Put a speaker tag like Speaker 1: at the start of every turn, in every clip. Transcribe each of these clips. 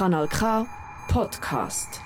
Speaker 1: Kanal K Podcast.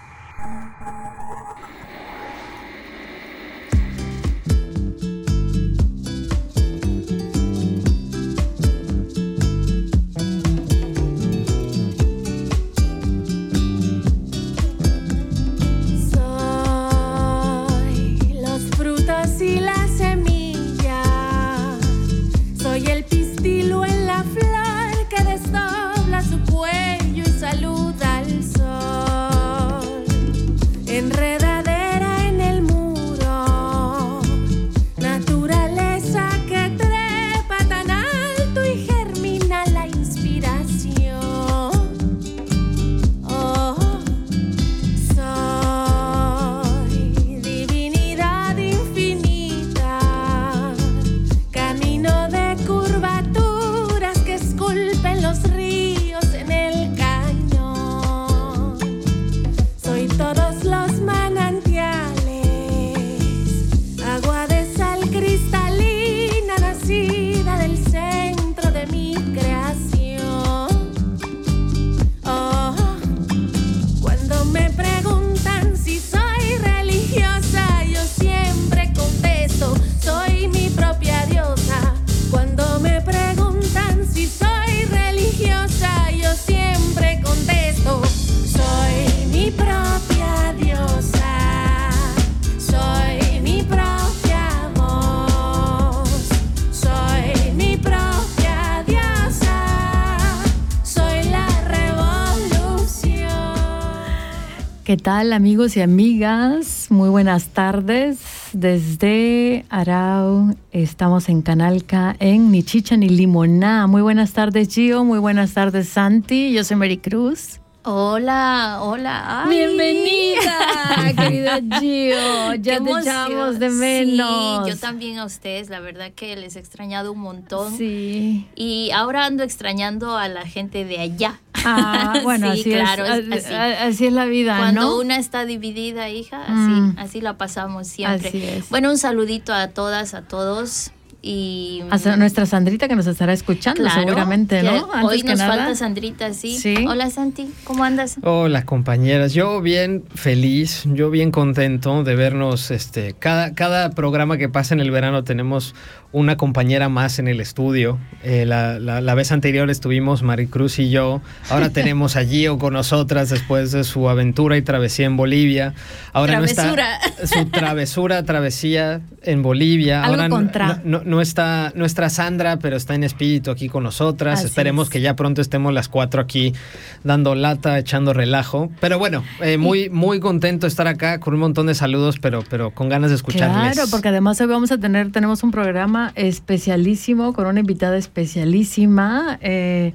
Speaker 2: Amigos y amigas? Muy buenas tardes. Desde Arau estamos en Canalca, en Ni Chicha ni Limoná. Muy buenas tardes Gio, muy buenas tardes Santi. Yo soy Mary Cruz.
Speaker 3: Hola, hola.
Speaker 2: Bienvenida, querida Gio. Ya te echamos de menos.
Speaker 3: Sí, yo también a ustedes. La verdad que les he extrañado un montón.
Speaker 2: Sí.
Speaker 3: Y ahora ando extrañando a la gente de allá.
Speaker 2: Ah, bueno, así, claro, es, así. es la vida,
Speaker 3: Cuando una está dividida, hija, así, mm. así la pasamos siempre.
Speaker 2: Así es.
Speaker 3: Bueno, un saludito a todas, a todos. Y
Speaker 2: a nuestra Sandrita que nos estará escuchando seguramente, ¿no?
Speaker 3: hoy nos falta Sandrita, sí. sí. Hola Santi, ¿cómo andas?
Speaker 4: Hola compañeras, yo bien feliz, yo bien contento de vernos. Este, cada, cada programa que pasa en el verano tenemos una compañera más en el estudio. Eh, la, la, vez anterior estuvimos Maricruz y yo. Ahora tenemos a Gio con nosotras después de su aventura y travesía en Bolivia. Ahora
Speaker 3: travesura.
Speaker 4: no está su travesura, travesía en Bolivia.
Speaker 2: Ahora
Speaker 4: no, no, está nuestra Sandra, pero está en espíritu aquí con nosotras. Esperemos que ya pronto estemos las cuatro aquí dando lata, echando relajo. Pero bueno, eh, muy, muy contento de estar acá con un montón de saludos, pero, pero con ganas de escucharles.
Speaker 2: Claro, porque además hoy vamos a tener, tenemos un programa especialísimo, con una invitada especialísima. Eh,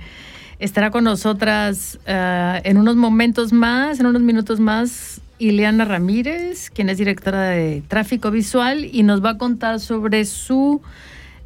Speaker 2: estará con nosotras eh, en unos momentos más, en unos minutos más, Ileana Ramírez, quien es directora de tráfico visual y nos va a contar sobre su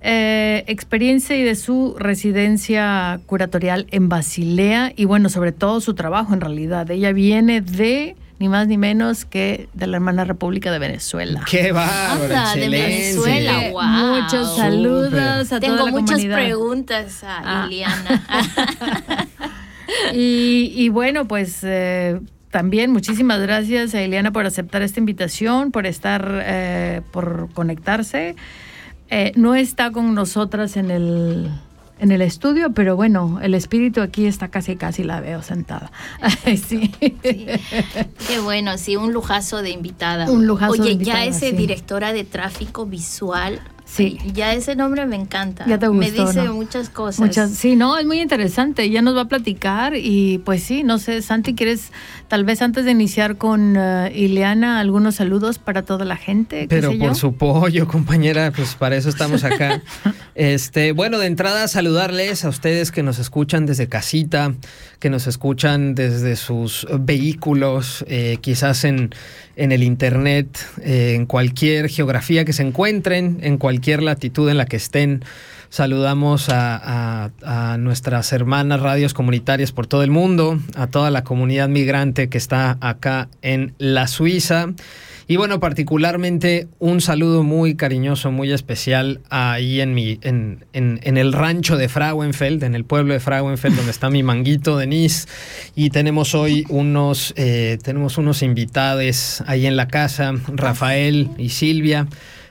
Speaker 2: eh, experiencia y de su residencia curatorial en Basilea y bueno, sobre todo su trabajo en realidad. Ella viene de ni más ni menos que de la hermana República de Venezuela.
Speaker 4: ¡Qué bárbaro!
Speaker 3: de Venezuela, wow.
Speaker 2: Muchos saludos a
Speaker 3: Tengo
Speaker 2: toda la
Speaker 3: muchas preguntas a ah. Iliana.
Speaker 2: y, bueno, pues eh, también muchísimas gracias a Iliana por aceptar esta invitación, por estar, eh, por conectarse. Eh, no está con nosotras en el en el estudio, pero bueno, el espíritu aquí está casi, casi la veo sentada. sí.
Speaker 3: Qué bueno, sí, un lujazo de invitada.
Speaker 2: Un lujazo
Speaker 3: Oye,
Speaker 2: de invitada,
Speaker 3: ya ese directora de tráfico visual
Speaker 2: Sí.
Speaker 3: ya ese nombre me encanta.
Speaker 2: Ya te
Speaker 3: me dice muchas cosas. Muchas,
Speaker 2: sí, no, es muy interesante. Ya nos va a platicar y pues sí, no sé, Santi, ¿quieres tal vez antes de iniciar con uh, Ileana algunos saludos para toda la gente?
Speaker 4: Pero por su pollo, compañera, pues para eso estamos acá. este, bueno, de entrada saludarles a ustedes que nos escuchan desde casita, que nos escuchan desde sus vehículos, eh, quizás en, en el internet, eh, en cualquier geografía que se encuentren, en cualquier latitud en la que estén. Saludamos a, nuestras hermanas radios comunitarias por todo el mundo, a toda la comunidad migrante que está acá en la Suiza. Y bueno, particularmente un saludo muy cariñoso, muy especial ahí en mi, en, en, en el rancho de Frauenfeld, en el pueblo de Frauenfeld, donde está mi manguito Denise. Y tenemos hoy unos, eh, tenemos unos invitados ahí en la casa, Rafael y Silvia.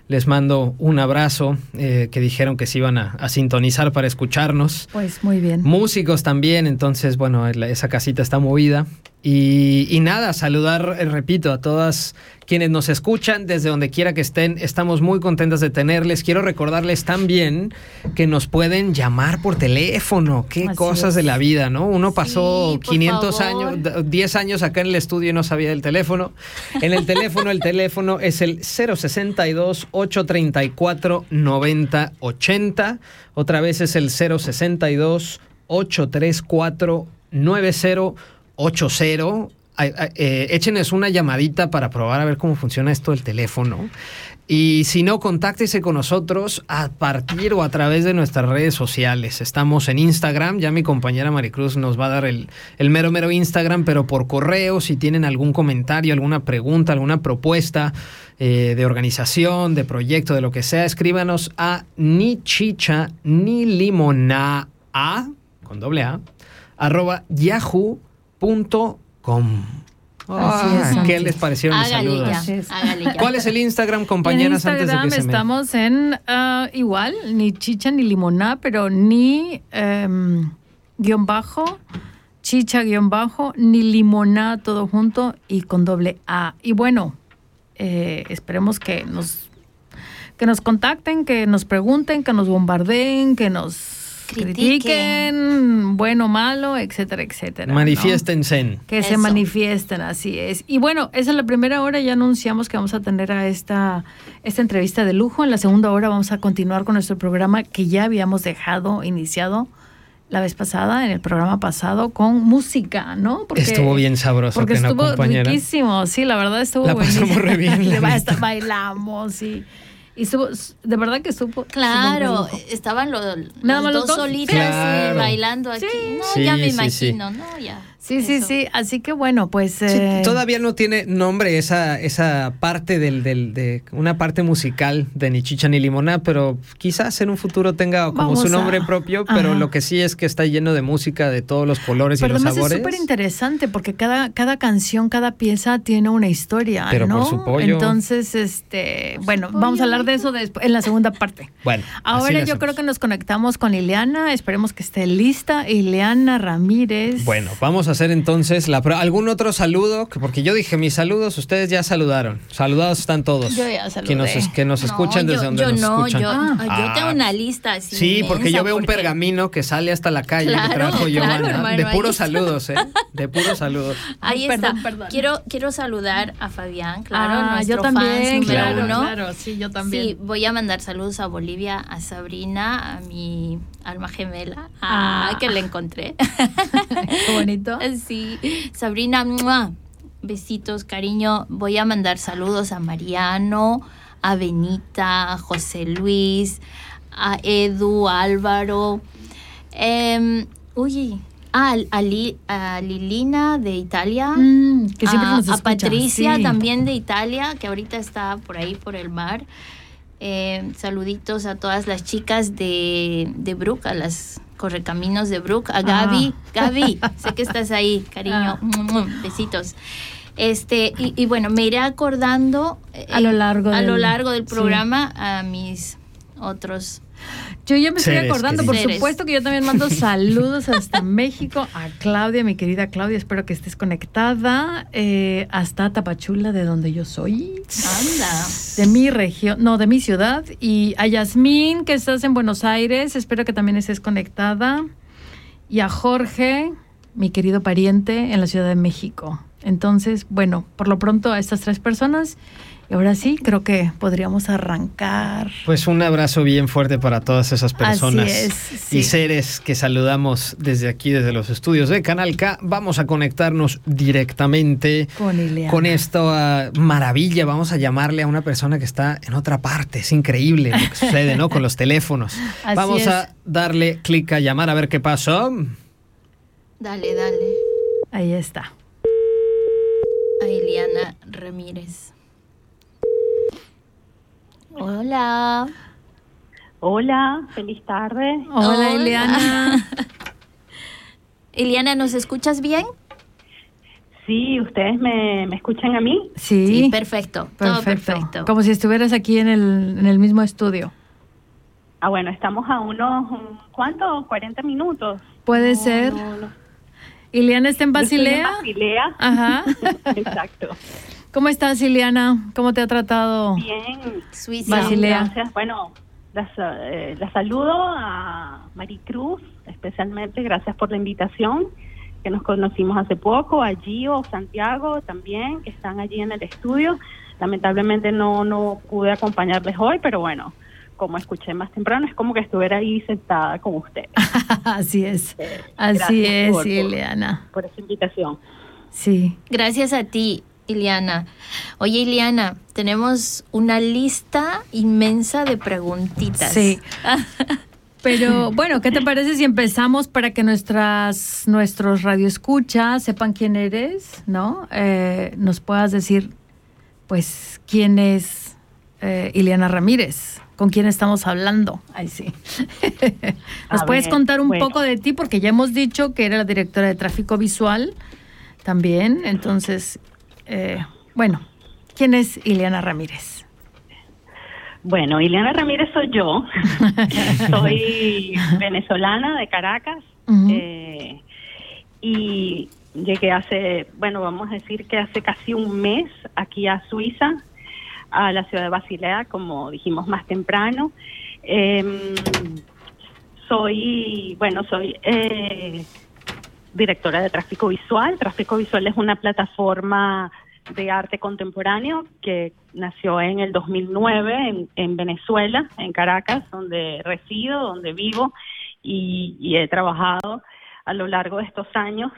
Speaker 4: Les mando un abrazo, eh, que dijeron que se iban a, a, sintonizar para escucharnos.
Speaker 2: Pues muy bien.
Speaker 4: Músicos también, entonces, bueno, esa casita está movida. Y, y, nada, saludar, eh, repito, a todas quienes nos escuchan desde donde quiera que estén. Estamos muy contentas de tenerles. Quiero recordarles también que nos pueden llamar por teléfono. Qué Así cosas es. de la vida, ¿no? Uno pasó
Speaker 3: Sí, por
Speaker 4: 500
Speaker 3: favor.
Speaker 4: años, 10 años acá en el estudio y no sabía del teléfono. En el teléfono, el teléfono es el 062 834 9080. Otra vez es el 062 834 9080. Eh, échenes una llamadita para probar a ver cómo funciona esto del teléfono. Y si no, contáctese con nosotros a partir o a través de nuestras redes sociales. Estamos en Instagram, ya mi compañera Maricruz nos va a dar el, el mero mero Instagram, pero por correo, si tienen algún comentario, alguna pregunta, alguna propuesta eh, de organización, de proyecto, de lo que sea, escríbanos a ni chicha ni limona a, con doble A, arroba yahoo.com.
Speaker 2: Así es,
Speaker 4: ¿Qué les
Speaker 2: es.
Speaker 4: parecieron mis saludos?
Speaker 3: ya.
Speaker 4: ¿Cuál es el Instagram, compañeras,
Speaker 2: en
Speaker 4: antes de
Speaker 2: Instagram
Speaker 4: que se me...
Speaker 2: estamos en ah, igual, ni chicha ni limoná, pero ni em, guion bajo, chicha guion bajo, ni limoná todo junto y con doble A. Y bueno, eh, esperemos que nos que nos contacten, que nos pregunten, que nos bombardeen, que nos
Speaker 3: Critiquen.
Speaker 2: critiquen, bueno, malo, etcétera, etcétera. ¿no?
Speaker 4: Manifiéstense.
Speaker 2: Que se manifiesten, así es. Y bueno, esa es la primera hora, ya anunciamos que vamos a tener a esta, esta entrevista de lujo. En la segunda hora vamos a continuar con nuestro programa que ya habíamos dejado iniciado la vez pasada, en el programa pasado, con música, ¿no?
Speaker 4: Estuvo bien sabroso,
Speaker 2: Porque estuvo
Speaker 4: compañera.
Speaker 2: riquísimo, sí, la verdad estuvo
Speaker 4: La pasamos
Speaker 2: buenísimo.
Speaker 4: re bien, la
Speaker 2: bailamos, sí. Y estuvo, de verdad que estuvo.
Speaker 3: Claro,
Speaker 2: rico.
Speaker 3: estaban los,
Speaker 2: Nada
Speaker 3: los dos
Speaker 2: dos.
Speaker 3: solitos
Speaker 4: Claro.
Speaker 3: y bailando aquí.
Speaker 2: Sí.
Speaker 3: No,
Speaker 4: Sí,
Speaker 3: ya me
Speaker 4: sí, sí.
Speaker 3: imagino, ¿no? Ya.
Speaker 2: Sí, sí,
Speaker 3: Eso.
Speaker 2: sí. Así que bueno, pues.
Speaker 4: Sí,
Speaker 2: eh,
Speaker 4: todavía no tiene nombre esa, esa parte del, del- de una parte musical de ni chicha ni limoná, pero quizás en un futuro tenga como
Speaker 2: Vamos
Speaker 4: su
Speaker 2: a-
Speaker 4: nombre propio, pero
Speaker 2: Ajá.
Speaker 4: lo que sí es que está lleno de música de todos los colores
Speaker 2: Pero
Speaker 4: y los
Speaker 2: además es
Speaker 4: sabores.
Speaker 2: súper interesante porque cada, cada canción, cada pieza tiene una historia,
Speaker 4: Pero
Speaker 2: ¿no?
Speaker 4: por su pollo.
Speaker 2: Entonces, este, bueno, vamos a hablar de eso después, en la segunda parte.
Speaker 4: Bueno,
Speaker 2: Ahora yo
Speaker 4: hacemos.
Speaker 2: creo que nos conectamos con Ileana, esperemos que esté lista. Ileana Ramírez.
Speaker 4: Bueno, vamos a hacer entonces la pro- algún otro saludo, Que- porque yo dije mis saludos, ustedes ya saludaron. Saludados están todos.
Speaker 2: Yo ya saludé.
Speaker 4: Que nos, que nos
Speaker 3: No,
Speaker 4: escuchan
Speaker 3: yo,
Speaker 4: desde donde
Speaker 3: yo
Speaker 4: nos
Speaker 3: no,
Speaker 4: escuchan.
Speaker 3: Yo,
Speaker 2: Ah.
Speaker 3: yo tengo una lista así.
Speaker 4: Sí, porque yo veo un
Speaker 3: porque-
Speaker 4: pergamino que sale hasta la calle
Speaker 3: Claro,
Speaker 4: que trajo
Speaker 3: claro,
Speaker 4: Giovanna.
Speaker 3: hermano,
Speaker 4: de puros saludos, ¿eh? De puros saludos.
Speaker 3: Ahí
Speaker 2: Perdón,
Speaker 3: está.
Speaker 2: perdón.
Speaker 3: Quiero, quiero saludar a Fabián, claro,
Speaker 2: Ah,
Speaker 3: nuestro
Speaker 2: yo también,
Speaker 3: fans número
Speaker 2: claro,
Speaker 3: uno.
Speaker 2: claro, sí, yo también.
Speaker 3: Sí, voy a mandar saludos a Bolivia, a Sabrina, a mi alma gemela,
Speaker 2: Ah.
Speaker 3: ah, que la encontré.
Speaker 2: Qué bonito.
Speaker 3: Sí, Sabrina, ¡mua! besitos, cariño. Voy a mandar saludos a Mariano, a Benita, a José Luis, a Edu, a Álvaro. Em, uy, a, a Li- a Lilina de Italia.
Speaker 2: Mm, que siempre
Speaker 3: a,
Speaker 2: nos
Speaker 3: a Patricia
Speaker 2: sí.
Speaker 3: también de Italia, que ahorita está por ahí por el mar. Eh, saluditos a todas las chicas de, de Brook, a las correcaminos de Brook, a Gaby. Gaby, sé que estás ahí, cariño.
Speaker 2: Ah.
Speaker 3: Besitos. Este, y, y bueno, me iré acordando eh,
Speaker 2: A lo largo
Speaker 3: a lo
Speaker 2: del-
Speaker 3: largo del
Speaker 2: sí.
Speaker 3: programa a mis otros
Speaker 2: Yo ya me estoy acordando, por supuesto que yo también mando saludos hasta México a Claudia, mi querida Claudia, espero que estés conectada, eh, hasta Tapachula, de donde yo soy,
Speaker 3: anda.
Speaker 2: de mi región, no, de mi ciudad, y a Yasmín, que estás en Buenos Aires, espero que también estés conectada, y a Jorge, mi querido pariente, en la Ciudad de México. Entonces, bueno, por lo pronto a estas tres personas, y ahora sí, creo que podríamos arrancar.
Speaker 4: Pues un abrazo bien fuerte para todas esas personas
Speaker 2: Así es, sí.
Speaker 4: y seres que saludamos desde aquí, desde los estudios de Canal K. Vamos a conectarnos directamente
Speaker 2: Con Ileana.
Speaker 4: con esta maravilla. Vamos a llamarle a una persona que está en otra parte. Es increíble lo que sucede, ¿no? Con los teléfonos.
Speaker 2: Así
Speaker 4: Vamos
Speaker 2: es.
Speaker 4: a darle clic a llamar a ver qué pasó.
Speaker 3: Dale, dale.
Speaker 2: Ahí está.
Speaker 3: A Iliana Ramírez. Hola.
Speaker 5: Hola, feliz tarde.
Speaker 2: Hola,
Speaker 3: Hola.
Speaker 2: Ileana.
Speaker 3: Ileana, ¿nos escuchas bien?
Speaker 5: Sí, ¿ustedes me, me escuchan a mí?
Speaker 2: Sí,
Speaker 3: perfecto. Todo
Speaker 2: perfecto. Como si estuvieras aquí en el, en el mismo estudio.
Speaker 5: Ah, bueno, estamos a unos, ¿cuánto? 40 minutos.
Speaker 2: Puede
Speaker 5: No,
Speaker 2: ser.
Speaker 5: no, no.
Speaker 2: Ileana está en
Speaker 5: Yo estoy en
Speaker 2: Basilea.
Speaker 5: Basilea.
Speaker 2: Ajá.
Speaker 5: Exacto.
Speaker 2: ¿Cómo estás, Ileana? ¿Cómo te ha tratado?
Speaker 5: Bien.
Speaker 3: Suiza.
Speaker 2: Basilea.
Speaker 5: Gracias. Bueno, las, eh, la saludo a Maricruz, especialmente. Gracias por la invitación, que nos conocimos hace poco. A Gio, Santiago también, que están allí en el estudio. Lamentablemente no, no pude acompañarles hoy, pero bueno, como escuché más temprano, es como que estuviera ahí sentada con ustedes.
Speaker 2: Así es.
Speaker 5: Eh,
Speaker 2: Así es,
Speaker 5: por- por-
Speaker 2: Ileana.
Speaker 5: por esa invitación.
Speaker 2: Sí.
Speaker 3: Gracias a ti, Ileana. Oye, Ileana, tenemos una lista inmensa de preguntitas.
Speaker 2: Sí. Pero bueno, ¿qué te parece si empezamos para que nuestras nuestros radioescuchas sepan quién eres, ¿no? Eh, nos puedas decir, pues, quién es eh, Ileana Ramírez, con quién estamos hablando. Ay, sí. ¿Nos
Speaker 5: A
Speaker 2: puedes
Speaker 5: ver,
Speaker 2: contar un
Speaker 5: bueno.
Speaker 2: poco de ti? Porque ya hemos dicho que eres la directora de tráfico visual también. Entonces, eh, bueno, ¿quién es Ileana Ramírez?
Speaker 5: Bueno, Ileana Ramírez soy yo. soy venezolana de Caracas. Eh, y llegué hace, bueno, vamos a decir que hace casi un mes aquí a Suiza, a la ciudad de Basilea, como dijimos más temprano. Em, soy, bueno, soy eh, directora de tráfico visual. Tráfico visual es una plataforma de arte contemporáneo que nació en el 2009 en, en Venezuela, en Caracas, donde resido, donde vivo y, he trabajado a lo largo de estos años.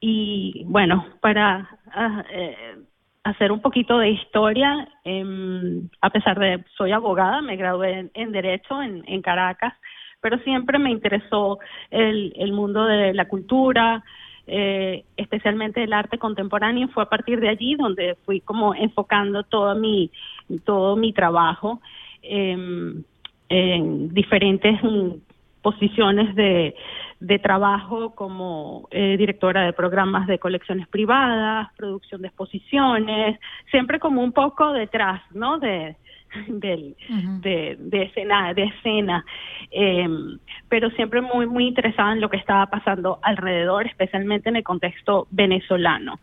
Speaker 5: Y bueno, para ah, eh, hacer un poquito de historia, em, a pesar de soy abogada, me gradué en, Derecho en Caracas, pero siempre me interesó el, el mundo de la cultura, eh, especialmente el arte contemporáneo. Fue a partir de allí donde fui como enfocando todo mi, todo mi trabajo em, en diferentes posiciones de, de trabajo como eh, directora de programas de colecciones privadas, producción de exposiciones, siempre como un poco detrás, ¿no? De, del, de, de escena, de escena, eh, pero siempre muy, muy interesada en lo que estaba pasando alrededor, especialmente en el contexto venezolano.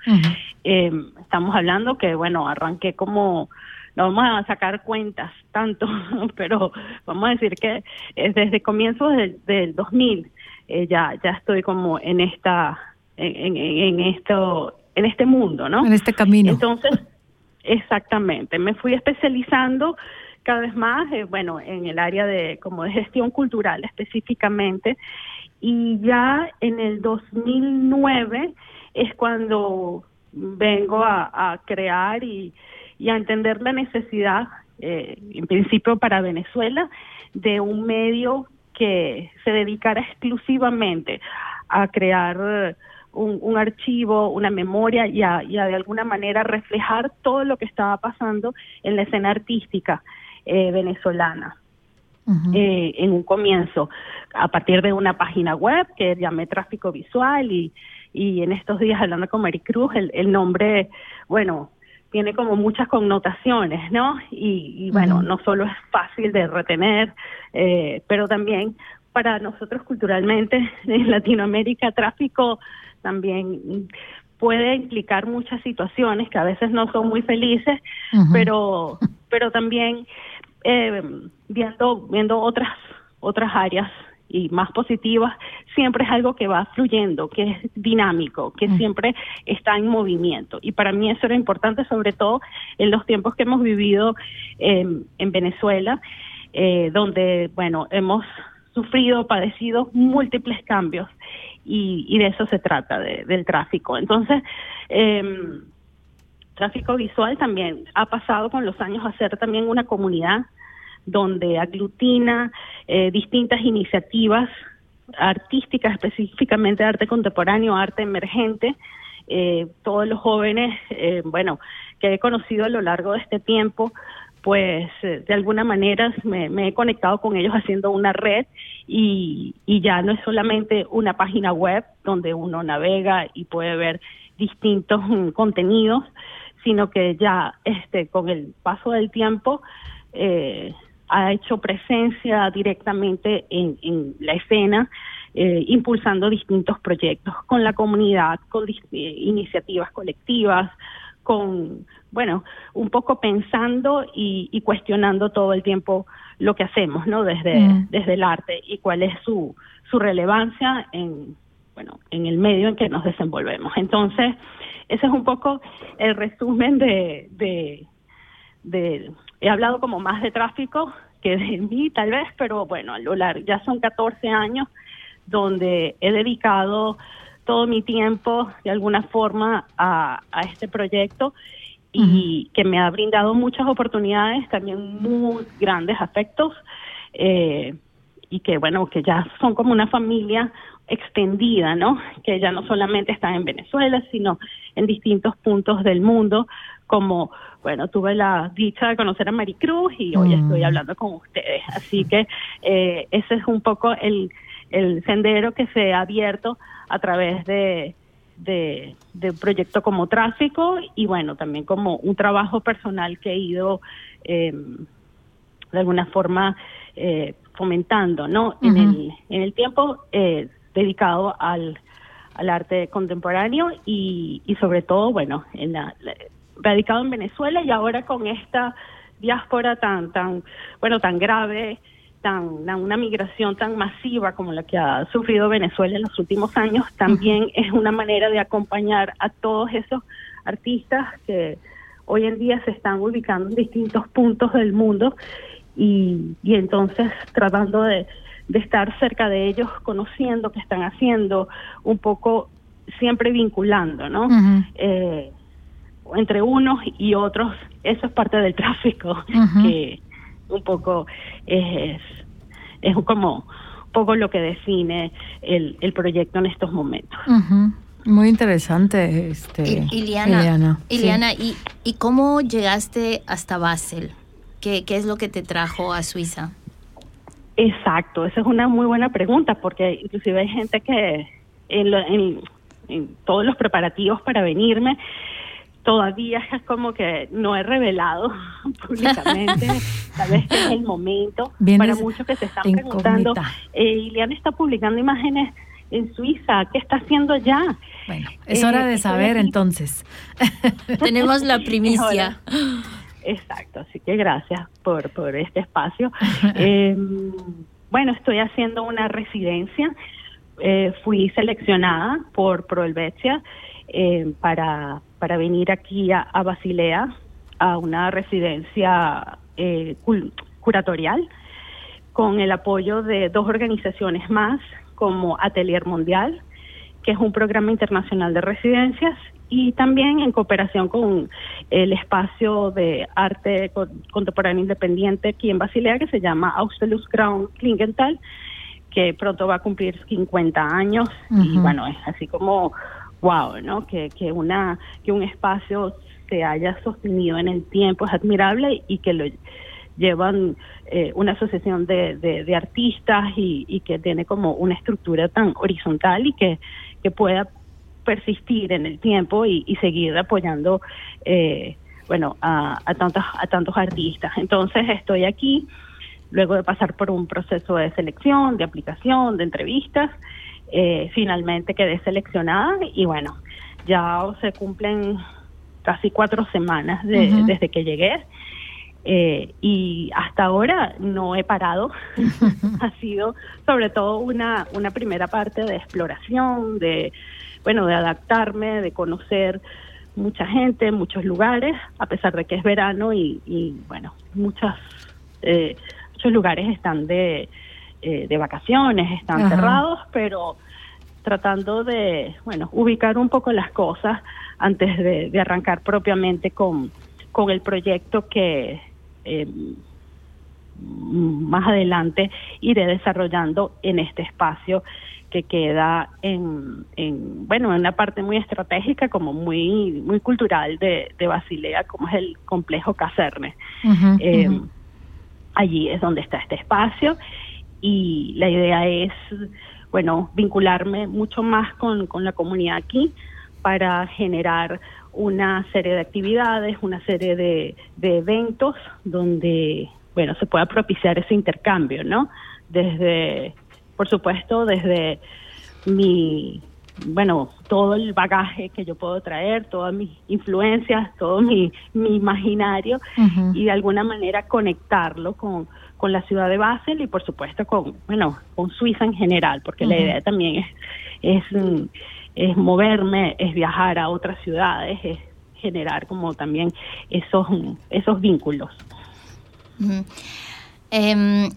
Speaker 5: Eh, estamos hablando que, bueno, arranqué como, no vamos a sacar cuentas tanto, pero vamos a decir que desde comienzos del, del 2000 eh, ya, ya estoy como en esta, en, en, en esto, en este mundo, ¿no?
Speaker 2: En este camino.
Speaker 5: Entonces, exactamente, me fui especializando cada vez más, eh, bueno, en el área de como de gestión cultural específicamente, y ya en el 2009 es cuando vengo a, crear y, a entender la necesidad, eh, en principio para Venezuela, de un medio que se dedicara exclusivamente a crear un, un archivo, una memoria y a, y a de alguna manera reflejar todo lo que estaba pasando en la escena artística eh, venezolana. Eh, en un comienzo, a partir de una página web que llamé Tráfico Visual y, y en estos días hablando con Maricruz, el, el nombre, bueno, tiene como muchas connotaciones, ¿no? Y, y bueno, no solo es fácil de retener, eh, pero también para nosotros culturalmente en Latinoamérica, tráfico también puede implicar muchas situaciones que a veces no son muy felices, pero pero también eh, viendo viendo otras otras áreas y más positivas siempre es algo que va fluyendo que es dinámico que siempre está en movimiento. Y para mí eso era importante sobre todo en los tiempos que hemos vivido eh, en Venezuela eh, donde bueno hemos sufrido padecido múltiples cambios y, y de eso se trata de- del tráfico entonces em, tráfico visual también ha pasado con los años a ser también una comunidad donde aglutina eh, distintas iniciativas artísticas, específicamente arte contemporáneo, arte emergente. Eh, todos los jóvenes, eh, bueno, que he conocido a lo largo de este tiempo, pues eh, de alguna manera me, he conectado con ellos haciendo una red y, y ya no es solamente una página web donde uno navega y puede ver distintos mm, contenidos, sino que ya este con el paso del tiempo eh, ha hecho presencia directamente en, en la escena, eh, impulsando distintos proyectos con la comunidad, con eh, iniciativas colectivas, con, bueno, un poco pensando y, y, cuestionando todo el tiempo lo que hacemos, ¿no? Desde, mm. desde el arte y cuál es su, su relevancia en, bueno, en el medio en que nos desenvolvemos. Entonces, ese es un poco el resumen de, de, de he hablado como más de tráfico que de mí tal vez, pero bueno, a lo largo, ya son 14 años donde he dedicado todo mi tiempo de alguna forma a, a este proyecto y que me ha brindado muchas oportunidades, también muy grandes afectos eh, y que bueno, que ya son como una familia extendida, ¿no? Que ya no solamente está en Venezuela, sino en distintos puntos del mundo, como, bueno, tuve la dicha de conocer a Maricruz y hoy estoy mm. hablando con ustedes. Así que eh, ese es un poco el, el sendero que se ha abierto a través de, de, de, un proyecto como tráfico y bueno, también como un trabajo personal que he ido eh, de alguna forma eh, fomentando, ¿no? en, el, en el tiempo eh, dedicado al, al arte contemporáneo y, y sobre todo, bueno, en la, radicado en Venezuela y ahora con esta diáspora tan, tan, bueno, tan grave, tan, una migración tan masiva como la que ha sufrido Venezuela en los últimos años, también es una manera de acompañar a todos esos artistas que hoy en día se están ubicando en distintos puntos del mundo y, y entonces tratando de, de estar cerca de ellos, conociendo qué están haciendo, un poco siempre vinculando, ¿no? eh, entre unos y otros, eso es parte del tráfico, que un poco es, es como un poco lo que define el, el proyecto en estos momentos.
Speaker 2: Muy interesante, este,
Speaker 3: Iliana. Iliana, ¿y, ¿y cómo llegaste hasta Basel? ¿Qué, ¿Qué es lo que te trajo a Suiza?
Speaker 5: Exacto, esa es una muy buena pregunta porque inclusive hay gente que en, en, en todos los preparativos para venirme todavía es como que no he revelado públicamente, tal vez que es el momento para muchos que se están preguntando, eh, Iliana está publicando imágenes en Suiza, ¿qué está haciendo ya?
Speaker 2: Bueno, es hora de eh, saber entonces.
Speaker 3: Tenemos la primicia.
Speaker 5: Exacto, así que gracias por, por este espacio. eh, bueno, estoy haciendo una residencia, eh, fui seleccionada por Proelvetia eh, para para venir aquí a, Basilea a una residencia eh, curatorial con el apoyo de dos organizaciones más como Atelier Mundial, que es un programa internacional de residencias, y también en cooperación con el espacio de arte contemporáneo independiente aquí en Basilea, que se llama Austelus Ground Klingenthal, que pronto va a cumplir 50 años, y bueno, es así como wow, ¿no? Que, que, una, que un espacio se haya sostenido en el tiempo es admirable y que lo llevan eh, una asociación de, de, artistas y, que tiene como una estructura tan horizontal y que, que pueda persistir en el tiempo y, y seguir apoyando eh, bueno a, a tantos a tantos artistas entonces estoy aquí luego de pasar por un proceso de selección de aplicación de entrevistas eh, finalmente quedé seleccionada y bueno, ya se cumplen casi cuatro semanas desde que llegué. Eh, y hasta ahora no he parado. ha sido sobre todo una, una primera parte de exploración, de, bueno, de adaptarme, de conocer mucha gente, muchos lugares, a pesar de que es verano y, y bueno, muchas, eh, muchos lugares están de, eh, de vacaciones, están cerrados, pero tratando de, bueno, ubicar un poco las cosas antes de, arrancar propiamente con, con el proyecto que eh, más adelante iré desarrollando en este espacio que queda en, en, bueno, en una parte muy estratégica, como muy, muy cultural de, de Basilea, como es el complejo Casernes. Eh. Allí es donde está este espacio y la idea es, bueno, vincularme mucho más con, con la comunidad aquí para generar una serie de actividades, una serie de, de eventos donde, bueno, se pueda propiciar ese intercambio, ¿no? Desde, por supuesto, desde mi, bueno, todo el bagaje que yo puedo traer, todas mis influencias, todo mi, mi imaginario y de alguna manera conectarlo con, con la ciudad de Basel y por supuesto con, bueno, con Suiza en general, porque la idea también es, es, es moverme, es viajar a otras ciudades, es generar como también esos, esos vínculos.
Speaker 3: Em,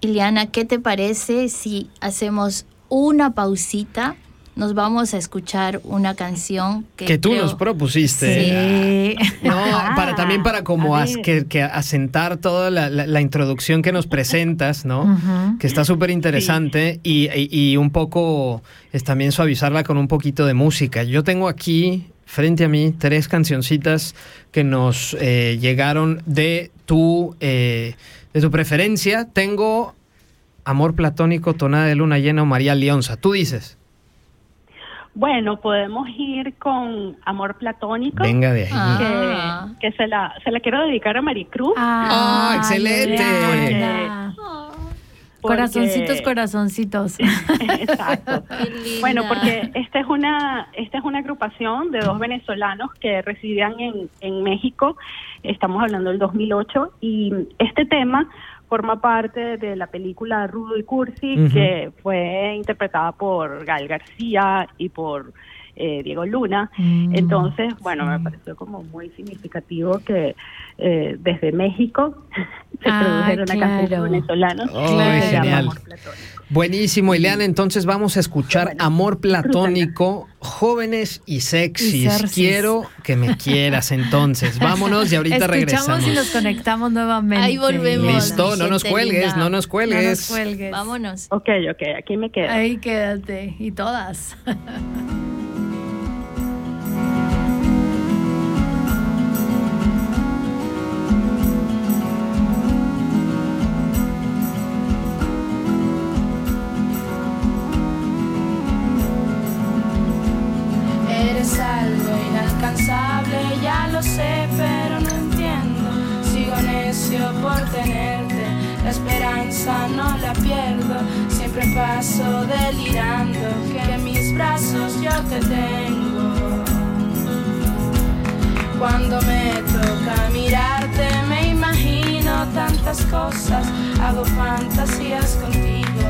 Speaker 3: Ileana, ¿qué te parece si hacemos una pausita? Nos vamos a escuchar una canción que,
Speaker 4: Que tú
Speaker 3: creo-
Speaker 4: nos propusiste.
Speaker 2: Sí.
Speaker 4: No,
Speaker 5: Ah,
Speaker 4: para también para como as- que, que asentar toda la, la- la introducción que nos presentas, ¿no? Que está súper interesante y, y- y un poco es también suavizarla con un poquito de música. Yo tengo aquí frente a mí tres cancioncitas que nos eh, llegaron de tu, eh, de tu preferencia. Tengo Amor Platónico, Tonada de Luna Llena o María Leonza. Tú dices,
Speaker 5: Bueno, podemos ir con Amor Platónico,
Speaker 4: venga de ahí.
Speaker 3: Ah.
Speaker 5: que, que se, la, se la quiero dedicar a Maricruz.
Speaker 4: Ah, excelente.
Speaker 2: linda.
Speaker 5: porque-
Speaker 2: Corazoncitos, corazoncitos.
Speaker 5: Exacto. Bueno, porque esta es una esta es una agrupación de dos venezolanos que residían en, en México. Estamos hablando del 2008 y este tema forma parte de la película Rudo y Cursi que fue interpretada por Gael García y por eh, Diego Luna.
Speaker 2: Mm,
Speaker 5: Entonces, bueno,
Speaker 2: sí.
Speaker 5: me pareció como muy significativo que eh, desde México se
Speaker 2: Ah,
Speaker 5: produjera una canción
Speaker 2: claro.
Speaker 5: de venezolanos
Speaker 4: Oh,
Speaker 5: que se llama. Amor Platónico.
Speaker 4: Buenísimo, Ileana. Entonces vamos a escuchar
Speaker 5: Bueno,
Speaker 4: Amor Platónico, jóvenes y sexys.
Speaker 2: Y.
Speaker 4: Quiero que me quieras entonces. Vámonos y ahorita
Speaker 2: Escuchamos
Speaker 4: regresamos.
Speaker 2: y nos conectamos nuevamente.
Speaker 3: Ahí volvemos.
Speaker 4: Listo, no nos cuelgues,
Speaker 3: linda.
Speaker 4: no nos
Speaker 2: No nos
Speaker 4: cuelgues.
Speaker 2: cuelgues.
Speaker 3: Vámonos.
Speaker 5: Ok, ok, aquí me quedo.
Speaker 2: Ahí quédate. Y todas.
Speaker 6: esperanza no la pierdo. Siempre paso delirando que en mis brazos yo te tengo. Cuando me toca mirarte, me imagino tantas cosas, hago fantasías contigo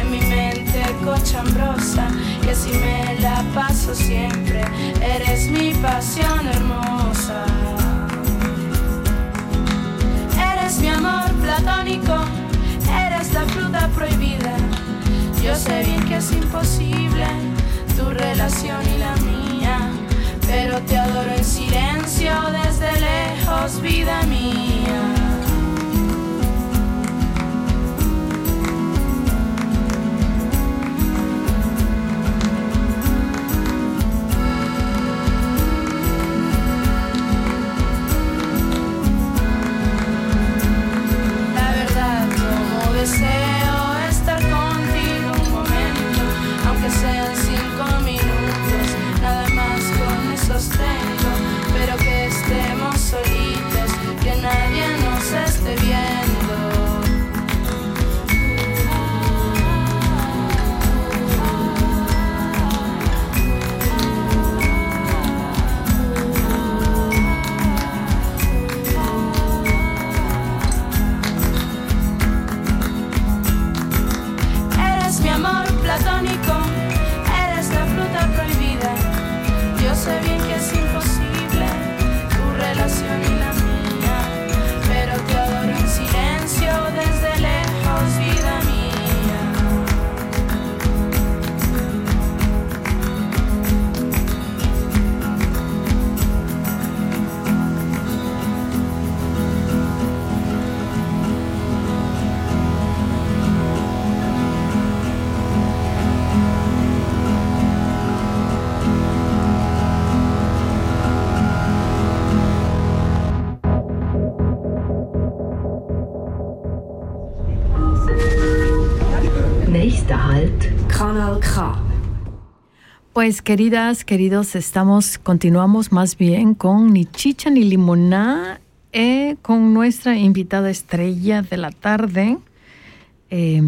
Speaker 6: en mi mente cochambrosa y así me la paso siempre. Eres mi pasión hermosa. Mi amor platónico, eres la fruta prohibida. Yo sé bien que es imposible tu relación y la mía, pero te adoro en silencio desde lejos, vida mía.
Speaker 2: Pues queridas, queridos, estamos, continuamos más bien con ni chicha ni limoná, eh, con nuestra invitada estrella de la tarde, eh,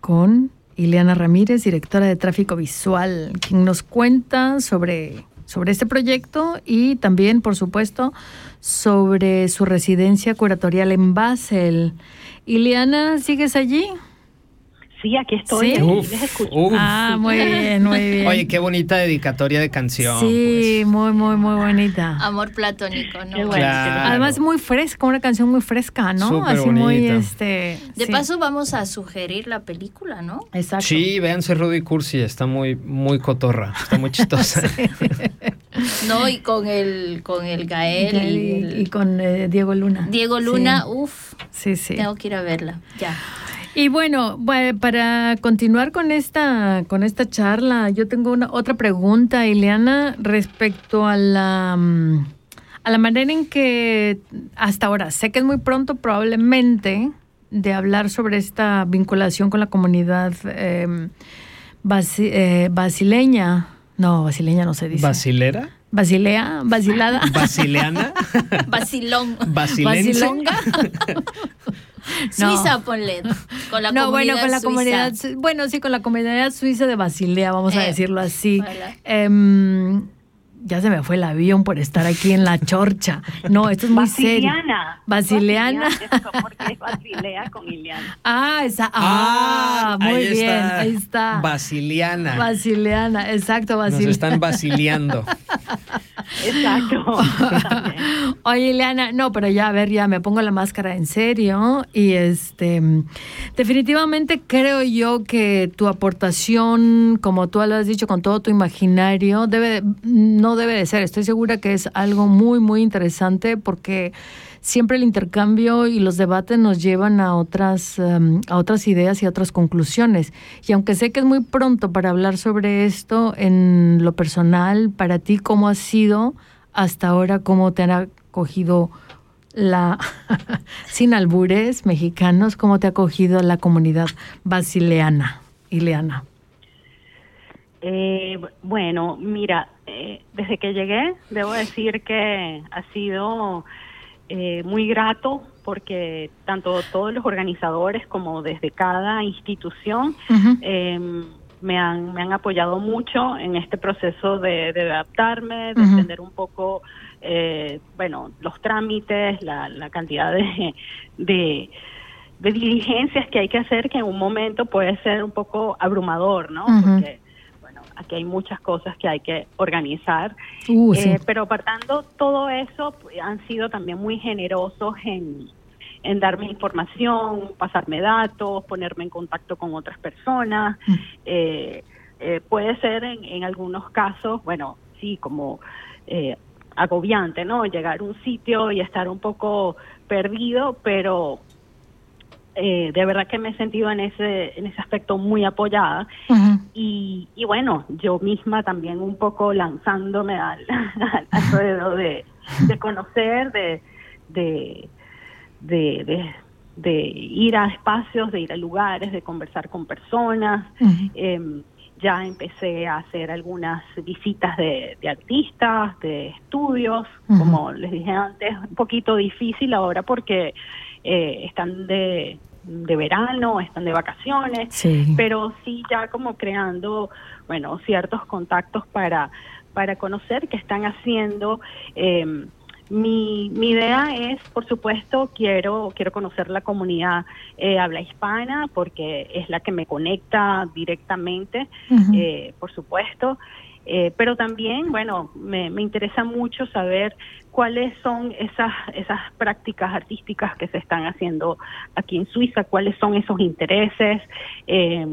Speaker 2: con Ileana Ramírez, directora de tráfico visual, quien nos cuenta sobre, sobre este proyecto y también, por supuesto, sobre su residencia curatorial en Basel. Ileana, ¿sigues allí?
Speaker 5: Sí, aquí estoy.
Speaker 2: ¿Sí?
Speaker 4: Uf, uf.
Speaker 2: Ah, muy bien, muy bien.
Speaker 4: Oye, qué bonita dedicatoria de canción.
Speaker 2: Sí,
Speaker 4: pues.
Speaker 2: muy, muy, muy bonita.
Speaker 3: Amor platónico, ¿no?
Speaker 5: Qué bueno.
Speaker 4: Claro.
Speaker 2: Además muy fresca, una canción muy fresca, ¿no?
Speaker 4: Súper
Speaker 2: Así muy este.
Speaker 3: De
Speaker 2: sí.
Speaker 3: paso vamos a sugerir la película, ¿no?
Speaker 2: Exacto.
Speaker 4: Sí, véanse Rudy Cursi, está muy, muy cotorra, está muy chistosa.
Speaker 3: No, y con el con el Gael y,
Speaker 2: Y,
Speaker 3: el
Speaker 2: y con eh, Diego Luna.
Speaker 3: Diego Luna, uff,
Speaker 2: Sí, sí.
Speaker 3: tengo que ir a verla. Ya.
Speaker 2: Y bueno, bu- para continuar con esta, con esta charla, yo tengo una otra pregunta, Ileana, respecto a la, mm, a la manera en que hasta ahora, sé que es muy pronto probablemente de hablar sobre esta vinculación con la comunidad eh, basi- eh, basileña. No, basileña no se dice.
Speaker 4: ¿Basilera?
Speaker 2: Basilea, basilada.
Speaker 4: ¿Basileana? ¿Basilense?
Speaker 2: Basilonga. No.
Speaker 3: Suiza, ponle. Con la
Speaker 2: no,
Speaker 3: comunidad
Speaker 2: bueno, con la
Speaker 3: suiza.
Speaker 2: comunidad, bueno, sí, con la comunidad suiza de Basilea, vamos a
Speaker 3: Eh,
Speaker 2: decirlo así. Em, ya se me fue el avión por estar aquí en la chorcha. No, esto es muy serio.
Speaker 5: Basiliana.
Speaker 2: Basiliana.
Speaker 5: Basiliana, Porque es Basilea con Ileana.
Speaker 2: Ah, esa. Ah, muy
Speaker 4: ahí
Speaker 2: bien,
Speaker 4: está.
Speaker 2: ahí está.
Speaker 4: Basiliana.
Speaker 2: Basileana, exacto,
Speaker 4: Nos
Speaker 2: Basileana.
Speaker 4: están basiliando.
Speaker 5: Exacto.
Speaker 2: Oye, Ileana, no, pero ya, a ver, ya me pongo la máscara en serio y este, definitivamente creo yo que tu aportación, como tú lo has dicho, con todo tu imaginario, debe, no debe de ser. Estoy segura que es algo muy, muy interesante porque siempre el intercambio y los debates nos llevan a otras, em, a otras ideas y a otras conclusiones. Y aunque sé que es muy pronto para hablar sobre esto, en lo personal, para ti, ¿cómo ha sido hasta ahora? ¿Cómo te han acogido la, sin albures mexicanos, cómo te ha acogido la comunidad basileana, Ileana?
Speaker 5: Eh, bueno, mira, eh, desde que llegué, debo decir que ha sido eh, muy grato porque tanto todos los organizadores como desde cada institución eh, me, han, me han apoyado mucho en este proceso de, de adaptarme, de entender un poco, eh, bueno, los trámites, la, la cantidad de, de, de diligencias que hay que hacer que en un momento puede ser un poco abrumador, ¿no? Porque, aquí hay muchas cosas que hay que organizar.
Speaker 2: Uh, sí.
Speaker 5: Eh, pero apartando todo eso, han sido también muy generosos en, en darme información, pasarme datos, ponerme en contacto con otras personas.
Speaker 2: Mm.
Speaker 5: Eh, eh, puede ser en, en algunos casos, bueno, sí, como eh, agobiante, ¿no? Llegar a un sitio y estar un poco perdido, pero eh, de verdad que me he sentido en ese, en ese aspecto muy apoyada. Y, y bueno, yo misma también un poco lanzándome al, al, al ruedo de, de conocer, de, de, de, de, ir a espacios, de ir a lugares, de conversar con personas. Eh, ya empecé a hacer algunas visitas de, de artistas, de estudios, como les dije antes, un poquito difícil ahora porque eh, están de, de verano, están de vacaciones,
Speaker 2: Sí.
Speaker 5: pero sí ya como creando, bueno, ciertos contactos para, para conocer qué están haciendo. Eh, mi, mi idea es, por supuesto, quiero, quiero conocer la comunidad eh, habla hispana porque es la que me conecta directamente, eh, por supuesto. Eh, pero también, bueno, me, me interesa mucho saber cuáles son esas, esas prácticas artísticas que se están haciendo aquí en Suiza, cuáles son esos intereses, eh,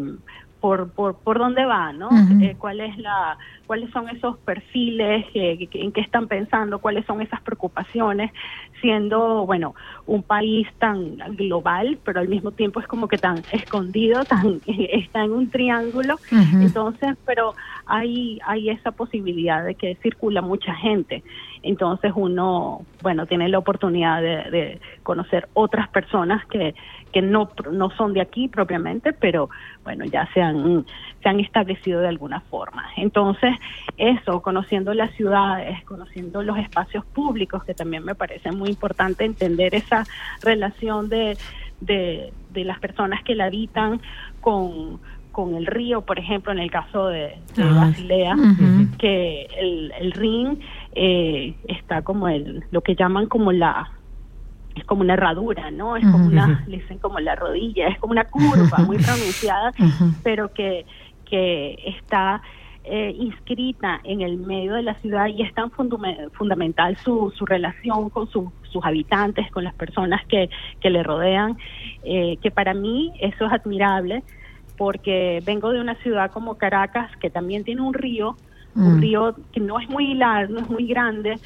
Speaker 5: por, por, por dónde va, ¿no?
Speaker 2: Ujú.
Speaker 5: Eh, cuál es la, cuáles son esos perfiles, eh, en qué están pensando, cuáles son esas preocupaciones, siendo, bueno, un país tan global, pero al mismo tiempo es como que tan escondido, tan está en un triángulo. Entonces, pero hay, hay esa posibilidad de que circula mucha gente. Entonces uno, bueno, tiene la oportunidad de, conocer otras personas que, que no, no son de aquí propiamente, pero bueno, ya se han, se han establecido de alguna forma. Entonces, eso, conociendo las ciudades, conociendo los espacios públicos, que también me parece muy importante entender esa relación de, de, de las personas que la habitan con con el río, por ejemplo, en el caso de, ah, Basilea, que el, el ring eh, está como el, lo que llaman como la, es como una herradura, ¿no? Es como una, le dicen como la rodilla, es como una curva muy pronunciada, pero que, que está eh, inscrita en el medio de la ciudad y es tan fundamental su, su relación con sus habitantes, con las personas que, que le rodean, eh, que para mí eso es admirable porque vengo de una ciudad como Caracas que también tiene un río, un mm. río que no es muy largo, no es muy grande,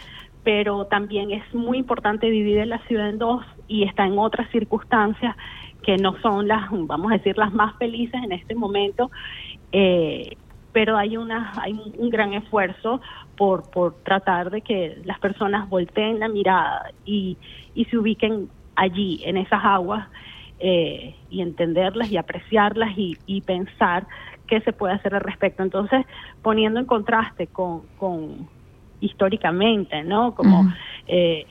Speaker 5: pero también es muy importante dividir la ciudad en dos y está en otras circunstancias que no son las, vamos a decir, las más felices en este momento. Eh, pero hay una hay un, gran esfuerzo por por tratar de que las personas volteen la mirada y, y se ubiquen allí en esas aguas eh, y entenderlas y apreciarlas y, pensar qué se puede hacer al respecto. Entonces, poniendo en contraste con, con históricamente, ¿no? Como eh,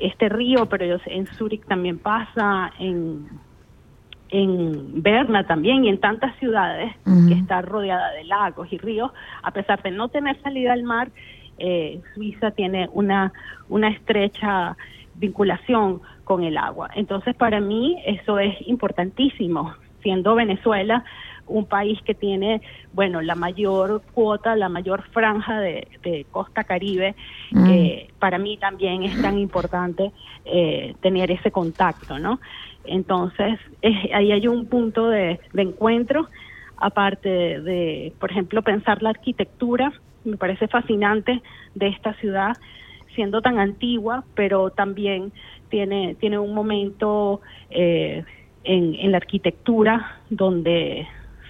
Speaker 5: este río, pero en Zúrich también pasa, en, en Berna también y en tantas ciudades que está rodeada de lagos y ríos, a pesar de no tener salida al mar, eh, Suiza tiene una, una estrecha vinculación con el agua. Entonces, para mí eso es importantísimo, siendo Venezuela un país que tiene, bueno, la mayor cuota, la mayor franja de, costa caribe, mm. eh, para mí también es tan importante eh, tener ese contacto, ¿no? Entonces, ahí hay un punto de, de encuentro, aparte de, por ejemplo, pensar la arquitectura, me parece fascinante de esta ciudad, siendo tan antigua, pero también tiene, tiene un momento eh, en, en, la arquitectura donde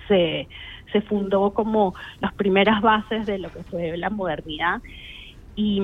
Speaker 5: se, se fundó como las primeras bases de lo que fue la modernidad y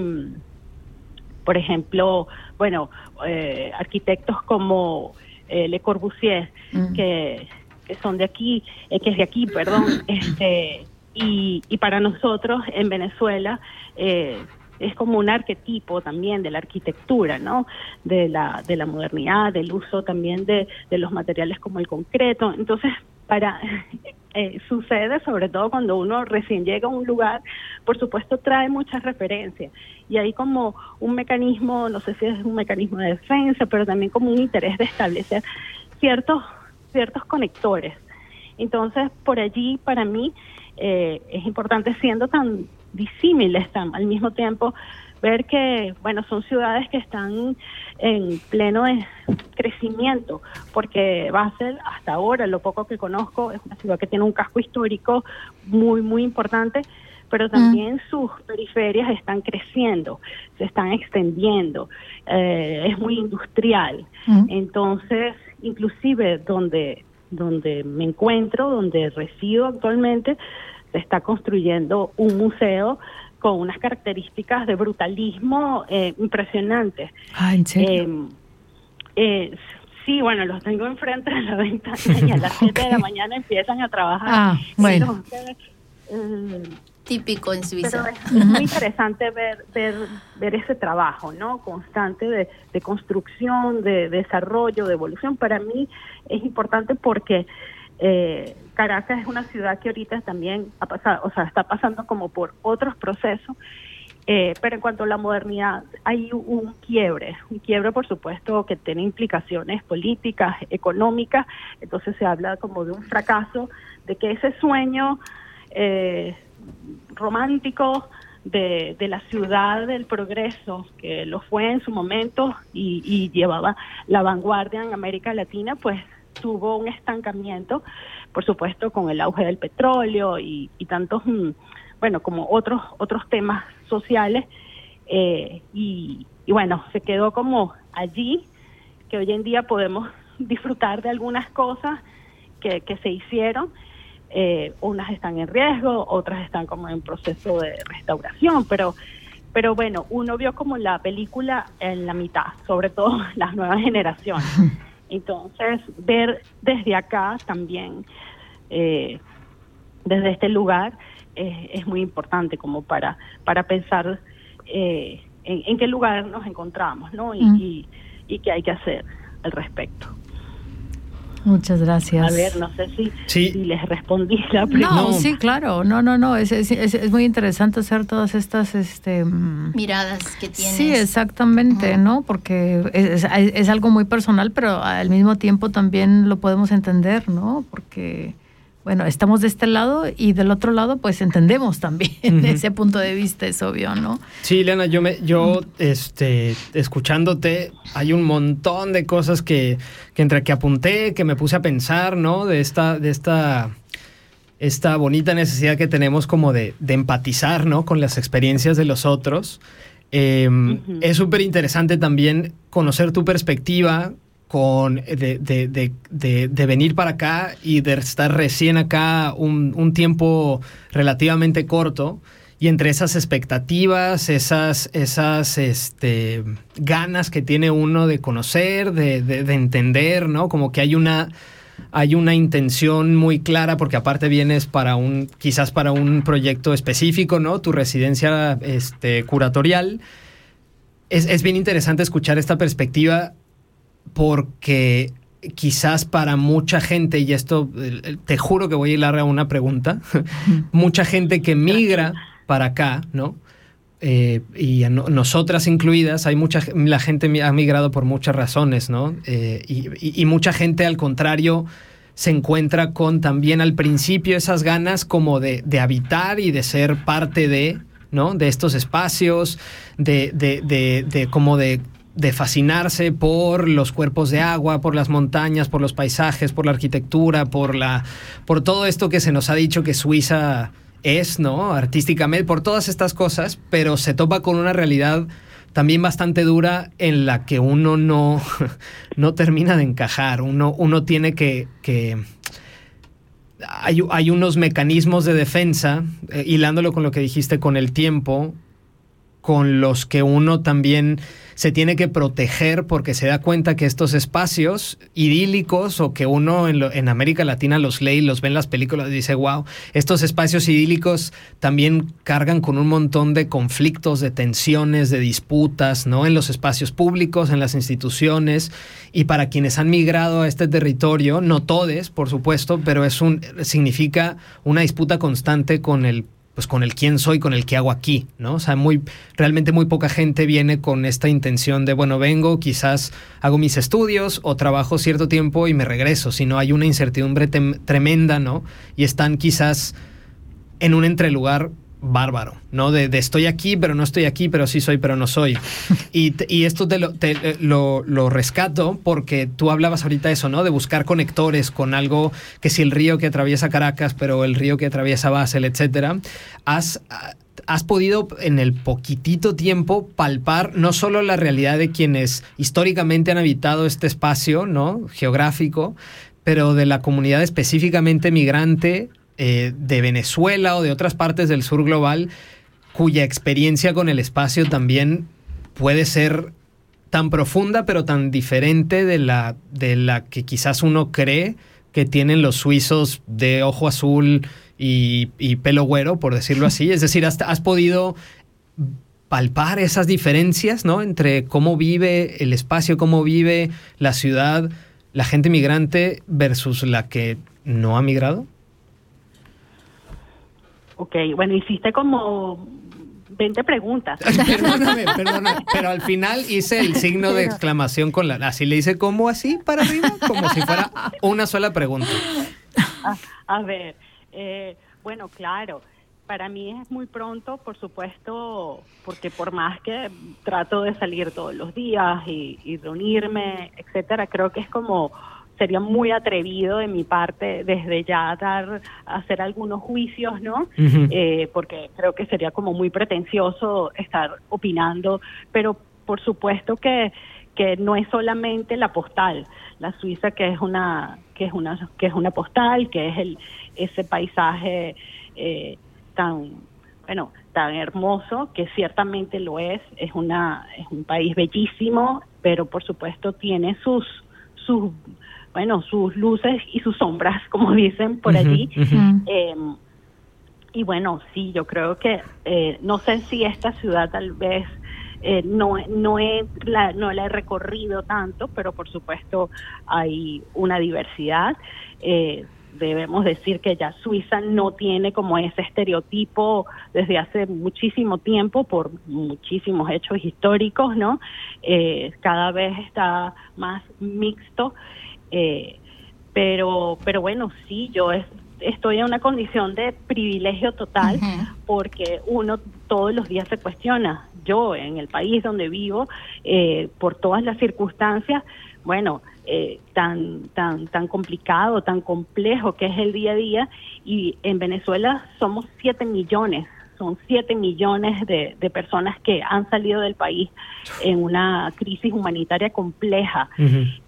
Speaker 5: por ejemplo, bueno, eh, arquitectos como eh, Le Corbusier, mm. que, que, son de aquí, que es de aquí, perdón, este, y, y para nosotros en Venezuela, eh, es como un arquetipo también de la arquitectura, ¿no? De la, de la modernidad, del uso también de, de los materiales como el concreto. Entonces, para eh, sucede sobre todo cuando uno recién llega a un lugar, por supuesto trae muchas referencias y hay como un mecanismo, no sé si es un mecanismo de defensa, pero también como un interés de establecer ciertos ciertos conectores. Entonces, por allí para mí eh, es importante siendo tan disímiles tan, al mismo tiempo ver que bueno son ciudades que están en pleno crecimiento porque Basel hasta ahora lo poco que conozco es una ciudad que tiene un casco histórico muy muy importante pero también sus periferias están creciendo, se están extendiendo, eh, es muy industrial. Entonces, inclusive donde, donde me encuentro, donde resido actualmente, se está construyendo un museo con unas características de brutalismo eh, impresionantes.
Speaker 2: Ah, ¿en serio?
Speaker 5: Eh, eh, sí, bueno, los tengo enfrente de la ventana y a las 7 de la mañana empiezan a trabajar.
Speaker 2: Ah, bueno.
Speaker 3: Típico en Suiza.
Speaker 5: es, muy interesante ver, ver, ver ese trabajo, ¿no? Constante de, de construcción, de desarrollo, de evolución. Para mí es importante porque eh, Caracas es una ciudad que ahorita también ha pasado, o sea, está pasando como por otros procesos, eh, pero en cuanto a la modernidad hay un quiebre, un quiebre por supuesto que tiene implicaciones políticas, económicas, entonces se habla como de un fracaso, de que ese sueño eh, romántico de, de, la ciudad del progreso, que lo fue en su momento y, y llevaba la vanguardia en América Latina, pues tuvo un estancamiento, por supuesto, con el auge del petróleo y, tantos, mm, bueno, como otros, otros temas sociales. Eh, y, bueno, se quedó como allí, que hoy en día podemos disfrutar de algunas cosas que, se hicieron. Eh, unas están en riesgo, otras están como en proceso de restauración, pero pero bueno, uno vio como la película en la mitad, sobre todo las nuevas generaciones. Entonces, ver desde acá también, eh, desde este lugar, eh, es muy importante como para, para pensar eh, en, qué lugar nos encontramos, ¿no? Y,
Speaker 2: Mm.
Speaker 5: y, y qué hay que hacer al respecto.
Speaker 2: Muchas gracias.
Speaker 5: A ver, no sé si,
Speaker 4: Sí.
Speaker 5: si les respondí la pregunta.
Speaker 2: No,
Speaker 4: No.
Speaker 2: sí, claro. No, no, no. Es, es, es- es muy interesante hacer todas estas, este... mm,
Speaker 3: Miradas que tienes.
Speaker 2: Sí, exactamente. ¿no? Porque es, es- es algo muy personal, pero al mismo tiempo también lo podemos entender, ¿no? Porque, bueno, estamos de este lado y del otro lado, pues entendemos también ese punto de vista, es obvio, ¿no?
Speaker 4: Sí, Leana, yo me, yo, este, escuchándote, hay un montón de cosas que, que entre que apunté, que me puse a pensar, ¿no? De esta, de esta, esta bonita necesidad que tenemos como de, de empatizar, ¿no? Con las experiencias de los otros. Eh,
Speaker 5: Ujú.
Speaker 4: Es súper interesante también conocer tu perspectiva con de, de- de- de- de venir para acá y de estar recién acá un, un tiempo relativamente corto y entre esas expectativas, esas, esas este, ganas que tiene uno de conocer, de, de- de entender, ¿no? Como que hay una, hay una intención muy clara, porque aparte vienes para un, quizás para un proyecto específico, ¿no? Tu residencia este, curatorial. Es, es bien interesante escuchar esta perspectiva porque quizás para mucha gente, y esto te juro que voy a hilar a una pregunta, mucha gente que migra para acá, ¿no? Eh, y nosotras incluidas, hay mucha la gente ha migrado por muchas razones, ¿no? Eh, y mucha gente al contrario se encuentra con también al principio esas ganas como de, de habitar y de ser parte de, ¿no? De estos espacios, de, de, de, de como de, de fascinarse por los cuerpos de agua, por las montañas, por los paisajes, por la arquitectura, por la, por todo esto que se nos ha dicho que Suiza es, ¿no? Artísticamente, por todas estas cosas, pero se topa con una realidad también bastante dura en la que uno no, no termina de encajar. Uno, uno tiene que. que hay, hay unos mecanismos de defensa, eh, hilándolo con lo que dijiste con el tiempo, con los que uno también se tiene que proteger porque se da cuenta que estos espacios idílicos o que uno en, lo- en América Latina los lee y los ve en las películas y dice, wow, estos espacios idílicos también cargan con un montón de conflictos, de tensiones, de disputas, ¿no? En los espacios públicos, en las instituciones y para quienes han migrado a este territorio, no todos, por supuesto, pero es un significa una disputa constante con el pues con el quién soy, con el qué hago aquí, ¿no? O sea, muy, realmente muy poca gente viene con esta intención de, bueno, vengo, quizás hago mis estudios o trabajo cierto tiempo y me regreso, sino hay una incertidumbre tremenda, ¿no? Y están quizás en un entrelugar bárbaro, ¿no? De, de estoy aquí, pero no estoy aquí, pero sí soy, pero no soy. Y, y esto te, lo, te- eh, lo, lo rescato porque tú hablabas ahorita eso, ¿no? De buscar conectores con algo que si el río que atraviesa Caracas, pero el río que atraviesa Basel, etcétera. Has, has podido en el poquitito tiempo palpar no solo la realidad de quienes históricamente han habitado este espacio, ¿no? Geográfico, pero de la comunidad específicamente migrante eh, de Venezuela o de otras partes del sur global, cuya experiencia con el espacio también puede ser tan profunda, pero tan diferente de la, de la que quizás uno cree que tienen los suizos de ojo azul y, pelo güero, por decirlo así. Es decir, has, has podido palpar esas diferencias, ¿no? Entre cómo vive el espacio, cómo vive la ciudad, la gente migrante versus la que no ha migrado.
Speaker 5: Ok, bueno, hiciste como 20 preguntas.
Speaker 4: Perdóname, perdóname, pero al final hice el signo de exclamación con la... Así le hice como así para arriba, como si fuera una sola pregunta.
Speaker 5: A, a ver, eh, bueno, claro, para mí es muy pronto, por supuesto, porque por más que trato de salir todos los días y, y reunirme, etcétera, creo que es como sería muy atrevido de mi parte desde ya dar hacer algunos juicios, ¿no? Eh, porque creo que sería como muy pretencioso estar opinando, pero por supuesto que que no es solamente la postal, la Suiza que es una que es una que es una postal, que es el ese paisaje eh, tan bueno tan hermoso, que ciertamente lo es, es, una, es un país bellísimo, pero por supuesto tiene sus, sus, bueno, sus luces y sus sombras, como dicen por allí. Eh, y bueno, sí, yo creo que, eh, no sé si esta ciudad tal vez eh, no, no, he, la, no la he recorrido tanto, pero por supuesto hay una diversidad. Eh, debemos decir que ya Suiza no tiene como ese estereotipo desde hace muchísimo tiempo por muchísimos hechos históricos, ¿no? Eh, cada vez está más mixto, eh, pero, pero bueno, sí, yo estoy en una condición de privilegio total porque uno todos los días se cuestiona. Yo en el país donde vivo, eh, por todas las circunstancias, bueno, eh, tan, tan, tan complicado, tan complejo que es el día a día. Y en Venezuela somos 7 millones, son 7 millones de, personas que han salido del país en una crisis humanitaria compleja,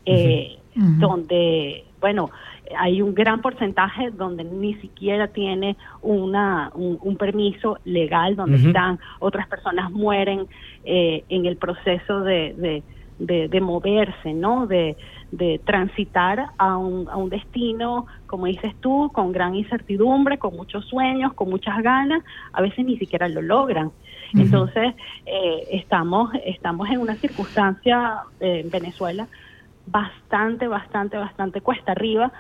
Speaker 5: eh, donde, bueno, hay un gran porcentaje donde ni siquiera tiene una, un, permiso legal, donde están, otras personas mueren eh, en el proceso de, de, de moverse, ¿no? De, de transitar a un, a un destino, como dices tú, con gran incertidumbre, con muchos sueños, con muchas ganas, a veces ni siquiera lo logran. Entonces, eh, estamos, estamos en una circunstancia eh, en Venezuela bastante, bastante, bastante cuesta arriba,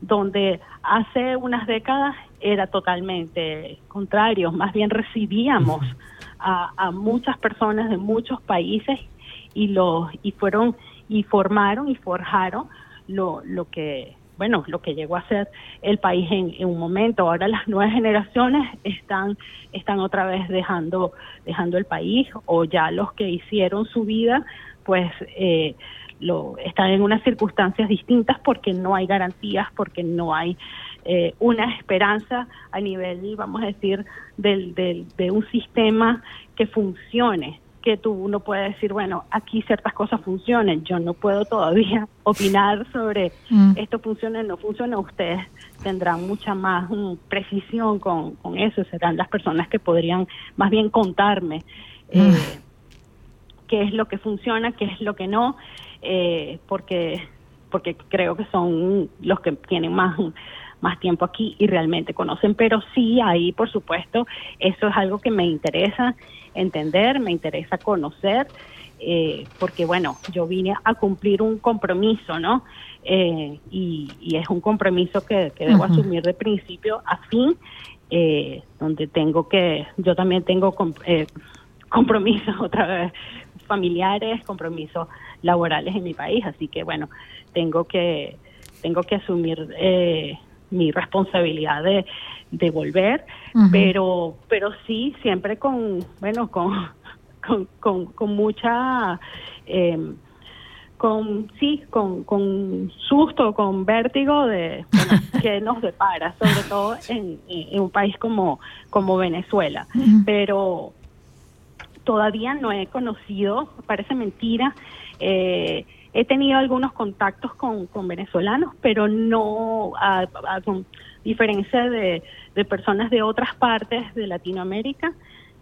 Speaker 5: donde hace unas décadas era totalmente contrario, más bien recibíamos a, a muchas personas de muchos países y los y fueron y formaron y forjaron lo, lo que bueno lo que llegó a ser el país en, en, un momento. Ahora las nuevas generaciones están están otra vez dejando dejando el país o ya los que hicieron su vida pues eh, lo están en unas circunstancias distintas porque no hay garantías porque no hay eh, una esperanza a nivel vamos a decir del, del, de un sistema que funcione que tú uno puede decir, bueno, aquí ciertas cosas funcionen, yo no puedo todavía opinar sobre mm. esto funciona o no funciona, ustedes tendrán mucha más mm, precisión con, con, eso, serán las personas que podrían más bien contarme mm. eh, qué es lo que funciona, qué es lo que no, eh, porque porque creo que son los que tienen más más tiempo aquí y realmente conocen, pero sí ahí, por supuesto, eso es algo que me interesa entender, me interesa conocer, eh, porque bueno, yo vine a cumplir un compromiso, ¿no? Eh, y, es un compromiso que, debo asumir de principio a fin, eh, donde tengo que, yo también tengo compromisos otra vez familiares, compromisos laborales en mi país, así que bueno, tengo que tengo que asumir eh, mi responsabilidad de, de volver, pero, pero sí, siempre con, bueno, con, con, con, mucha, eh, con, sí, con, con susto, con vértigo de que nos depara, sobre todo en, en, un país como, como Venezuela. Pero todavía no he conocido, parece mentira, eh, He tenido algunos contactos con, con venezolanos, pero no, a, con diferencia de, de, personas de otras partes de Latinoamérica,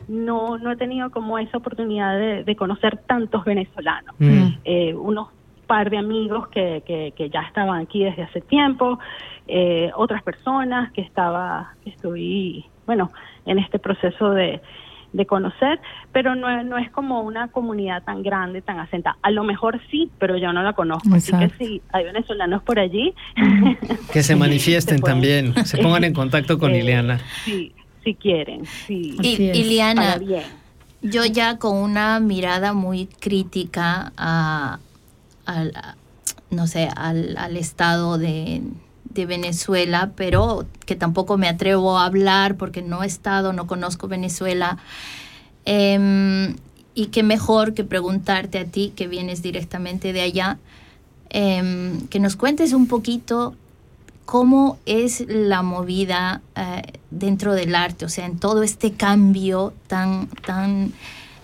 Speaker 5: no, no he tenido como esa oportunidad de, conocer tantos venezolanos. Mm. Eh, unos par de amigos que, que, que, ya estaban aquí desde hace tiempo, eh, otras personas que estaba, que estoy, bueno, en este proceso de, de conocer, pero no, no es como una comunidad tan grande, tan asentada. A lo mejor sí, pero yo no la conozco. Así que si hay venezolanos por allí.
Speaker 4: Que se manifiesten también, se pongan en contacto con eh, Ileana.
Speaker 5: Sí, si quieren. Sí.
Speaker 3: Y, Ileana, yo ya con una mirada muy crítica a, al, no sé, al, al estado de de Venezuela, pero que tampoco me atrevo a hablar porque no he estado, no conozco Venezuela. Em, y qué mejor que preguntarte a ti, que vienes directamente de allá, em, que nos cuentes un poquito cómo es la movida eh, dentro del arte, o sea, en todo este cambio tan, tan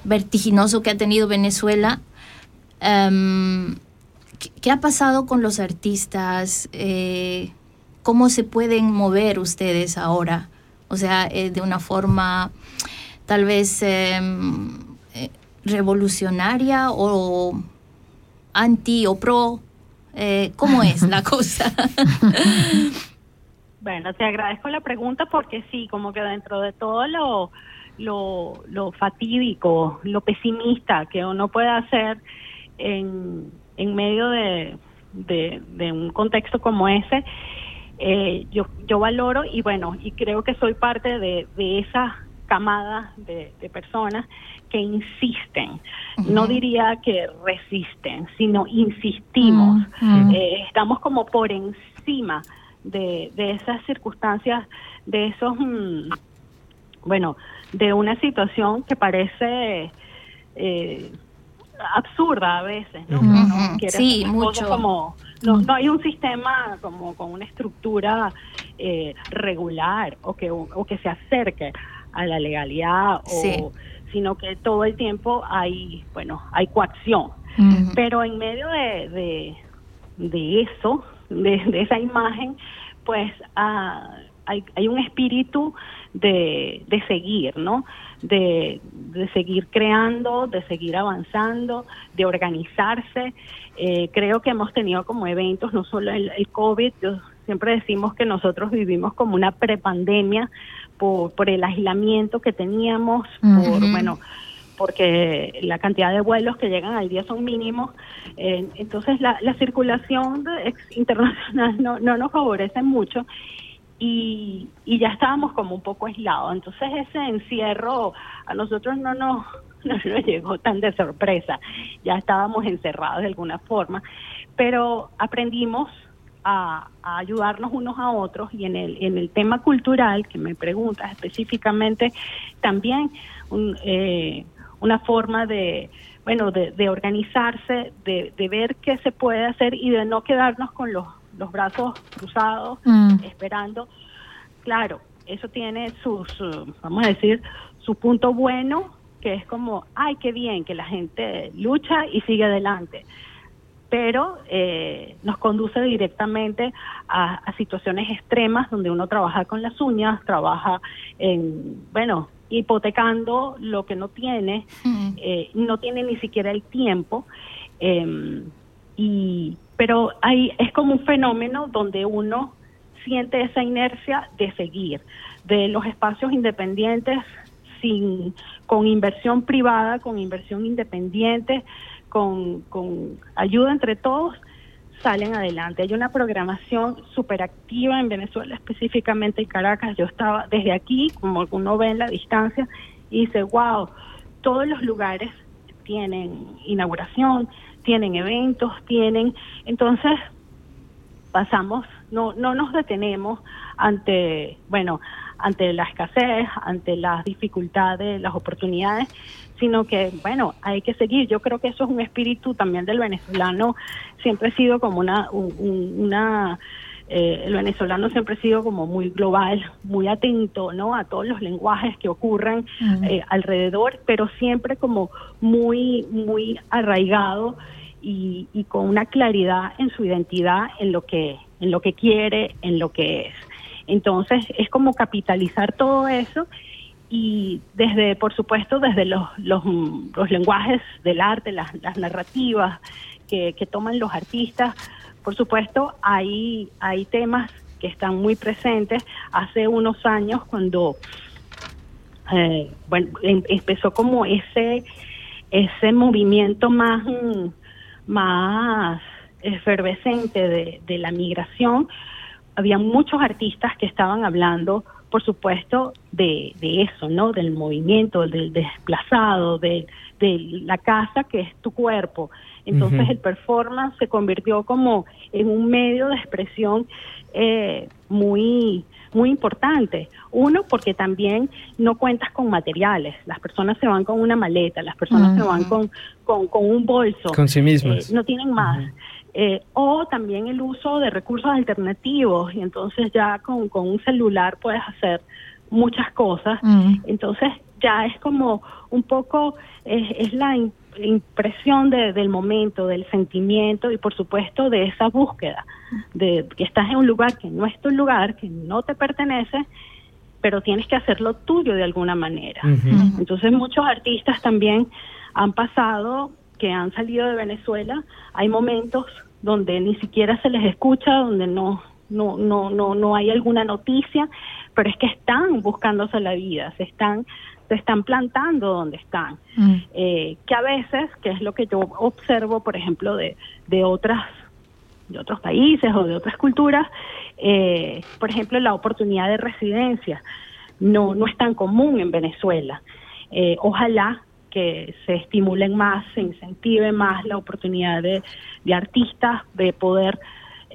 Speaker 3: vertiginoso que ha tenido Venezuela. Em, ¿Qué ha pasado con los artistas? Eh, ¿Cómo se pueden mover ustedes ahora? O sea, eh, de una forma tal vez em, eh, revolucionaria o anti o pro. Eh, ¿Cómo es la cosa?
Speaker 5: Bueno, te agradezco la pregunta porque sí, como que dentro de todo lo, lo, lo fatídico, lo pesimista que uno puede hacer en, en medio de, de, de un contexto como ese, eh, yo, yo valoro y bueno, y creo que soy parte de, de esa camada de, de personas que insisten. No diría que resisten, sino insistimos.
Speaker 2: Mm, mm.
Speaker 5: Eh, estamos como por encima de, de esas circunstancias, de esos, mm, bueno, de una situación que parece eh, absurda a veces, ¿no?
Speaker 3: Sí, mucho.
Speaker 5: Como, no, no hay un sistema como con una estructura eh, regular o que, o que se acerque a la legalidad, o,
Speaker 3: Sí.
Speaker 5: sino que todo el tiempo hay, bueno, hay coacción.
Speaker 2: Mm.
Speaker 5: Pero en medio de, de, de eso, de, de esa imagen, pues ah, hay, hay un espíritu de, de seguir, ¿no? De, de seguir creando, de seguir avanzando, de organizarse. Eh, creo que hemos tenido como eventos, no solo el, el COVID, yo siempre decimos que nosotros vivimos como una prepandemia por, por el aislamiento que teníamos, por, bueno, porque la cantidad de vuelos que llegan al día son mínimos, eh, entonces la, la circulación internacional no, no nos favorece mucho y, y ya estábamos como un poco aislados, entonces ese encierro a nosotros no nos, no nos llegó tan de sorpresa, ya estábamos encerrados de alguna forma, pero aprendimos a, ayudarnos unos a otros y en el, en el tema cultural que me preguntas específicamente, también un, eh, una forma de, bueno, de, organizarse, de ver qué se puede hacer y de no quedarnos con los, los brazos cruzados
Speaker 2: Mm.
Speaker 5: esperando. Claro, eso tiene sus, uh, vamos a decir, su punto bueno, que es como, ay, qué bien, que la gente lucha y sigue adelante. Pero eh, nos conduce directamente a, a situaciones extremas donde uno trabaja con las uñas, trabaja en, bueno, hipotecando lo que no tiene,
Speaker 3: Ujú.
Speaker 5: eh, no tiene ni siquiera el tiempo. eh, y pero hay es como un fenómeno donde uno siente esa inercia de seguir de los espacios independientes sin con inversión privada con inversión independiente con, con ayuda entre todos salen adelante. Hay una programación súper activa en Venezuela específicamente en Caracas. Yo estaba desde aquí como uno ve en la distancia y dice wow todos los lugares tienen inauguración, tienen eventos, tienen, entonces pasamos, no, no nos detenemos ante, bueno, ante la escasez, ante las dificultades, las oportunidades, sino que, bueno, hay que seguir. Yo creo que eso es un espíritu también del venezolano, siempre ha sido como una, un- un- una eh, el venezolano siempre ha sido como muy global, muy atento, ¿no? A todos los lenguajes que ocurren
Speaker 2: Mm.
Speaker 5: eh, alrededor, pero siempre como muy, muy arraigado y, y con una claridad en su identidad, en lo que, en lo que quiere, en lo que es. Entonces es como capitalizar todo eso y desde, por supuesto, desde los, los, los lenguajes del arte, las, las narrativas que, que toman los artistas, por supuesto, hay, hay temas que están muy presentes. Hace unos años, cuando eh, bueno, em- empezó como ese, ese movimiento más, más efervescente de, de la migración, había muchos artistas que estaban hablando, por supuesto, de, de eso, ¿no? Del movimiento, del desplazado, de, de la casa que es tu cuerpo. Entonces el performance se convirtió como en un medio de expresión eh, muy muy importante. Uno, porque también no cuentas con materiales. Las personas se van con una maleta, las personas se van con, con un bolso.
Speaker 4: Con sí mismas.
Speaker 5: Eh, no tienen más. Eh, o también el uso de recursos alternativos y entonces ya con, con un celular puedes hacer muchas cosas.
Speaker 2: Mm.
Speaker 5: Entonces ya es como un poco, es, es la im- impresión de- del momento, del sentimiento y por supuesto de esa búsqueda, de que estás en un lugar que no es tu lugar, que no te pertenece, pero tienes que hacerlo tuyo de alguna manera. Entonces muchos artistas también han pasado que han salido de Venezuela, hay momentos donde ni siquiera se les escucha, donde no no no no no hay alguna noticia, pero es que están buscándose la vida, se están se están plantando donde están.
Speaker 2: Mm.
Speaker 5: Eh, que a veces, que es lo que yo observo, por ejemplo, de, de otras de otros países o de otras culturas, eh, por ejemplo, la oportunidad de residencia no, no es tan común en Venezuela. Eh, ojalá que se estimulen más, se incentive más la oportunidad de, de artistas de poder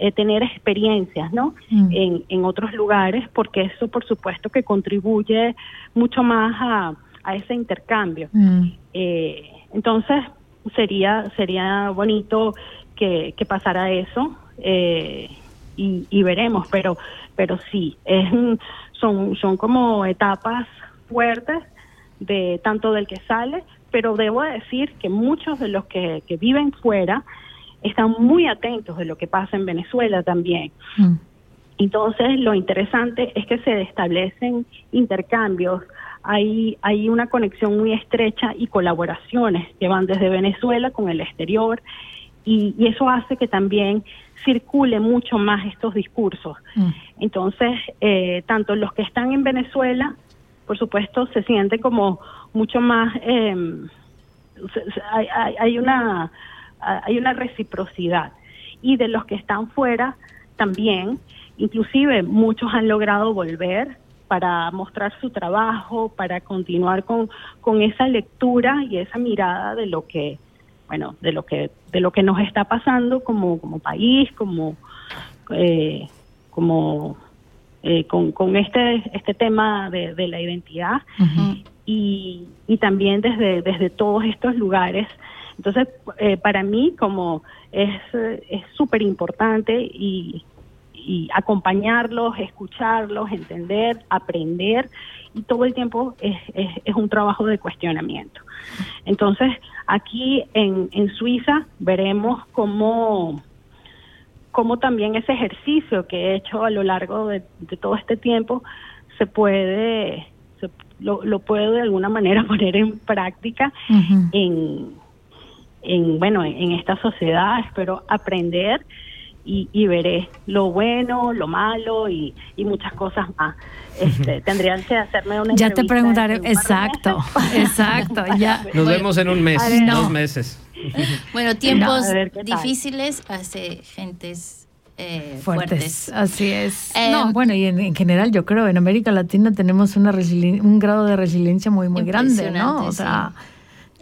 Speaker 5: eh, tener experiencias ¿no?
Speaker 2: Mm.
Speaker 5: en, en otros lugares, porque eso por supuesto que contribuye mucho más a, a ese intercambio.
Speaker 2: Mm.
Speaker 5: Eh, entonces sería sería bonito que, que pasara eso eh, y, y veremos, pero pero sí es son son como etapas fuertes de tanto del que sale, pero debo decir que muchos de los que, que viven fuera están muy atentos de lo que pasa en Venezuela también.
Speaker 2: Mm.
Speaker 5: Entonces, lo interesante es que se establecen intercambios, hay, hay una conexión muy estrecha y colaboraciones que van desde Venezuela con el exterior y, y eso hace que también circule mucho más estos discursos.
Speaker 2: Mm.
Speaker 5: Entonces, eh, tanto los que están en Venezuela, por supuesto, se sienten como mucho más, eh, hay, hay- hay una hay una reciprocidad y de los que están fuera también, inclusive muchos han logrado volver para mostrar su trabajo, para continuar con, con esa lectura y esa mirada de lo que bueno, de lo que de lo que nos está pasando como como país, como eh, como eh, con, con este este tema de, de la identidad y, y también desde, desde todos estos lugares. Entonces, eh, para mí como es eh, es súper importante y, y acompañarlos, escucharlos, entender, aprender y todo el tiempo es, es, es un trabajo de cuestionamiento. Entonces, aquí en, en Suiza veremos cómo cómo también ese ejercicio que he hecho a lo largo de, de todo este tiempo se puede, se- lo, lo puedo de alguna manera poner en práctica en, en bueno, en, esta sociedad. Espero aprender y, y veré lo bueno, lo malo y, y muchas cosas más. Este, tendrían que hacerme una
Speaker 2: Ya te preguntaré, exacto, exacto, ya.
Speaker 4: Nos vemos en un mes,
Speaker 2: no.
Speaker 4: dos meses.
Speaker 3: Bueno, tiempos difíciles hace gentes eh,
Speaker 2: Fuertes,
Speaker 3: fuertes.
Speaker 2: así es.
Speaker 3: Eh,
Speaker 2: no, bueno, y en, en general yo creo en América Latina tenemos una un grado de resiliencia muy, muy grande, ¿no? O sea,
Speaker 3: sí.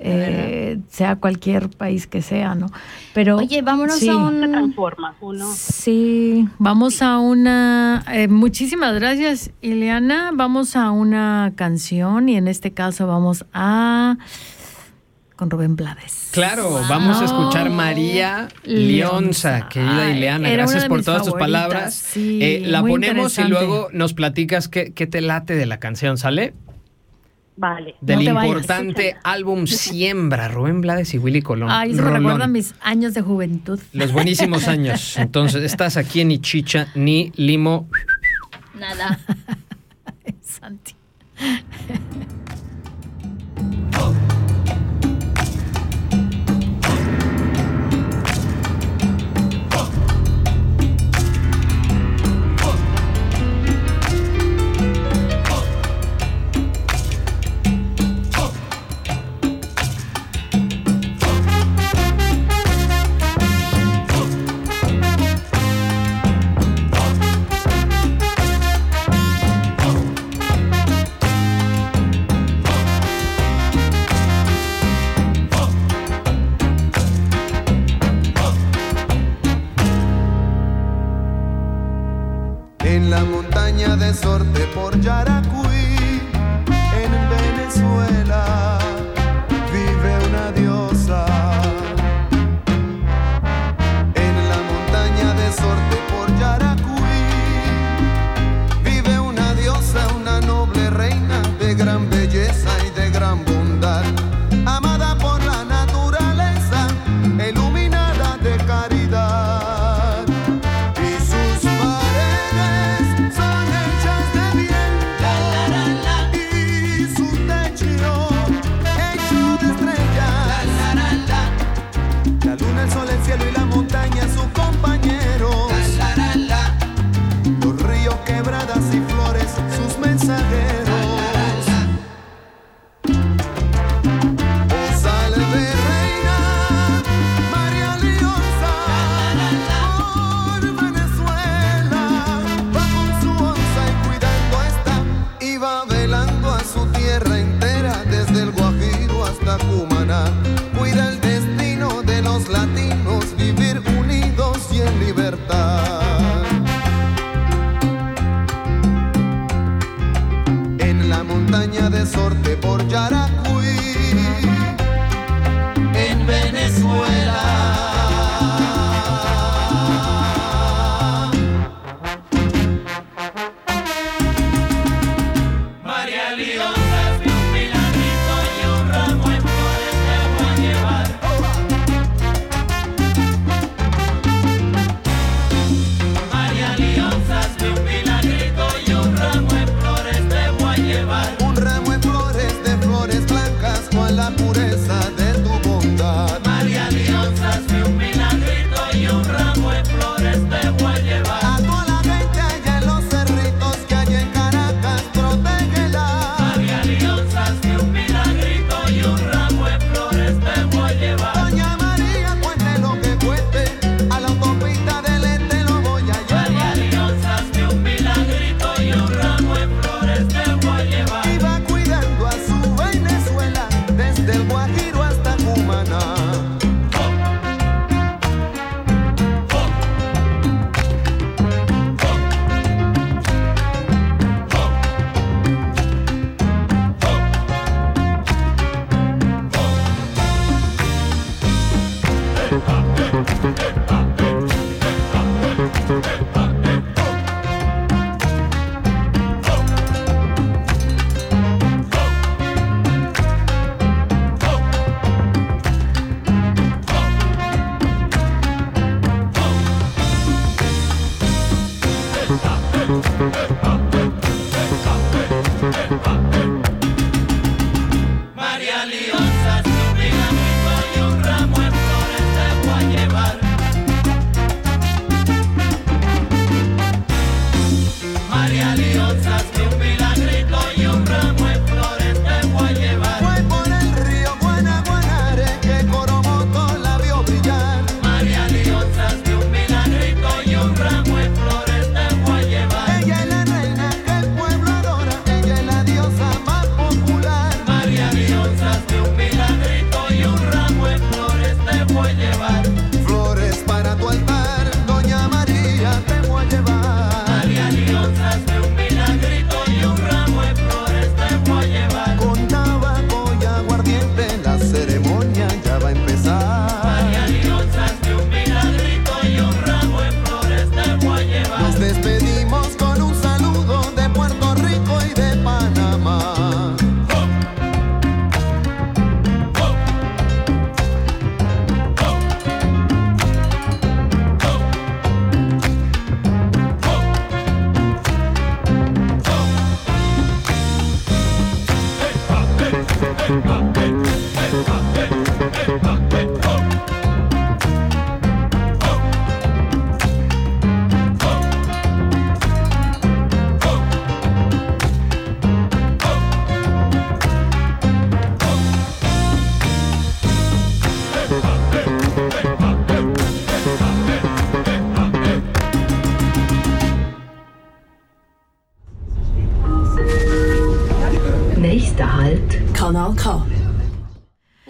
Speaker 2: Eh, sea cualquier país que sea, ¿no? Pero
Speaker 3: Oye, vámonos
Speaker 2: sí.
Speaker 3: a
Speaker 5: Se
Speaker 3: un...
Speaker 5: transforma uno.
Speaker 2: Sí, vamos a una. eh, muchísimas gracias, Ileana. Vamos a una canción y en este caso vamos a. con Rubén Blades.
Speaker 4: Claro,
Speaker 3: Wow.
Speaker 4: vamos a escuchar María Lionza,
Speaker 2: Lionza.
Speaker 4: querida
Speaker 2: Ay,
Speaker 4: Ileana.
Speaker 2: una
Speaker 4: Gracias por todas tus palabras.
Speaker 2: sí,
Speaker 4: Eh, la ponemos y luego nos platicas qué, qué te late de la canción, ¿sale?
Speaker 5: Vale.
Speaker 4: Del
Speaker 2: te vayas.
Speaker 4: importante álbum Siembra, Rubén Blades y Willy Colón.
Speaker 2: Ay, eso me
Speaker 4: Rolón.
Speaker 2: recuerda a mis años de juventud.
Speaker 4: Los buenísimos años. Entonces, estás aquí en ni chicha ni limo.
Speaker 3: Nada.
Speaker 2: Santi.
Speaker 7: Montaña de Sorte por Yaracuy,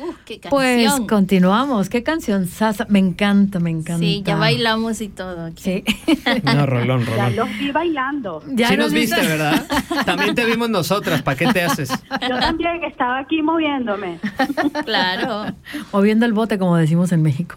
Speaker 3: Uh, qué
Speaker 2: Pues continuamos. Qué canción sasa. Me encanta, me encanta.
Speaker 3: sí, ya bailamos y todo. aquí.
Speaker 2: Sí.
Speaker 4: No, Rolón,
Speaker 5: Ya
Speaker 4: Rolón.
Speaker 5: los vi bailando.
Speaker 2: Ya
Speaker 4: sí nos
Speaker 2: viste.
Speaker 4: viste, ¿verdad? También te vimos nosotras. ¿Para qué te haces?
Speaker 5: Yo también estaba aquí moviéndome.
Speaker 3: Claro.
Speaker 2: Moviendo el bote, como decimos en México.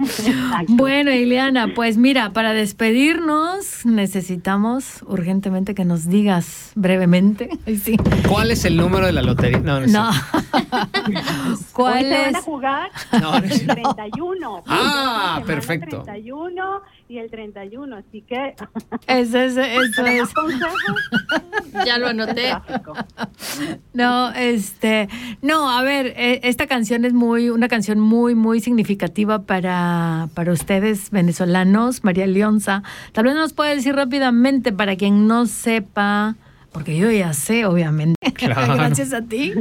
Speaker 5: Exacto.
Speaker 2: Bueno, Ileana, pues mira, para despedirnos necesitamos urgentemente que nos digas brevemente. Sí.
Speaker 4: ¿Cuál es el número de la lotería? No, no, es
Speaker 2: No.
Speaker 5: Hoy
Speaker 2: ¿Cuál
Speaker 5: se van a
Speaker 2: es?
Speaker 5: jugar
Speaker 4: No, no es
Speaker 5: el
Speaker 4: cierto.
Speaker 5: 31.
Speaker 4: Ah, perfecto.
Speaker 5: 31 y el 31, así que
Speaker 2: Eso es, eso es.
Speaker 5: más consejos,
Speaker 3: Ya lo anoté.
Speaker 2: No, este, no, a ver, eh, esta canción es muy, una canción muy, muy significativa para, para ustedes venezolanos, María Leonza. Tal vez nos puede decir rápidamente para quien no sepa, porque yo ya sé, obviamente,
Speaker 4: Claro.
Speaker 2: gracias a ti,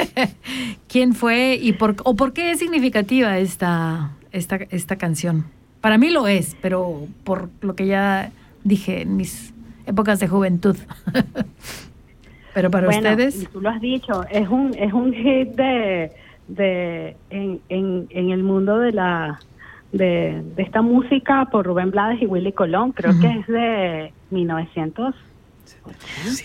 Speaker 2: quién fue y por, o por qué es significativa esta, esta, esta canción. Para mí lo es, pero por lo que ya dije en mis épocas de juventud. Pero para
Speaker 5: Bueno,
Speaker 2: ustedes,
Speaker 5: y tú lo has dicho, es un es un hit de de en, en, en el mundo de la de, de esta música por Rubén Blades y Willy Colón, creo que es de 1900.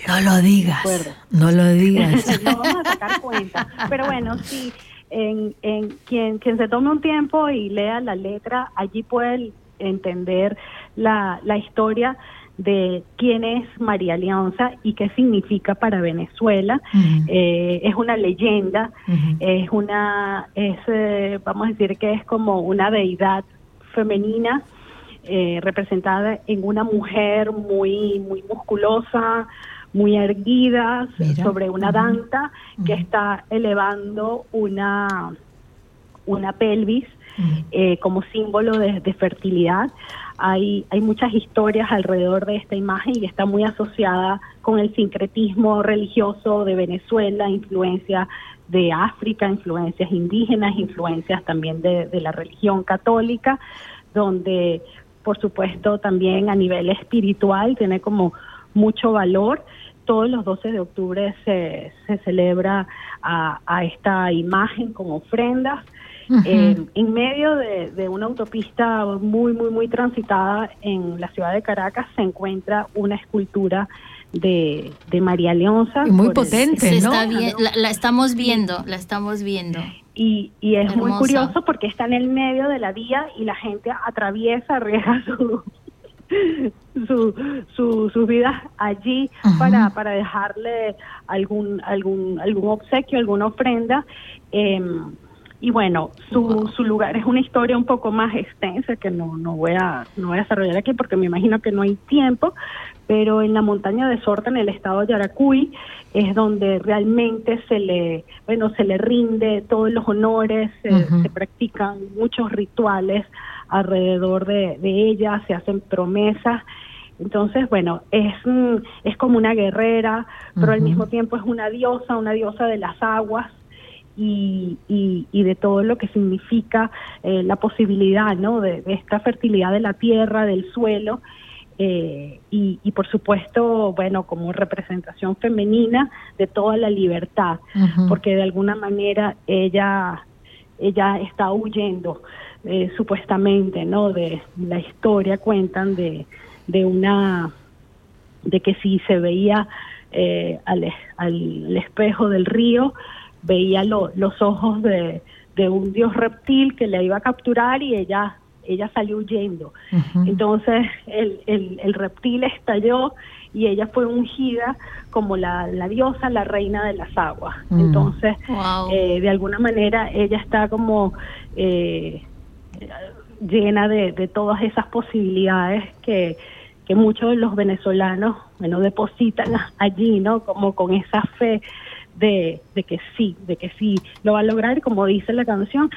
Speaker 2: No lo digas, no lo digas.
Speaker 5: no vamos a sacar cuenta. Pero bueno, sí, en, en quien, quien se tome un tiempo y lea la letra, allí puede entender la, la historia de quién es María Alianza y qué significa para Venezuela. Eh, es una leyenda, es una, es, eh, vamos a decir que es como una deidad femenina eh, representada en una mujer muy, muy musculosa, muy erguida
Speaker 2: Mira.
Speaker 5: sobre una danta que está elevando una, una pelvis eh, como símbolo de, de fertilidad. Hay, hay muchas historias alrededor de esta imagen y está muy asociada con el sincretismo religioso de Venezuela, influencia de África, influencias indígenas, influencias también de, de la religión católica, donde por supuesto también a nivel espiritual tiene como mucho valor. Todos los 12 de octubre se, se celebra a, a esta imagen con ofrendas. Eh, en medio de, de una autopista muy, muy, muy transitada en la ciudad de Caracas se encuentra una escultura de, de María Leonza.
Speaker 2: Y muy
Speaker 5: el-
Speaker 2: potente. ¿no?
Speaker 3: está bien, la, la estamos viendo, la estamos viendo.
Speaker 5: Y, y es muy curioso porque está en el medio de la vía y la gente atraviesa, arriesga su, su, su, sus vidas allí para, para dejarle algún, algún, algún obsequio, alguna ofrenda. Em, y bueno, su, su lugar es una historia un poco más extensa que no, no, voy a, no voy a desarrollar aquí porque me imagino que no hay tiempo, pero en la montaña de Sorta, en el estado de Yaracuy, es donde realmente se le, bueno, se le rinde todos los honores, se, practican muchos rituales alrededor de, de ella, se hacen promesas. Entonces, bueno, es, mm, es como una guerrera, pero al mismo tiempo es una diosa, una diosa de las aguas y, y, y de todo lo que significa eh, la posibilidad ¿no? de, de esta fertilidad de la tierra, del suelo. Eh, y, y por supuesto, bueno, como representación femenina de toda la libertad, porque de alguna manera ella, ella está huyendo, eh, supuestamente, ¿no? De la historia cuentan de, de una, de que si se veía eh, al, al espejo del río, veía lo- los ojos de, de un dios reptil que la iba a capturar y ella ella salió huyendo. Entonces el, el, el reptil estalló y ella fue ungida como la, la diosa, la reina de las aguas.
Speaker 2: Mm.
Speaker 5: Entonces,
Speaker 3: Wow.
Speaker 5: eh, de alguna manera ella está como eh, llena de, de todas esas posibilidades que, que muchos de los venezolanos bueno depositan allí no como con esa fe de, de que sí de que sí lo va a lograr como dice la canción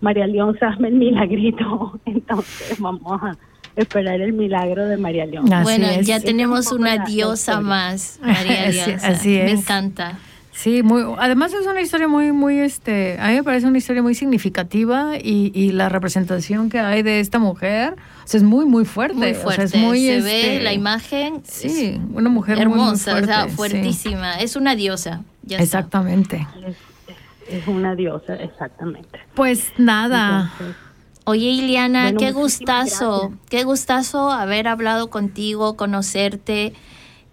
Speaker 5: María León hazme el milagrito entonces vamos a esperar el milagro de María León
Speaker 2: Así
Speaker 3: bueno,
Speaker 2: es.
Speaker 3: ya tenemos
Speaker 5: un
Speaker 3: una diosa más, María
Speaker 2: Así-
Speaker 3: Alianza.
Speaker 2: así
Speaker 3: Me
Speaker 2: es.
Speaker 3: encanta.
Speaker 2: Sí, muy, además es una historia muy, muy, este, a mí me parece una historia muy significativa y, y la representación que hay de esta mujer o sea, es muy, muy fuerte.
Speaker 3: Muy
Speaker 2: o sea,
Speaker 3: fuerte.
Speaker 2: es muy,
Speaker 3: Se
Speaker 2: este,
Speaker 3: ve la imagen.
Speaker 2: Sí, una mujer
Speaker 3: hermosa,
Speaker 2: muy, muy
Speaker 3: o sea,
Speaker 2: sí.
Speaker 3: fuertísima. Es una diosa. Ya.
Speaker 2: Exactamente.
Speaker 5: Es- una diosa exactamente
Speaker 2: Pues nada,
Speaker 5: Entonces,
Speaker 3: Oye, Iliana,
Speaker 5: Bueno,
Speaker 3: qué gustazo,
Speaker 5: gracias.
Speaker 3: qué gustazo haber hablado contigo, conocerte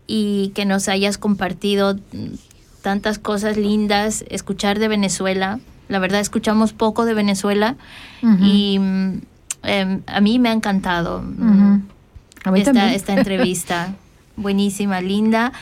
Speaker 3: y que nos hayas compartido tantas cosas lindas, escuchar de Venezuela. La verdad, escuchamos poco de Venezuela y mm, em, a mí me ha encantado mm.
Speaker 2: A mí
Speaker 3: esta,
Speaker 2: también.
Speaker 3: esta entrevista. Buenísima, linda.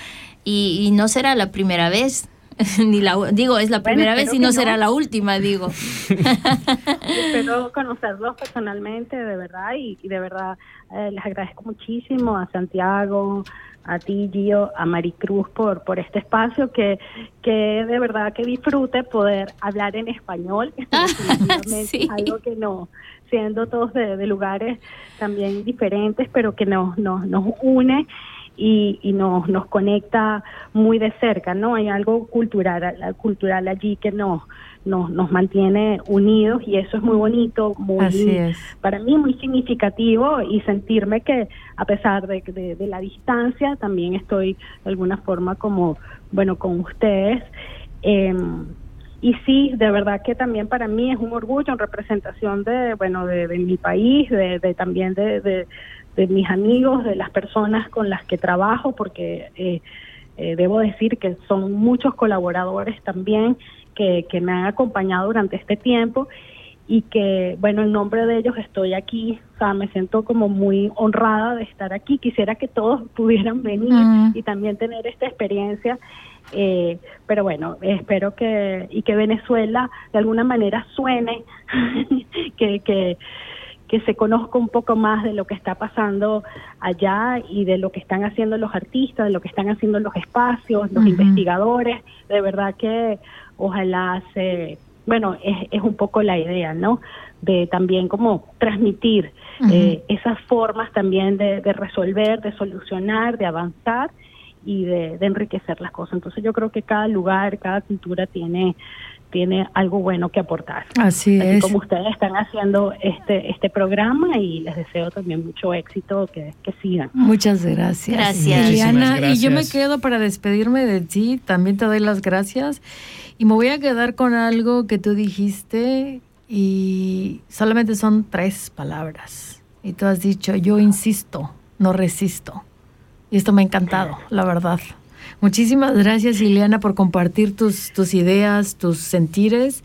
Speaker 3: Y, y no será la primera vez. Ni la, digo, es la
Speaker 5: Bueno,
Speaker 3: primera vez y
Speaker 5: que
Speaker 3: no
Speaker 5: no.
Speaker 3: será la última, digo.
Speaker 5: Espero conocerlos personalmente, de verdad, y, y de verdad eh, les agradezco muchísimo a Santiago, a ti, Gio, a Maricruz por, por este espacio, que, que de verdad que disfrute poder hablar en español,
Speaker 3: Sí.
Speaker 5: es algo que no, siendo todos de, de lugares también diferentes, pero que nos, nos, nos une. Y, y nos, nos conecta muy de cerca, ¿no? Hay algo cultural, cultural allí que nos, nos, nos mantiene unidos y eso es muy bonito, muy
Speaker 2: Así es.
Speaker 5: para mí muy significativo y sentirme que a pesar de, de, de la distancia también estoy de alguna forma como, bueno, con ustedes. Eh, y sí, de verdad que también para mí es un orgullo en representación de, bueno, de, de mi país, de, de también de, de, de mis amigos, de las personas con las que trabajo, porque eh, eh, debo decir que son muchos colaboradores también que, que me han acompañado durante este tiempo y que, bueno, en nombre de ellos estoy aquí, o sea, me siento como muy honrada de estar aquí. Quisiera que todos pudieran venir
Speaker 2: Mm.
Speaker 5: y también tener esta experiencia, eh, pero bueno, espero que, y que Venezuela de alguna manera suene, que, que, que se conozca un poco más de lo que está pasando allá y de lo que están haciendo los artistas, de lo que están haciendo los espacios, los investigadores. De verdad que ojalá se, bueno, es, es un poco la idea, ¿no? De también como transmitir eh, esas formas también de, de resolver, de solucionar, de avanzar y de, de enriquecer las cosas. Entonces yo creo que cada lugar, cada cultura tiene tiene algo bueno que aportar.
Speaker 2: Así
Speaker 5: Así
Speaker 2: es.
Speaker 5: como ustedes están haciendo este este programa y les deseo también mucho éxito, que, que sigan.
Speaker 2: Muchas gracias.
Speaker 3: Gracias.
Speaker 2: Liliana,
Speaker 4: Muchísimas
Speaker 2: y yo me
Speaker 4: gracias.
Speaker 2: quedo para despedirme de ti, también te doy las gracias y me voy a quedar con algo que tú dijiste y solamente son tres palabras. Y tú has dicho, yo insisto, no resisto. Y esto me ha encantado, la verdad. Muchísimas gracias, Liliana, por compartir tus, tus ideas, tus sentires.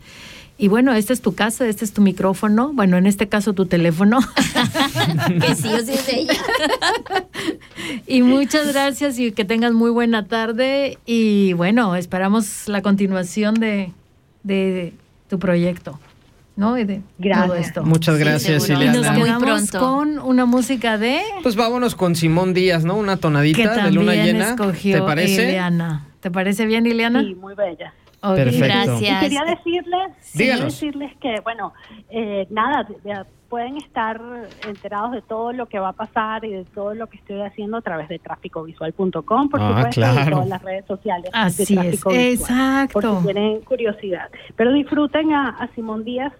Speaker 2: Y bueno, esta es tu casa, este es tu micrófono, bueno, en este caso tu teléfono.
Speaker 3: que sí o sí es ella.
Speaker 2: Y muchas gracias y que tengas muy buena tarde. Y bueno, esperamos la continuación de, de tu proyecto, ¿no? Y de
Speaker 5: Gracias.
Speaker 2: todo esto.
Speaker 4: Muchas gracias,
Speaker 3: seguro.
Speaker 2: Y nos
Speaker 4: Ileana.
Speaker 2: Quedamos
Speaker 3: pronto.
Speaker 2: con una música de
Speaker 4: Pues vámonos con Simón Díaz, ¿no? Una
Speaker 2: que
Speaker 4: tonadita de
Speaker 2: también
Speaker 4: luna llena.
Speaker 2: escogió
Speaker 4: ¿Te parece?
Speaker 2: Ileana. ¿Te parece bien, Ileana?
Speaker 5: Sí, muy bella.
Speaker 2: Ok.
Speaker 4: Perfecto.
Speaker 5: Y
Speaker 3: Gracias.
Speaker 5: quería decirles, quería decirles que, bueno, eh, nada, de- de- pueden estar enterados de todo lo que va a pasar y de todo lo que estoy haciendo a través de tráficovisual.com, por
Speaker 4: Ah,
Speaker 5: supuesto, y
Speaker 4: claro.
Speaker 5: todas las redes sociales
Speaker 2: Así
Speaker 5: de
Speaker 2: es,
Speaker 5: Visual,
Speaker 2: exacto.
Speaker 5: por si tienen curiosidad. Pero disfruten a, a Simón Díaz,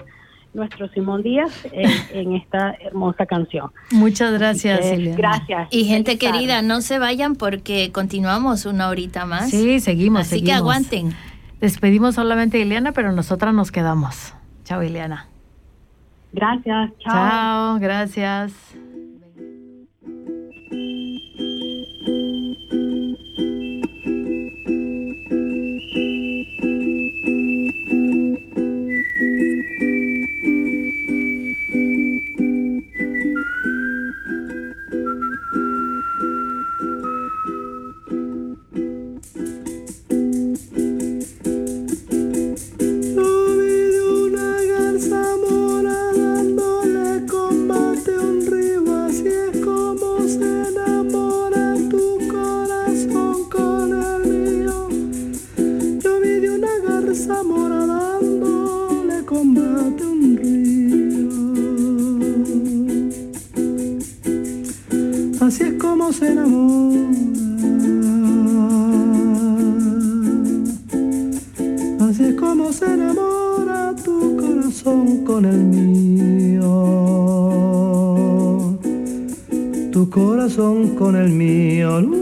Speaker 5: nuestro Simón Díaz, eh, en esta hermosa canción.
Speaker 2: Muchas gracias, Ileana.
Speaker 5: gracias.
Speaker 3: Y gente
Speaker 5: Feliz tarde.
Speaker 3: querida, no se vayan porque continuamos una horita más.
Speaker 2: Sí, seguimos,
Speaker 3: Así que aguanten.
Speaker 2: Despedimos solamente a Ileana, pero nosotras nos quedamos. Chao, Ileana.
Speaker 5: Gracias, chao.
Speaker 2: Chao, gracias.
Speaker 7: Con el mío.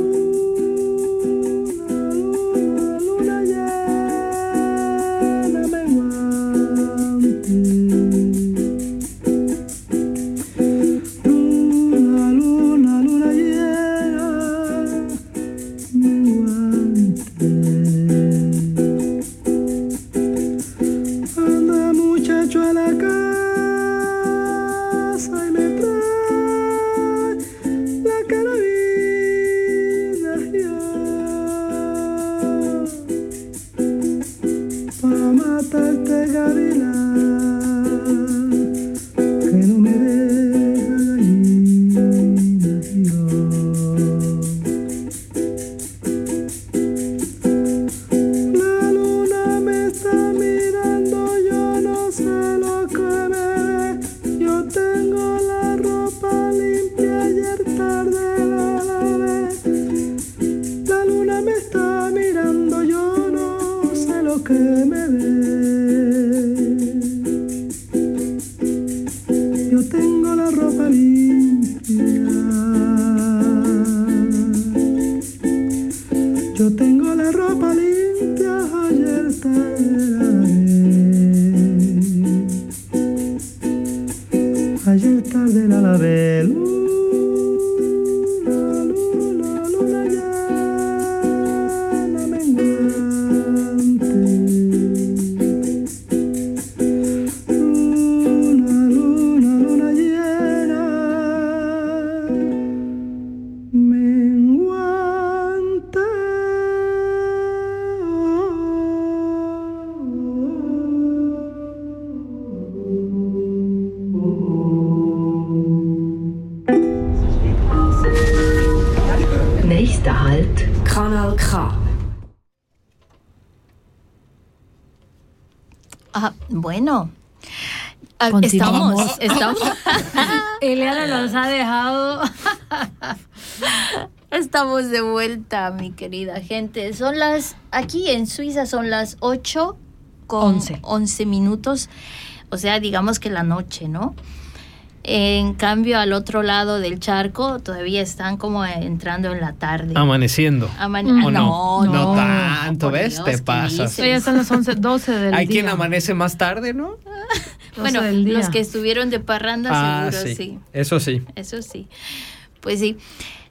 Speaker 2: Continuamos.
Speaker 3: Estamos, estamos,
Speaker 2: Eliana nos ha dejado.
Speaker 3: estamos de vuelta, mi querida gente. Son las, aquí en Suiza son las 8 con
Speaker 2: Once.
Speaker 3: 11 minutos. O sea, digamos que la noche, ¿no? En cambio, al otro lado del charco todavía están como entrando en la tarde.
Speaker 4: Amaneciendo.
Speaker 3: Amane-
Speaker 4: ¿O
Speaker 3: Ah,
Speaker 4: no?
Speaker 3: no,
Speaker 4: No tanto, ¿ves?
Speaker 3: Dios,
Speaker 4: Te
Speaker 3: ¿qué
Speaker 4: pasas.
Speaker 2: Ya son las 11, 12 del
Speaker 4: Hay
Speaker 2: día.
Speaker 4: quien amanece más tarde, ¿no?
Speaker 2: 12
Speaker 3: Bueno, los que estuvieron de parranda
Speaker 4: Ah,
Speaker 3: seguro
Speaker 4: sí.
Speaker 3: sí.
Speaker 4: Eso sí.
Speaker 3: Eso sí. Pues sí.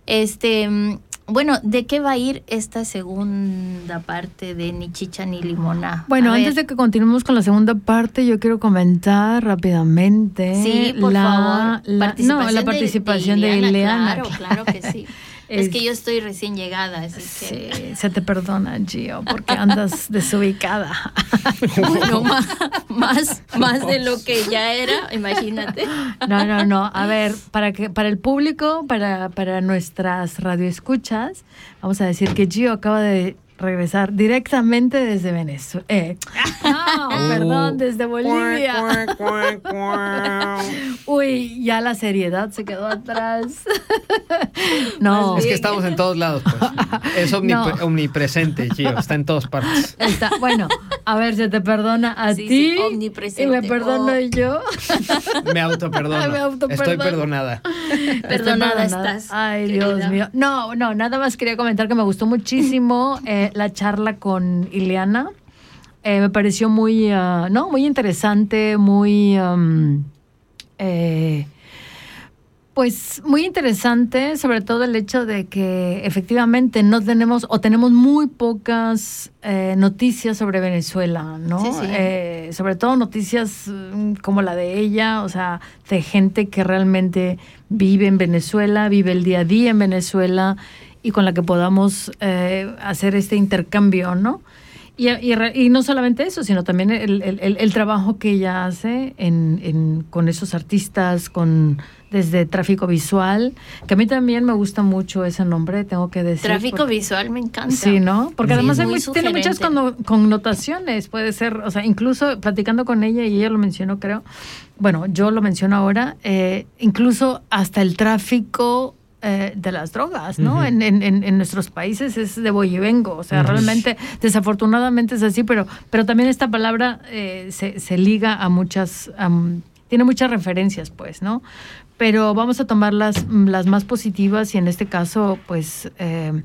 Speaker 3: Este, mm, bueno, ¿de qué va a ir esta segunda parte de Ni Chicha ni Limona?
Speaker 2: Bueno,
Speaker 3: A
Speaker 2: antes
Speaker 3: ver,
Speaker 2: de que continuemos con la segunda parte, yo quiero comentar rápidamente
Speaker 3: Sí, por
Speaker 2: la,
Speaker 3: favor.
Speaker 2: la- no, la participación de Ileana.
Speaker 3: Claro, claro que sí. es, que yo estoy recién llegada, así
Speaker 2: Sí,
Speaker 3: que...
Speaker 2: se te perdona, Gio, porque andas desubicada.
Speaker 3: Bueno, ma- más, más de lo que ya era, imagínate.
Speaker 2: No, no, no. A ver, para que para el público, para, para nuestras radioescuchas, vamos a decir que Gio acaba de regresar directamente desde Venezuela. Eh, no, perdón, desde Bolivia. Uy, ya la seriedad se quedó atrás. no.
Speaker 4: Es que estamos en todos lados, pues. Es omnipre-
Speaker 2: No.
Speaker 4: omnipresente, Gio. Está en todas partes.
Speaker 2: Está, bueno, a ver, se te perdona a
Speaker 3: Sí,
Speaker 2: ti
Speaker 3: sí, omnipresente.
Speaker 2: y me perdono
Speaker 3: Oh.
Speaker 2: yo.
Speaker 4: Me autoperdono.
Speaker 2: Me autoperdono.
Speaker 4: Estoy perdonada.
Speaker 3: Perdonada estás.
Speaker 2: Ay,
Speaker 3: querida.
Speaker 2: Dios mío. No, no, nada más quería comentar que me gustó muchísimo eh, la charla con Ileana. Eh, me pareció muy, ah, no, muy interesante, muy, am, eh, pues muy interesante, sobre todo el hecho de que efectivamente no tenemos o tenemos muy pocas eh, noticias sobre Venezuela, ¿no?
Speaker 3: Sí, sí.
Speaker 2: Eh, sobre todo noticias mm, como la de ella, o sea, de gente que realmente vive en Venezuela, vive el día a día en Venezuela y con la que podamos eh, hacer este intercambio, ¿no? Y, y y no solamente eso, sino también el, el- el- el trabajo que ella hace en, en- con esos artistas, con desde tráfico visual, que a mí también me gusta mucho ese nombre, tengo que decir.
Speaker 3: Tráfico
Speaker 2: porque-
Speaker 3: visual me encanta.
Speaker 2: Sí, ¿no? Porque
Speaker 3: Sí,
Speaker 2: además
Speaker 3: muy
Speaker 2: tiene muchas connotaciones, puede ser, o sea, incluso platicando con ella, y ella lo mencionó, creo, bueno, yo lo menciono ahora, eh, incluso hasta el tráfico eh, de las drogas, ¿no? En, en- en- en nuestros países es de voy y vengo, o sea, realmente, desafortunadamente es así, pero, pero también esta palabra eh, se, se liga a muchas, tiene muchas referencias, pues, ¿no? Pero vamos a tomar las, las más positivas y en este caso, pues, eh,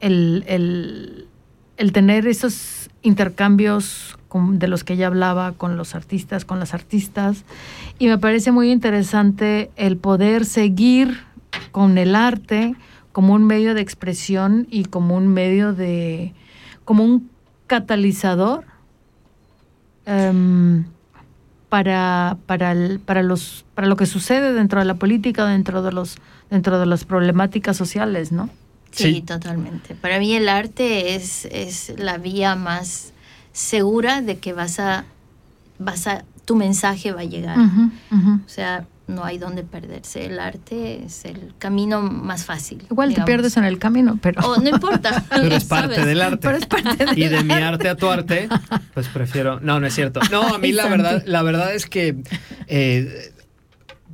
Speaker 2: el, el- el tener esos intercambios de los que ella hablaba con los artistas, con las artistas, y me parece muy interesante el poder seguir con el arte como un medio de expresión y como un medio de, como un catalizador em, para, para, el- para, los, para lo que sucede dentro de la política, dentro de, los, dentro de las problemáticas sociales, ¿no?
Speaker 3: Sí,
Speaker 4: Sí.
Speaker 3: totalmente. Para mí el arte es, es la vía más segura de que vas a, vas a, tu mensaje va a llegar. O sea, no hay donde perderse. El arte es el camino más fácil.
Speaker 2: Igual te pierdes en el camino, pero...
Speaker 3: Oh, no importa.
Speaker 4: Pero es parte
Speaker 3: ¿sabes?
Speaker 4: del arte.
Speaker 2: Pero es parte del
Speaker 4: y de mi arte a tu arte, pues prefiero. No, no es cierto. No, a mí la verdad, la verdad es que eh,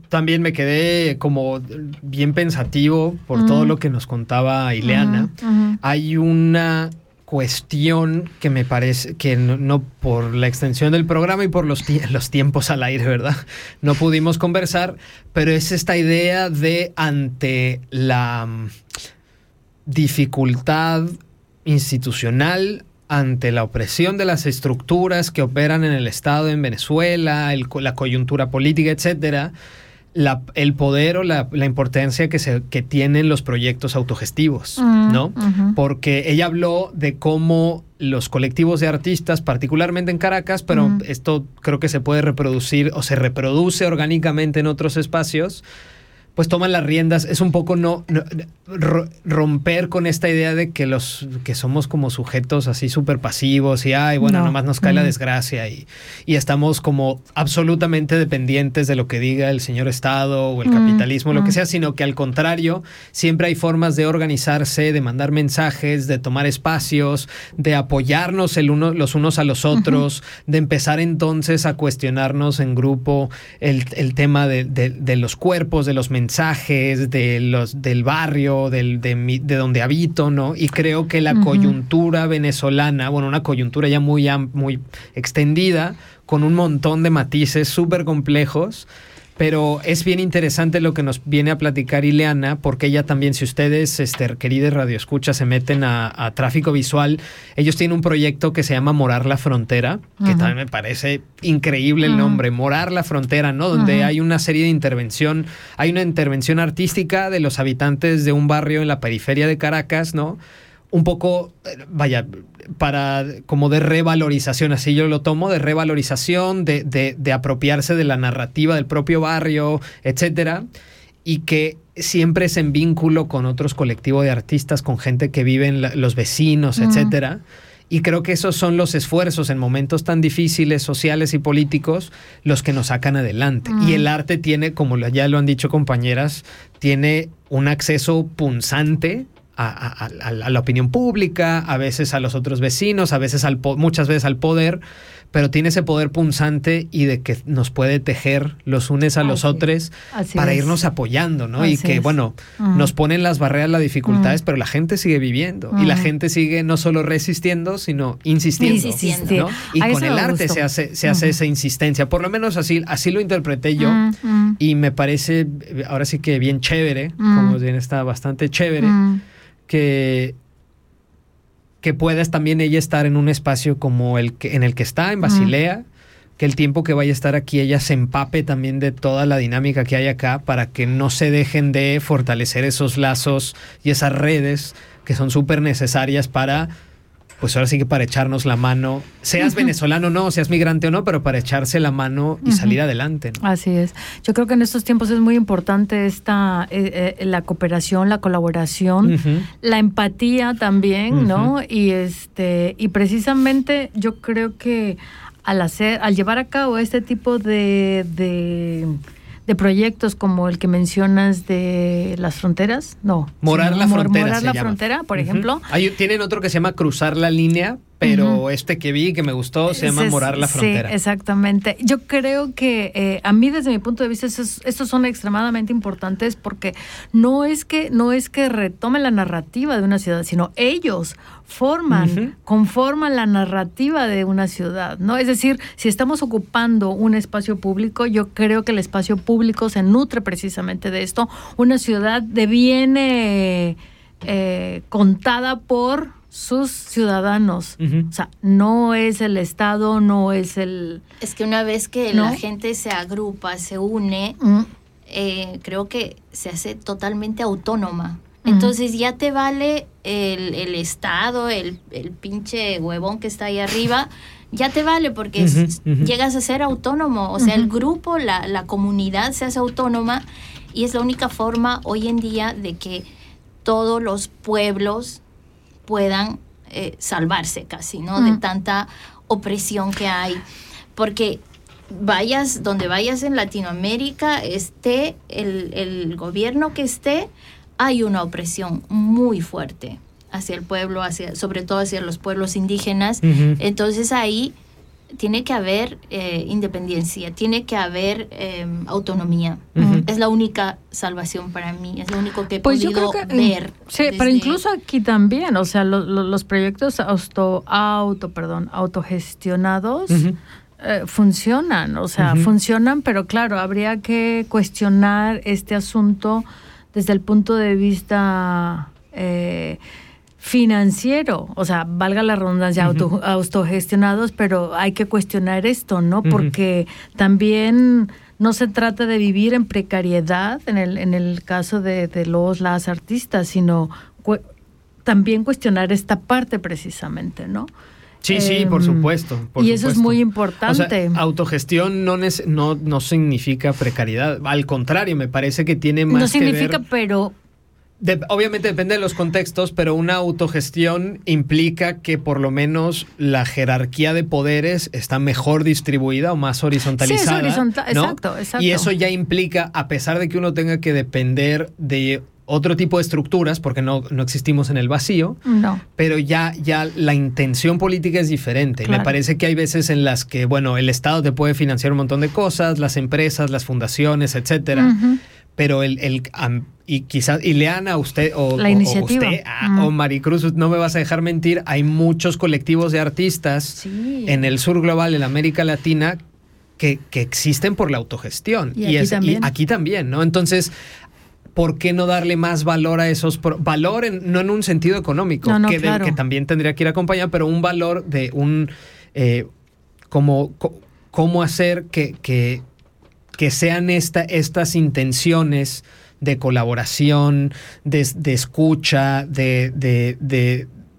Speaker 4: también me quedé como bien pensativo por todo lo que nos contaba Ileana. Hay una cuestión que me parece que no, por la extensión del programa y por los, los tiempos al aire, ¿verdad? No pudimos conversar, pero es esta idea de ante la mm, dificultad institucional, ante la opresión de las estructuras que operan en el Estado en Venezuela, la coyuntura política, etcétera, la- el poder o la, la importancia que, se, que tienen los proyectos autogestivos,
Speaker 2: Mm,
Speaker 4: ¿no? Porque ella habló de cómo los colectivos de artistas, particularmente en Caracas, pero esto creo que se puede reproducir o se reproduce orgánicamente en otros espacios, pues toman las riendas. Es un poco no, no- ro- romper con esta idea de que los que somos como sujetos así súper pasivos y ay, bueno,
Speaker 2: No.
Speaker 4: nomás nos cae la
Speaker 2: Mm.
Speaker 4: desgracia y, y estamos como absolutamente dependientes de lo que diga el señor Estado o el
Speaker 2: Mm,
Speaker 4: capitalismo, lo que
Speaker 2: mm.
Speaker 4: sea, sino que al contrario, siempre hay formas de organizarse, de mandar mensajes, de tomar espacios, de apoyarnos el uno, los unos a los otros, de empezar entonces a cuestionarnos en grupo el, el tema de, de- de los cuerpos, de los mensajes, de los, del barrio, del, de, mi- de donde habito, ¿no? Y creo que la coyuntura venezolana, bueno, una coyuntura ya muy, muy extendida, con un montón de matices súper complejos. Pero es bien interesante lo que nos viene a platicar Ileana, porque ella también, si ustedes, este, queridos radioescuchas, se meten a, a tráfico visual, ellos tienen un proyecto que se llama Morar la Frontera, que también me parece increíble el nombre, Morar la Frontera, ¿no? Donde hay una serie de intervención, hay una intervención artística de los habitantes de un barrio en la periferia de Caracas, ¿no? Un poco, vaya, para como de revalorización, así yo lo tomo, de revalorización, de, de- de apropiarse de la narrativa del propio barrio, etcétera, y que siempre es en vínculo con otros colectivos de artistas, con gente que vive en la- los vecinos, etcétera. Y creo que esos son los esfuerzos en momentos tan difíciles, sociales y políticos, los que nos sacan adelante. Y el arte tiene, como ya lo han dicho compañeras, tiene un acceso punzante a, a- a- a la opinión pública, a veces a los otros vecinos, a veces al muchas veces al poder, pero tiene ese poder punzante y de que nos puede tejer los unes a los
Speaker 2: Así-
Speaker 4: otros
Speaker 2: así
Speaker 4: para
Speaker 2: es.
Speaker 4: irnos apoyando, ¿no? y que,
Speaker 2: es.
Speaker 4: bueno, nos ponen las barreras, las dificultades, pero la gente sigue viviendo y la gente sigue no solo resistiendo, sino insistiendo.
Speaker 3: Insistiendo.
Speaker 4: ¿no? Y
Speaker 2: A
Speaker 4: con el arte
Speaker 2: gustó.
Speaker 4: se hace, se hace esa insistencia. Por lo menos así, así lo interpreté yo. Y me parece, ahora sí que bien chévere, como bien está bastante chévere. Que, que puedas también ella estar en un espacio como el que, en el que está, en Basilea, que el tiempo que vaya a estar aquí ella se empape también de toda la dinámica que hay acá para que no se dejen de fortalecer esos lazos y esas redes que son súper necesarias para, pues ahora sí que para echarnos la mano, seas venezolano o no, seas migrante o no, pero para echarse la mano y salir adelante. ¿no?
Speaker 2: Así es. Yo creo que en estos tiempos es muy importante esta eh, eh, la cooperación, la colaboración, la empatía también, ¿no? Y este y precisamente yo creo que al hacer, al llevar a cabo este tipo de, de, de proyectos como el que mencionas de las fronteras, no,
Speaker 4: Morar la
Speaker 2: mor-
Speaker 4: frontera.
Speaker 2: morar
Speaker 4: se
Speaker 2: la
Speaker 4: llama.
Speaker 2: frontera, por ejemplo.
Speaker 4: Hay- tienen otro que se llama Cruzar la línea, pero este que vi que me gustó se llama
Speaker 2: es-
Speaker 4: Morar la frontera.
Speaker 2: Sí, exactamente. Yo creo que eh, a mí desde mi punto de vista estos, estos son extremadamente importantes porque no es que no es que retomen la narrativa de una ciudad, sino ellos forman, conforman la narrativa de una ciudad, ¿no? Es decir, si estamos ocupando un espacio público, yo creo que el espacio público se nutre precisamente de esto. Una ciudad deviene eh, contada por sus ciudadanos. O sea, no es el Estado, no es el...
Speaker 3: Es que una vez que
Speaker 2: ¿No?
Speaker 3: la gente se agrupa, se une,
Speaker 2: Mm,
Speaker 3: eh, creo que se hace totalmente autónoma. Entonces ya te vale el, el Estado, el, el pinche huevón que está ahí arriba, ya te vale porque llegas a ser autónomo. O sea, el grupo, la, la comunidad se hace autónoma y es la única forma hoy en día de que todos los pueblos puedan eh, salvarse casi, ¿no? De tanta opresión que hay. Porque vayas, donde vayas en Latinoamérica, esté el, el gobierno que esté, hay una opresión muy fuerte hacia el pueblo, hacia, sobre todo hacia los pueblos indígenas. Entonces ahí tiene que haber eh, independencia, tiene que haber eh, autonomía. Es la única salvación para mí, es lo único que he
Speaker 2: Pues yo
Speaker 3: podido
Speaker 2: creo que...
Speaker 3: ver.
Speaker 2: Sí, pero incluso aquí también, o sea, lo- lo- los proyectos auto, auto, perdón, autogestionados eh, funcionan, o sea, funcionan, pero claro, habría que cuestionar este asunto desde el punto de vista eh, financiero, o sea, valga la redundancia, auto- autogestionados, pero hay que cuestionar esto, ¿no? Porque también no se trata de vivir en precariedad en el, en el caso de, de los, las artistas, sino cu- también cuestionar esta parte precisamente, ¿no?
Speaker 4: Sí, sí,
Speaker 2: Em,
Speaker 4: por supuesto. por
Speaker 2: y eso es muy
Speaker 4: O sea,
Speaker 2: importante.
Speaker 4: autogestión no, no, no significa precariedad. Al contrario, me parece que tiene más
Speaker 2: no
Speaker 4: que
Speaker 2: significa,
Speaker 4: ver-
Speaker 2: pero
Speaker 4: de- obviamente depende de los contextos, pero una autogestión implica que por lo menos la jerarquía de poderes está mejor distribuida o más horizontalizada.
Speaker 2: horizontal,
Speaker 4: ¿no?
Speaker 2: exacto, exacto.
Speaker 4: Y eso ya implica, a pesar de que uno tenga que depender de otro tipo de estructuras, porque no, no existimos en el vacío,
Speaker 2: no.
Speaker 4: pero ya, ya la intención política es diferente.
Speaker 2: Claro.
Speaker 4: Me parece que hay veces en las que, bueno, el Estado te puede financiar un montón de cosas, las empresas, las fundaciones, etcétera. Pero el, el y quizás, Ileana, usted o,
Speaker 2: La
Speaker 4: o- o
Speaker 2: iniciativa.
Speaker 4: usted ah, o Maricruz, no me vas a dejar mentir, hay muchos colectivos de artistas
Speaker 2: Sí.
Speaker 4: en el sur global, en América Latina, que, que existen por la autogestión.
Speaker 2: Y aquí también.
Speaker 4: aquí también, ¿no? Entonces, ¿por qué no darle más valor a esos valor en- no en un sentido económico,
Speaker 2: No, no,
Speaker 4: que, de-
Speaker 2: claro.
Speaker 4: que también tendría que ir acompañado, pero un valor de un eh, como co- cómo hacer que, que, que sean esta, estas intenciones de colaboración, de, de escucha, de- de-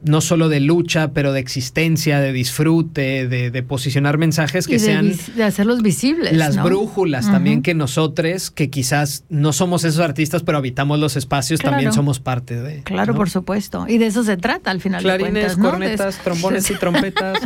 Speaker 4: no solo de lucha, pero de existencia, de disfrute, de, de posicionar mensajes que
Speaker 2: y de,
Speaker 4: sean
Speaker 2: de hacerlos visibles.
Speaker 4: las
Speaker 2: ¿no?
Speaker 4: brújulas también que nosotros, que quizás no somos esos artistas, pero habitamos los espacios,
Speaker 2: Claro.
Speaker 4: también somos parte de.
Speaker 2: Claro,
Speaker 4: ¿no?
Speaker 2: por supuesto. Y de eso se trata al final de
Speaker 4: Clarines,
Speaker 2: cuentas, ¿no? De
Speaker 4: cornetas, trombones y trompetas.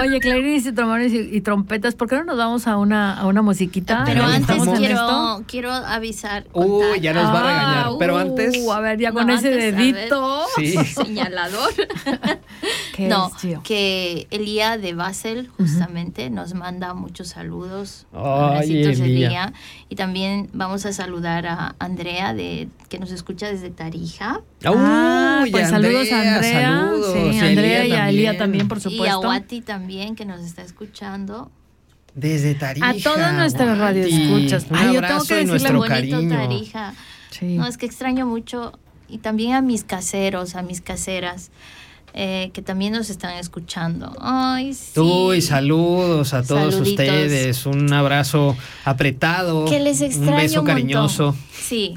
Speaker 2: Oye, clarines y trombones y, y trompetas, ¿por qué no nos vamos a una, a una musiquita?
Speaker 3: Pero
Speaker 4: Ah,
Speaker 3: antes quiero, quiero avisar.
Speaker 4: Uy, ya nos va a regañar.
Speaker 2: Ah,
Speaker 4: Pero
Speaker 2: uh,
Speaker 4: antes.
Speaker 2: a ver, ya con
Speaker 3: No,
Speaker 2: ese
Speaker 3: antes,
Speaker 2: dedito.
Speaker 4: Sí.
Speaker 3: Señalador.
Speaker 2: ¿Qué
Speaker 3: no,
Speaker 2: es, tío?
Speaker 3: que Elía de Basel justamente nos manda muchos saludos.
Speaker 4: Ay,
Speaker 3: abracitos,
Speaker 4: Elía.
Speaker 3: Y también vamos a saludar a Andrea de que nos escucha desde Tarija.
Speaker 2: Ah,
Speaker 4: Uy,
Speaker 2: pues saludos a Andrea.
Speaker 4: saludos.
Speaker 2: Sí,
Speaker 4: Y a
Speaker 2: Andrea y a Elía
Speaker 4: también.
Speaker 2: por
Speaker 3: Y a
Speaker 2: supuesto.
Speaker 3: Wati también que nos está escuchando.
Speaker 4: Desde Tarija.
Speaker 2: A todas nuestras radioescuchas.
Speaker 4: Un
Speaker 2: Ay, yo tengo que decirle
Speaker 3: bonito
Speaker 4: cariño.
Speaker 3: Tarija.
Speaker 2: Sí.
Speaker 3: No, es que extraño mucho. Y también a mis caseros, a mis caseras, eh, que también nos están escuchando. Ay, sí.
Speaker 4: Uy, saludos a todos
Speaker 3: Saluditos.
Speaker 4: ustedes. Un abrazo apretado.
Speaker 3: Que les extraño
Speaker 4: Un beso
Speaker 3: un
Speaker 4: cariñoso.
Speaker 3: Sí,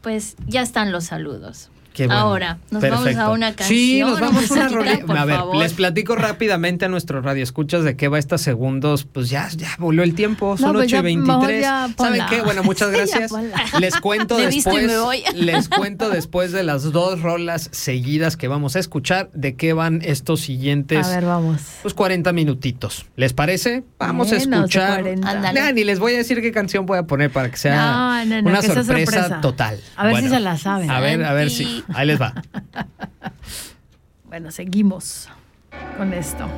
Speaker 3: pues ya están los saludos.
Speaker 4: Qué bueno.
Speaker 3: Ahora, nos vamos
Speaker 4: Perfecto.
Speaker 3: a una
Speaker 4: Sí,
Speaker 3: canción,
Speaker 4: nos vamos a una rolita. A ver,
Speaker 3: favor.
Speaker 4: les platico rápidamente a nuestros radioescuchas de qué va estos segundos. Pues ya, ya voló el tiempo, son
Speaker 2: No, pues
Speaker 4: 8 y
Speaker 2: ya,
Speaker 4: 23.
Speaker 2: mejor ya
Speaker 4: ¿Saben qué? Bueno, muchas gracias. les cuento
Speaker 3: y
Speaker 4: después. Les cuento después de las dos rolas seguidas que vamos a escuchar de qué van estos siguientes
Speaker 2: A ver, vamos.
Speaker 4: pues 40 minutitos. ¿Les parece? Vamos a
Speaker 2: Menos
Speaker 4: escuchar.
Speaker 2: 40.
Speaker 3: Ándale.
Speaker 4: Nah, ni les voy a decir qué canción voy a poner para que sea
Speaker 2: No, no, no,
Speaker 4: una
Speaker 2: que
Speaker 4: sorpresa,
Speaker 2: sorpresa.
Speaker 4: total.
Speaker 2: A ver si se la saben.
Speaker 4: A ver, a ver si. Ahí les va.
Speaker 2: Bueno, seguimos con esto.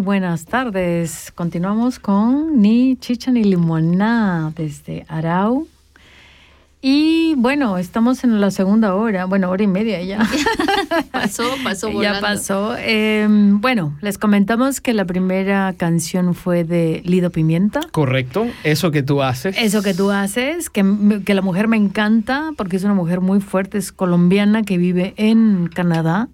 Speaker 2: Buenas tardes. Continuamos con Ni Chicha ni Limoná desde Arau. Y bueno, estamos en la segunda hora, bueno, hora y media ya.
Speaker 3: pasó, pasó volando.
Speaker 2: Ya pasó. Em, bueno, les comentamos que la primera canción fue de Lido Pimienta.
Speaker 4: Correcto, eso que tú haces.
Speaker 2: Eso que tú haces, que, que la mujer me encanta porque es una mujer muy fuerte, es colombiana que vive en Canadá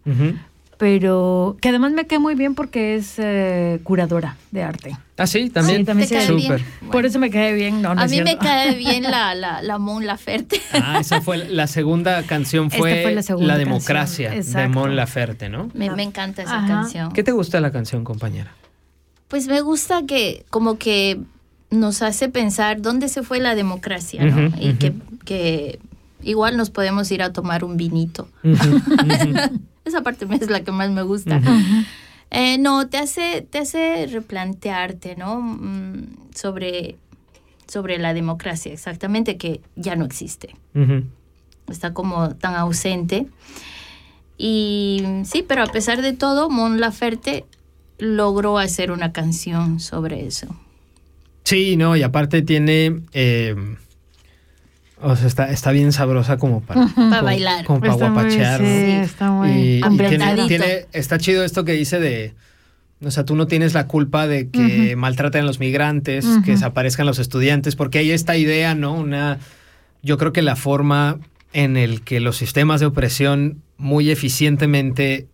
Speaker 2: pero que además me cae muy bien porque es eh, curadora de arte.
Speaker 4: Ah, sí, también.
Speaker 2: Sí, también
Speaker 3: ¿Te cae
Speaker 2: sí.
Speaker 3: bien?
Speaker 4: Súper.
Speaker 3: Bueno.
Speaker 2: Por eso me cae bien. No, no
Speaker 3: A mí me cae bien la, la, la Mon Laferte.
Speaker 4: Ah, esa fue la segunda canción,
Speaker 2: Esta
Speaker 4: fue,
Speaker 2: fue la segunda
Speaker 4: democracia
Speaker 2: canción,
Speaker 4: de. Mon Laferte, ¿no?
Speaker 3: Me, me encanta esa
Speaker 2: Ajá.
Speaker 3: canción.
Speaker 4: ¿Qué te gusta de la canción, compañera?
Speaker 3: Pues me gusta que como que nos hace pensar dónde se fue la democracia, ¿no? Y que, que igual nos podemos ir a tomar un vinito. Esa parte es la que más me gusta. Eh, no, te hace, te hace replantearte, ¿no? Mm, sobre, sobre la democracia, exactamente, que ya no existe. Está como tan ausente. Y sí, pero a pesar de todo, Mon Laferte logró hacer una canción sobre eso.
Speaker 4: Sí, no, y aparte tiene. eh, o sea, está, está bien sabrosa como para, como-
Speaker 3: bailar.
Speaker 4: Como para
Speaker 2: Está muy-
Speaker 4: guapachear. ¿no?
Speaker 2: sí, está muy
Speaker 4: Y, y tiene,
Speaker 3: ambientadito.
Speaker 4: tiene- está chido esto que dice de, o sea, tú no tienes la culpa de que maltraten a los migrantes, que desaparezcan los estudiantes, porque hay esta idea, ¿no? Una, yo creo que la forma en el que los sistemas de opresión muy eficientemente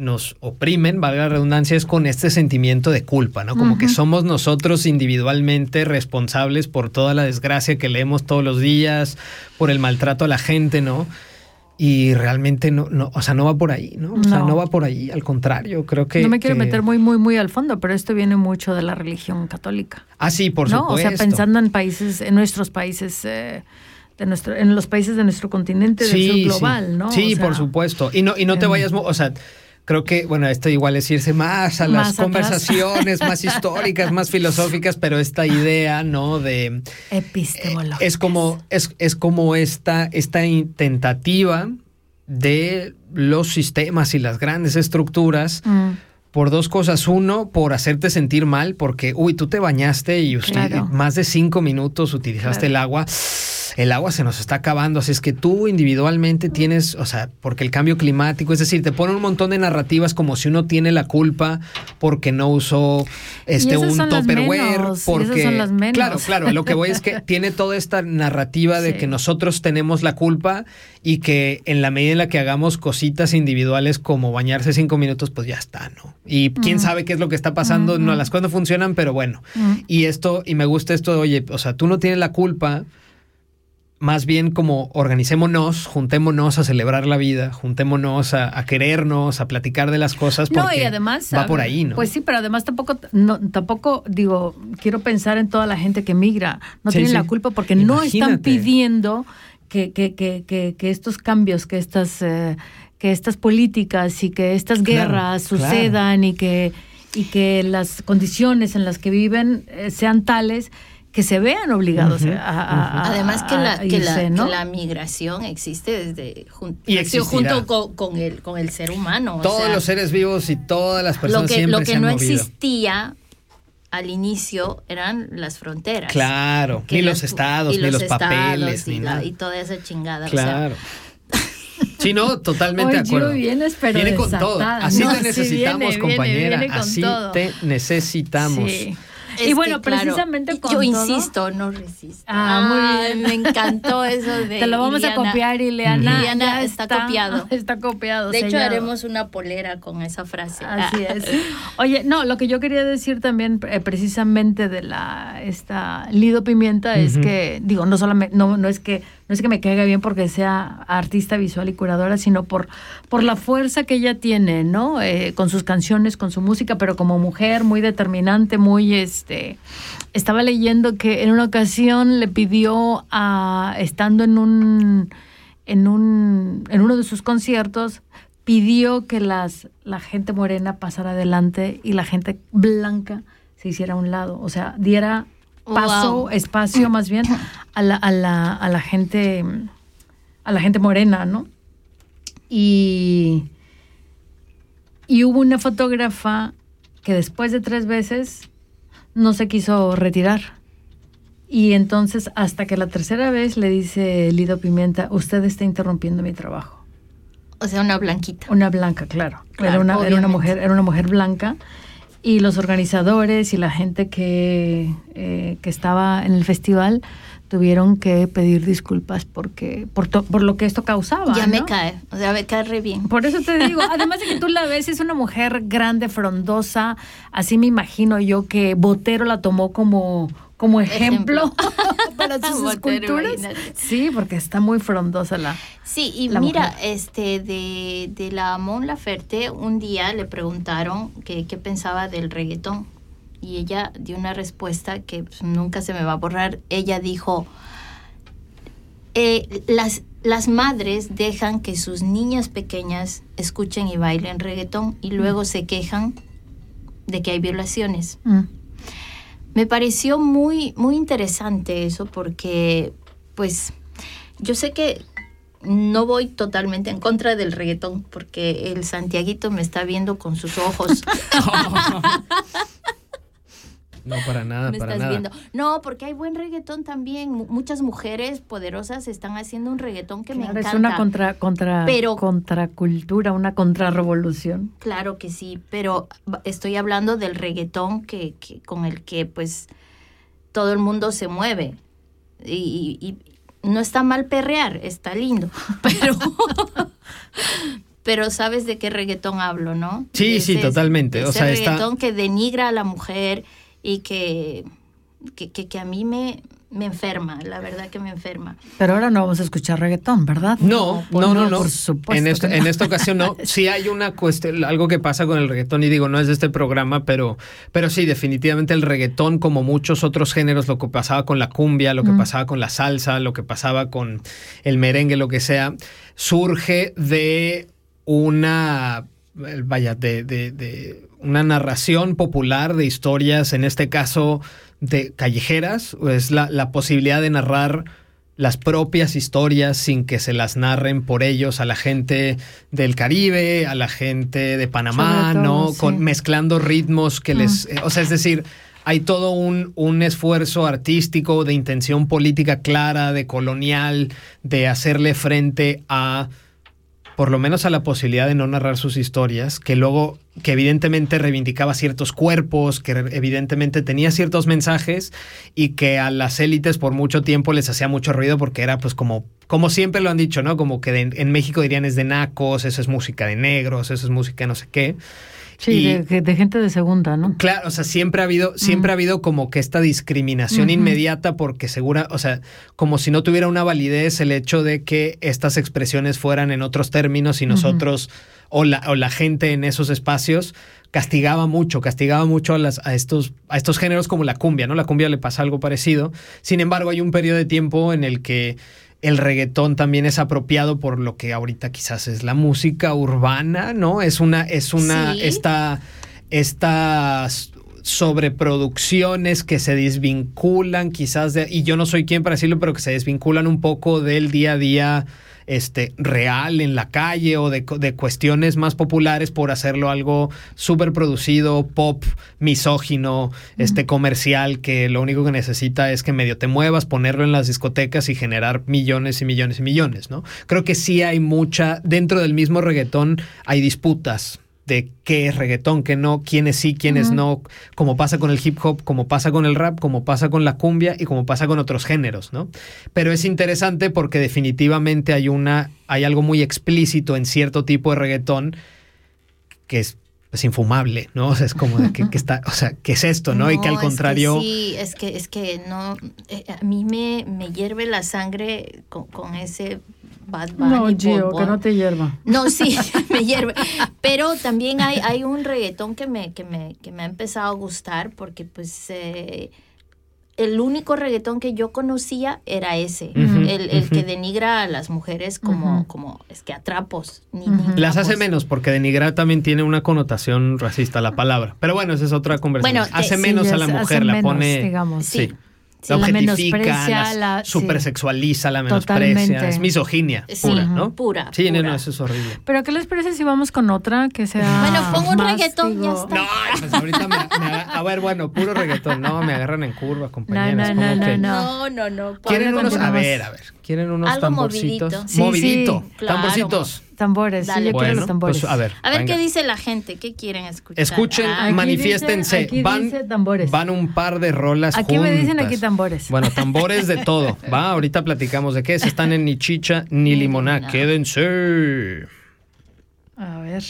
Speaker 4: nos oprimen, valga la redundancia, es con este sentimiento de culpa, ¿no? Como que somos nosotros individualmente responsables por toda la desgracia que leemos todos los días, por el maltrato a la gente, ¿no? Y realmente no, no, o sea, no va por ahí, ¿no? O sea,
Speaker 2: No.
Speaker 4: no va por ahí, al contrario, creo que...
Speaker 2: no me quiero
Speaker 4: que-
Speaker 2: meter muy, muy, muy al fondo, pero esto viene mucho de la religión católica.
Speaker 4: Ah, sí, por
Speaker 2: ¿no?
Speaker 4: supuesto.
Speaker 2: O sea, pensando en países, en nuestros países, eh, de nuestro, en los países de nuestro continente, del sur global,
Speaker 4: sí.
Speaker 2: ¿no?
Speaker 4: Sí,
Speaker 2: O sea,
Speaker 4: por supuesto. Y no, y no te
Speaker 2: em,
Speaker 4: vayas, o sea, creo que, bueno, esto igual es irse más a las
Speaker 2: Más
Speaker 4: conversaciones más históricas, más filosóficas, pero esta idea, ¿no? De
Speaker 2: Epistemológicas.
Speaker 4: es como, es, es como esta, esta tentativa de los sistemas y las grandes estructuras
Speaker 2: Mm,
Speaker 4: por dos cosas. Uno, por hacerte sentir mal, porque, uy, tú te bañaste y usted
Speaker 2: Claro.
Speaker 4: más de cinco minutos utilizaste
Speaker 2: Claro.
Speaker 4: el agua. El agua se nos está acabando, así es que tú individualmente tienes, o sea, porque el cambio climático, es decir, te ponen un montón de narrativas como si uno tiene la culpa porque no usó este un
Speaker 2: esas
Speaker 4: porque
Speaker 2: son
Speaker 4: claro, claro, lo que voy es que tiene toda esta narrativa de
Speaker 2: Sí.
Speaker 4: que nosotros tenemos la culpa y que en la medida en la que hagamos cositas individuales como bañarse cinco minutos, pues ya está, ¿no? Y quién sabe qué es lo que está pasando, no las cosas no funcionan, pero bueno.
Speaker 2: mm.
Speaker 4: Y esto, y me gusta esto, de, oye, o sea, tú no tienes la culpa, más bien como organicémonos, juntémonos a celebrar la vida, juntémonos a, a querernos, a platicar de las cosas,
Speaker 2: No,
Speaker 4: porque
Speaker 2: y además.
Speaker 4: va por ahí, ¿no?
Speaker 2: Pues sí, pero además tampoco, no, tampoco, digo, quiero pensar en toda la gente que migra. No
Speaker 4: Sí,
Speaker 2: tienen
Speaker 4: sí.
Speaker 2: la culpa porque no están pidiendo que, que, que, que, que estos cambios, que estas, eh, que estas políticas y que estas guerras
Speaker 4: claro.
Speaker 2: sucedan y que y que las condiciones en las que viven eh, sean tales que se vean obligados
Speaker 4: Ujú,
Speaker 2: a, a- a-
Speaker 3: Además que la, que, la, que la migración existe desde jun-
Speaker 4: Y existirá.
Speaker 3: junto con, con el, con el ser humano. o
Speaker 4: Todos
Speaker 3: sea,
Speaker 4: los seres vivos y todas las
Speaker 3: lo
Speaker 4: personas
Speaker 3: que,
Speaker 4: siempre
Speaker 3: lo
Speaker 4: se
Speaker 3: que
Speaker 4: han
Speaker 3: no
Speaker 4: movido.
Speaker 3: existía al inicio eran las fronteras.
Speaker 4: Claro, ni los estados,
Speaker 3: y
Speaker 4: ni los
Speaker 3: estados
Speaker 4: papeles,
Speaker 3: y,
Speaker 4: ni
Speaker 3: la-
Speaker 4: nada.
Speaker 3: y toda esa chingada. o sea,
Speaker 4: Claro. Sí, no, totalmente de acuerdo.
Speaker 2: vienes, pero
Speaker 4: viene con todo. Así
Speaker 2: No,
Speaker 4: te necesitamos,
Speaker 2: viene,
Speaker 4: compañera.
Speaker 2: viene con
Speaker 4: Así
Speaker 2: todo.
Speaker 4: te necesitamos.
Speaker 2: Sí.
Speaker 3: Es
Speaker 2: y bueno,
Speaker 3: que, claro,
Speaker 2: precisamente con
Speaker 3: Yo
Speaker 2: todo-
Speaker 3: insisto, no resisto.
Speaker 2: Ah, muy bien.
Speaker 3: Me encantó eso de.
Speaker 2: Te lo vamos a copiar, Ileana.
Speaker 3: Iliana
Speaker 2: Ya
Speaker 3: está copiado.
Speaker 2: Está copiado.
Speaker 3: De hecho, haremos una polera con esa frase.
Speaker 2: Así es. Oye, no, lo que yo quería decir también eh, precisamente de la esta Lido Pimienta es que digo, no solamente no no es que no es que me caiga bien porque sea artista visual y curadora, sino por por la fuerza que ella tiene, ¿no? Eh, con sus canciones, con su música, pero como mujer muy determinante, muy este estaba leyendo que en una ocasión le pidió a estando en un en un en uno de sus conciertos pidió que las la gente morena pasara adelante y la gente blanca se hiciera a un lado, o sea, diera paso,
Speaker 3: Wow.
Speaker 2: espacio más bien a la, a la, a la gente a la gente morena, ¿no? Y y hubo una fotógrafa que después de tres veces no se quiso retirar. Y entonces, hasta que la tercera vez le dice Lido Pimienta, usted está interrumpiendo mi trabajo.
Speaker 3: O sea, una blanquita.
Speaker 2: Una blanca, claro.
Speaker 3: Claro,
Speaker 2: era, una, era una mujer, era una mujer blanca. Y los organizadores y la gente que, eh, que estaba en el festival tuvieron que pedir disculpas porque por, to- por lo que esto causaba.
Speaker 3: Ya me cae, o sea, me cae re bien.
Speaker 2: Por eso te digo, además de que tú la ves, es una mujer grande, frondosa, así me imagino yo que Botero la tomó como, como ejemplo, para sus esculturas. Sí, porque está muy frondosa la...
Speaker 3: Sí, y
Speaker 2: La
Speaker 3: mira,
Speaker 2: mujer.
Speaker 3: este de, de la Mon Laferte, un día le preguntaron qué pensaba del reggaetón. Y ella dio una respuesta que pues, nunca se me va a borrar. Ella dijo, eh, las, las madres dejan que sus niñas pequeñas escuchen y bailen reggaetón y luego se quejan de que hay violaciones.
Speaker 2: Mm.
Speaker 3: Me pareció muy, muy interesante eso porque, pues, yo sé que no voy totalmente en contra del reggaetón porque el Santiaguito me está viendo con sus ojos.
Speaker 4: No, para nada,
Speaker 3: me
Speaker 4: para
Speaker 3: estás
Speaker 4: nada.
Speaker 3: viendo. No, porque hay buen reggaetón también. Mu- Muchas mujeres poderosas están haciendo un reggaetón que me encanta.
Speaker 2: es una contra, contra,
Speaker 3: Pero-
Speaker 2: contracultura, una contrarrevolución.
Speaker 3: Claro que sí, pero estoy hablando del reggaetón que, que- con el que pues todo el mundo se mueve. Y, y- y no está mal perrear, está lindo, pero pero sabes de qué reggaetón hablo, ¿no?
Speaker 4: Sí, sí,
Speaker 3: ese-
Speaker 4: totalmente.
Speaker 3: de
Speaker 4: O
Speaker 3: ese
Speaker 4: sea, está-
Speaker 3: reggaetón que denigra a la mujer y que, que, que- que a mí me, me enferma, la verdad que me enferma.
Speaker 2: Pero ahora no vamos a escuchar reggaetón, ¿verdad?
Speaker 4: No, no, no, no.
Speaker 2: Por supuesto.
Speaker 4: En, esta,
Speaker 2: no.
Speaker 4: en esta ocasión no. Sí hay una cuestión, algo que pasa con el reggaetón, y digo, no es de este programa, pero, pero sí, definitivamente el reggaetón, como muchos otros géneros, lo que pasaba con la cumbia, lo que
Speaker 2: Mm.
Speaker 4: pasaba con la salsa, lo que pasaba con el merengue, lo que sea, surge de una, vaya, de, de- de una narración popular de historias, en este caso de callejeras, es la, la posibilidad de narrar las propias historias sin que se las narren por ellos a la gente del Caribe, a la gente de Panamá,
Speaker 2: todo,
Speaker 4: ¿no?
Speaker 2: sí.
Speaker 4: Con, mezclando ritmos que les... eh, o sea, es decir, hay todo un, un esfuerzo artístico de intención política clara, de colonial, de hacerle frente a por lo menos a la posibilidad de no narrar sus historias, que luego, que evidentemente reivindicaba ciertos cuerpos, que evidentemente tenía ciertos mensajes y que a las élites por mucho tiempo les hacía mucho ruido porque era pues como, como siempre lo han dicho, ¿no? Como que en México dirían es de nacos, eso es música de negros, eso es música no sé qué.
Speaker 2: Sí,
Speaker 4: Y-
Speaker 2: de, de gente de segunda, ¿no?
Speaker 4: Claro, o sea, siempre ha habido, siempre ha habido como que esta discriminación inmediata porque segura, o sea, como si no tuviera una validez el hecho de que estas expresiones fueran en otros términos y nosotros o la, o la gente en esos espacios castigaba mucho, castigaba mucho a, las, a, estos, a estos géneros como la cumbia, ¿no? La cumbia le pasa algo parecido. Sin embargo, hay un periodo de tiempo en el que el reggaetón también es apropiado por lo que ahorita quizás es la música urbana, ¿no? Es una, es una,
Speaker 3: Sí.
Speaker 4: esta, estas sobreproducciones que se desvinculan quizás de, y yo no soy quien para decirlo, pero que se desvinculan un poco del día a día este, real en la calle o de, de cuestiones más populares por hacerlo algo súper producido, pop, misógino, este, comercial, que lo único que necesita es que medio te muevas, ponerlo en las discotecas y generar millones y millones y millones, ¿no? Creo que sí hay mucha, dentro del mismo reggaetón hay disputas de qué es reggaetón, qué no, quiénes sí, quiénes
Speaker 2: Ujú.
Speaker 4: no, como pasa con el hip hop, como pasa con el rap, como pasa con la cumbia y como pasa con otros géneros, ¿no? Pero es interesante porque definitivamente hay una, hay algo muy explícito en cierto tipo de reggaetón que es infumable, ¿no? O sea, es como de que, que está, o sea, ¿qué es esto, no? y que al
Speaker 3: es
Speaker 4: contrario,
Speaker 3: sí, es que, es que no, eh, a mí me, me hierve la sangre con, con ese Bad Bunny.
Speaker 2: No, Gio, que no te hierva.
Speaker 3: No, sí, me hierve. Pero también hay, hay un reggaetón que me, que, me, que me ha empezado a gustar porque pues eh, el único reggaetón que yo conocía era ese, el, el que denigra a las mujeres como, como es que atrapos. Ni,
Speaker 2: Ujú.
Speaker 3: ni
Speaker 4: las hace menos porque denigrar también tiene una connotación racista la palabra. Pero bueno, esa es otra conversación.
Speaker 3: Bueno,
Speaker 4: hace menos a la mujer, la
Speaker 2: menos,
Speaker 4: pone,
Speaker 2: digamos.
Speaker 4: sí.
Speaker 3: Sí.
Speaker 4: La
Speaker 2: la
Speaker 4: objetifica,
Speaker 2: menosprecia,
Speaker 4: la,
Speaker 2: la- sí.
Speaker 4: supersexualiza, la menosprecia.
Speaker 2: Totalmente.
Speaker 4: Es misoginia
Speaker 3: Sí,
Speaker 4: pura, ¿no?
Speaker 3: pura,
Speaker 4: Sí, no,
Speaker 3: pura.
Speaker 4: no, eso es horrible.
Speaker 2: Pero ¿qué les parece si vamos con otra que sea
Speaker 3: Bueno, pon un
Speaker 2: más,
Speaker 3: reggaetón, ya
Speaker 2: digo-
Speaker 3: está.
Speaker 4: No, pues ahorita me, me a ver, bueno, puro reggaetón. No, me agarran en curva, compañeras.
Speaker 2: no,
Speaker 4: como
Speaker 2: no,
Speaker 4: que-
Speaker 2: no.
Speaker 3: No, no, no.
Speaker 4: ¿Quieren unos? A ver, a ver. ¿Quieren ¿Quieren unos
Speaker 3: Algo
Speaker 4: tamborcitos?
Speaker 3: movidito.
Speaker 8: Sí,
Speaker 4: Movidito.
Speaker 8: sí,
Speaker 3: claro.
Speaker 4: Tamborcitos.
Speaker 8: Tambores,
Speaker 3: Dale,
Speaker 8: sí, yo quiero los tambores.
Speaker 4: pues a ver.
Speaker 3: A ver
Speaker 4: venga.
Speaker 3: qué dice la gente, qué quieren escuchar.
Speaker 4: Escuchen,
Speaker 3: Ah,
Speaker 8: Aquí
Speaker 4: manifiéstense.
Speaker 8: dice- aquí
Speaker 4: van,
Speaker 8: dice tambores.
Speaker 4: van un par de rolas
Speaker 8: Aquí me dicen
Speaker 4: juntas.
Speaker 8: aquí tambores.
Speaker 4: Bueno, tambores de todo. Va, ahorita platicamos de qué es. Están en ni chicha ni limoná.
Speaker 3: limoná.
Speaker 4: Quédense.
Speaker 8: A ver.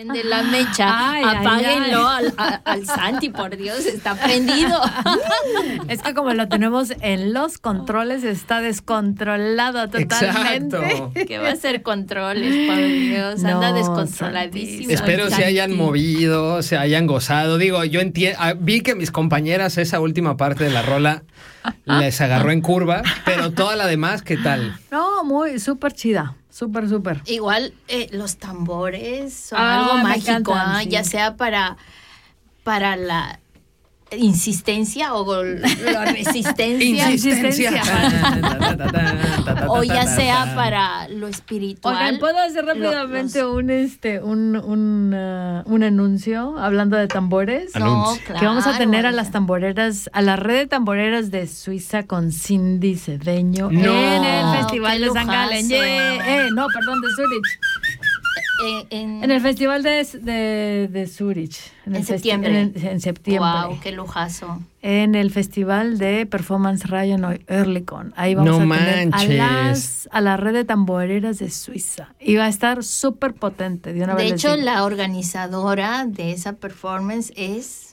Speaker 9: Prende la mecha.
Speaker 2: Ay,
Speaker 3: Apáguenlo
Speaker 2: ay.
Speaker 3: Al, a- al Santi, por Dios, está prendido.
Speaker 2: Es que como lo tenemos en los controles, está descontrolado totalmente.
Speaker 4: Exacto.
Speaker 3: que va a ser controles, por Dios. Anda
Speaker 2: No,
Speaker 3: descontroladísimo.
Speaker 4: Espero se hayan movido, se hayan gozado. Digo, yo entiendo, vi que mis compañeras esa última parte de la rola les agarró en curva, pero toda la demás, ¿qué tal?
Speaker 2: No, muy, súper chida. Súper, súper.
Speaker 3: Igual eh, los tambores son
Speaker 2: Ah,
Speaker 3: algo mágico,
Speaker 2: encantan,
Speaker 3: ¿ah?
Speaker 2: sí.
Speaker 3: ya sea para, para la insistencia o la resistencia.
Speaker 2: Insistencia.
Speaker 3: o ya sea para lo espiritual.
Speaker 2: Oigan, ¿puedo hacer
Speaker 3: Lo-
Speaker 2: rápidamente
Speaker 3: los-
Speaker 2: un, este, un, un, ah, un anuncio hablando de tambores?
Speaker 3: No,
Speaker 2: que vamos a tener a las tamboreras, a la red de tamboreras de Suiza con Cindy Cedeño
Speaker 4: No.
Speaker 2: en el Festival de San Galen. Yeah. Eh, no, perdón, de Zurich.
Speaker 3: Eh, en,
Speaker 2: En el Festival de, de, de Zurich.
Speaker 3: En
Speaker 2: el festi-
Speaker 3: septiembre.
Speaker 2: En, el- en septiembre.
Speaker 3: Wow, qué lujazo.
Speaker 2: En el Festival de Performance Ryan Earlycon. Ahí vamos
Speaker 4: No
Speaker 2: a tener a,
Speaker 4: manches.
Speaker 2: las, a la red de tamboreras de Suiza. Y va a estar súper potente. De, una
Speaker 3: De
Speaker 2: vez
Speaker 3: hecho, la organizadora de esa performance es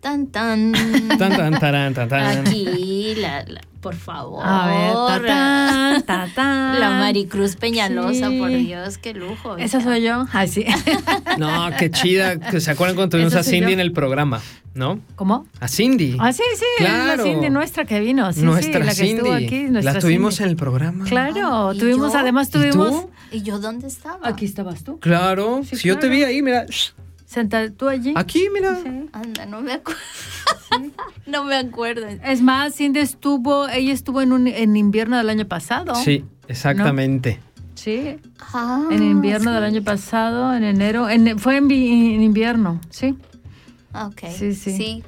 Speaker 3: tan tan
Speaker 4: Tan, tan, tarán, tan, tan.
Speaker 3: aquí, la, la- por favor.
Speaker 2: A ver, ta, ta, ta.
Speaker 3: La Maricruz Peñalosa,
Speaker 2: Sí.
Speaker 3: por Dios, qué lujo.
Speaker 2: Esa soy yo. Ay, sí.
Speaker 4: No, qué chida. ¿Se acuerdan cuando tuvimos a Cindy
Speaker 2: yo.
Speaker 4: en el programa? ¿No?
Speaker 2: ¿Cómo?
Speaker 4: A Cindy.
Speaker 2: Ah, sí, sí. es
Speaker 4: Claro.
Speaker 2: la Cindy nuestra que vino. Sí,
Speaker 4: nuestra
Speaker 2: sí, la que
Speaker 4: Cindy.
Speaker 2: estuvo aquí. Nuestra
Speaker 4: la tuvimos
Speaker 2: Cindy.
Speaker 4: en el programa.
Speaker 2: Claro,
Speaker 3: Ah, ¿y
Speaker 2: tuvimos,
Speaker 3: yo?
Speaker 2: además
Speaker 4: ¿Y
Speaker 2: tuvimos.
Speaker 4: tú?
Speaker 3: ¿Y yo dónde estaba?
Speaker 2: Aquí estabas tú.
Speaker 4: Claro.
Speaker 2: Sí,
Speaker 4: si yo te vi ahí, mira.
Speaker 2: Senta, tú allí.
Speaker 4: Aquí, mira.
Speaker 3: Anda, no me acuerdo. no me acuerdo.
Speaker 2: Es más, Cindy estuvo, ella estuvo en un en invierno del año pasado.
Speaker 4: Sí, exactamente.
Speaker 2: Sí,
Speaker 3: Ah,
Speaker 2: en invierno
Speaker 3: sí.
Speaker 2: del año pasado, en enero, en, fue en, vi- en invierno, sí.
Speaker 3: Ah, Ok.
Speaker 2: Sí, sí.
Speaker 3: Sí.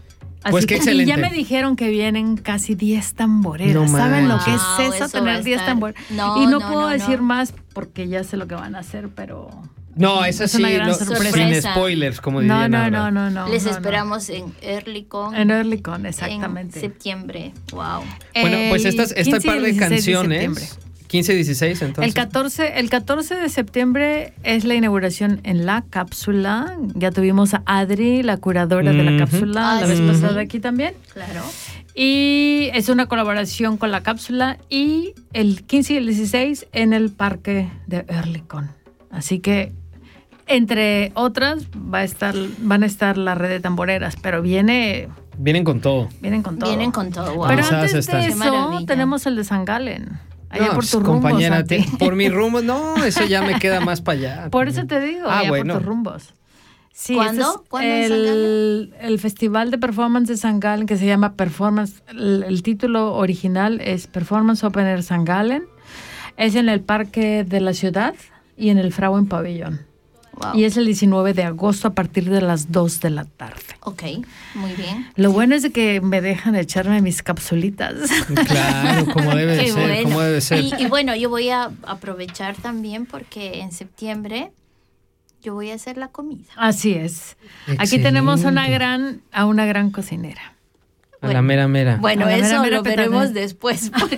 Speaker 4: Pues qué
Speaker 2: que-
Speaker 4: excelente.
Speaker 2: Y ya me dijeron que vienen casi 10 tamboreras.
Speaker 4: No
Speaker 2: ¿Saben lo que es eso, tener
Speaker 3: a
Speaker 2: 10
Speaker 3: estar-
Speaker 2: tambores?
Speaker 3: No,
Speaker 2: y no,
Speaker 3: no,
Speaker 2: puedo
Speaker 3: no,
Speaker 2: decir
Speaker 3: no.
Speaker 2: más porque ya sé lo que van a hacer, pero...
Speaker 4: No, esa
Speaker 2: Es
Speaker 4: sí,
Speaker 2: una gran
Speaker 4: no,
Speaker 2: sorpresa.
Speaker 4: sin spoilers, como
Speaker 2: No,
Speaker 4: dirían
Speaker 2: no,
Speaker 4: ahora.
Speaker 2: no, no, no.
Speaker 3: Les
Speaker 2: no, no.
Speaker 3: esperamos en Earlycon.
Speaker 2: En Earlycon,
Speaker 3: En
Speaker 2: exactamente.
Speaker 3: septiembre. Wow.
Speaker 4: Bueno, pues estas, esta
Speaker 2: 15 y
Speaker 4: par de
Speaker 2: 16 septiembre.
Speaker 4: canciones. 15 y 16, entonces.
Speaker 2: El 14, el 14 de septiembre es la inauguración en la cápsula. Ya tuvimos a Adri, la curadora de la cápsula,
Speaker 3: Ah,
Speaker 2: la vez
Speaker 3: sí.
Speaker 2: pasada aquí también.
Speaker 3: Claro.
Speaker 2: Y es una colaboración con la cápsula y el 15 y el 16 en el parque de Earlycon. Así que, entre otras, va a estar, van a estar la red de tamboreras, pero viene,
Speaker 4: Vienen con todo.
Speaker 2: vienen con todo.
Speaker 3: Vienen con todo. Wow.
Speaker 2: Pero antes de eso, tenemos el de San Galen. Allá
Speaker 4: No,
Speaker 2: por
Speaker 4: pues,
Speaker 2: tu rumbo,
Speaker 4: compañera, te- por mi rumbo, no, eso ya me queda más para allá.
Speaker 2: Por eso te digo,
Speaker 4: Ah,
Speaker 2: allá
Speaker 4: bueno.
Speaker 2: por tus rumbos. Sí,
Speaker 3: ¿Cuándo?
Speaker 2: ese es
Speaker 3: ¿Cuándo
Speaker 2: el, el festival de performance de San Galen que se llama Performance. El, el título original es Performance Open Air San Galen. Es en el parque de la ciudad y en el Frauen Pavillon.
Speaker 3: Wow.
Speaker 2: Y es el 19 de agosto a partir de las 2 de la tarde.
Speaker 3: Ok, muy bien.
Speaker 2: Lo bueno es de que me dejan echarme mis capsulitas.
Speaker 4: Claro, como debe ser,
Speaker 3: bueno.
Speaker 4: como debe ser.
Speaker 3: Y, y bueno, yo voy a aprovechar también porque en septiembre yo voy a hacer la comida.
Speaker 2: Así es. Aquí tenemos una gran, a una gran cocinera.
Speaker 4: A la mera mera.
Speaker 3: Bueno,
Speaker 2: A la mera,
Speaker 3: eso
Speaker 2: mera
Speaker 3: lo veremos después. porque-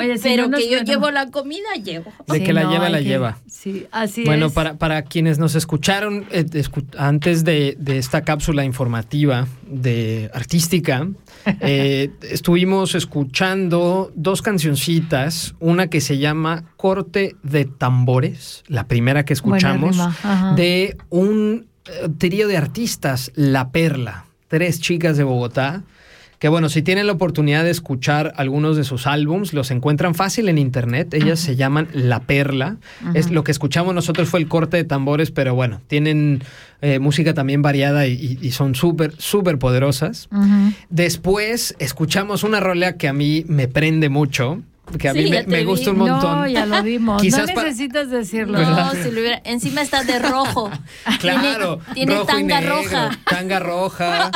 Speaker 2: Oye, si
Speaker 3: pero
Speaker 2: no
Speaker 3: que yo llevo la comida, llevo.
Speaker 4: De que la lleva, la
Speaker 2: que-
Speaker 4: lleva.
Speaker 2: Sí, así
Speaker 4: Bueno,
Speaker 2: es.
Speaker 4: para, para quienes nos escucharon eh, escu- antes de, de esta cápsula informativa de artística, eh, estuvimos escuchando dos cancioncitas, una que se llama Corte de Tambores, la primera que escuchamos, de un eh, trío de artistas, La Perla, tres chicas de Bogotá. Que bueno, si tienen la oportunidad de escuchar algunos de sus álbums, los encuentran fácil en internet. Ellas se llaman La Perla. Es lo que escuchamos nosotros fue el corte de tambores, pero bueno, tienen eh, música también variada y, son súper, súper poderosas. Después escuchamos una rola que a mí me prende mucho, que a
Speaker 3: Sí,
Speaker 4: mí me, gusta un montón.
Speaker 2: No, ya lo vimos.
Speaker 4: Quizás
Speaker 2: no necesitas decirlo.
Speaker 3: No, si lo hubiera. Encima está de rojo.
Speaker 4: Claro,
Speaker 3: Tiene, tanga
Speaker 4: negro,
Speaker 3: roja.
Speaker 4: Tanga roja.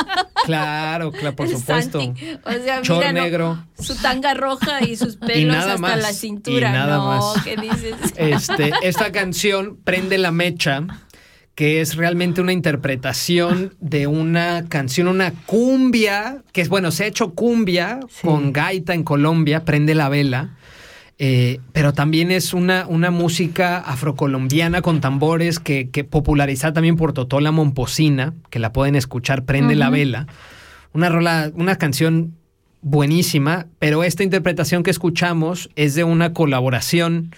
Speaker 4: Claro, claro, por supuesto.
Speaker 3: Santi. O sea,
Speaker 4: Chor
Speaker 3: mira, no,
Speaker 4: negro.
Speaker 3: su tanga roja y sus pelos
Speaker 4: nada
Speaker 3: hasta
Speaker 4: más,
Speaker 3: la cintura.
Speaker 4: y nada
Speaker 3: no,
Speaker 4: más.
Speaker 3: ¿qué dices?
Speaker 4: Este, esta canción prende la mecha, que es realmente una interpretación de una canción, una cumbia, que es bueno, se ha hecho cumbia
Speaker 2: Sí.
Speaker 4: con gaita en Colombia, prende la vela. eh, pero también es una, una música afrocolombiana con tambores que, que popularizada también por Totola Momposina, que la pueden escuchar, Prende la. Vela. Una rola, una canción buenísima, pero esta interpretación que escuchamos es de una colaboración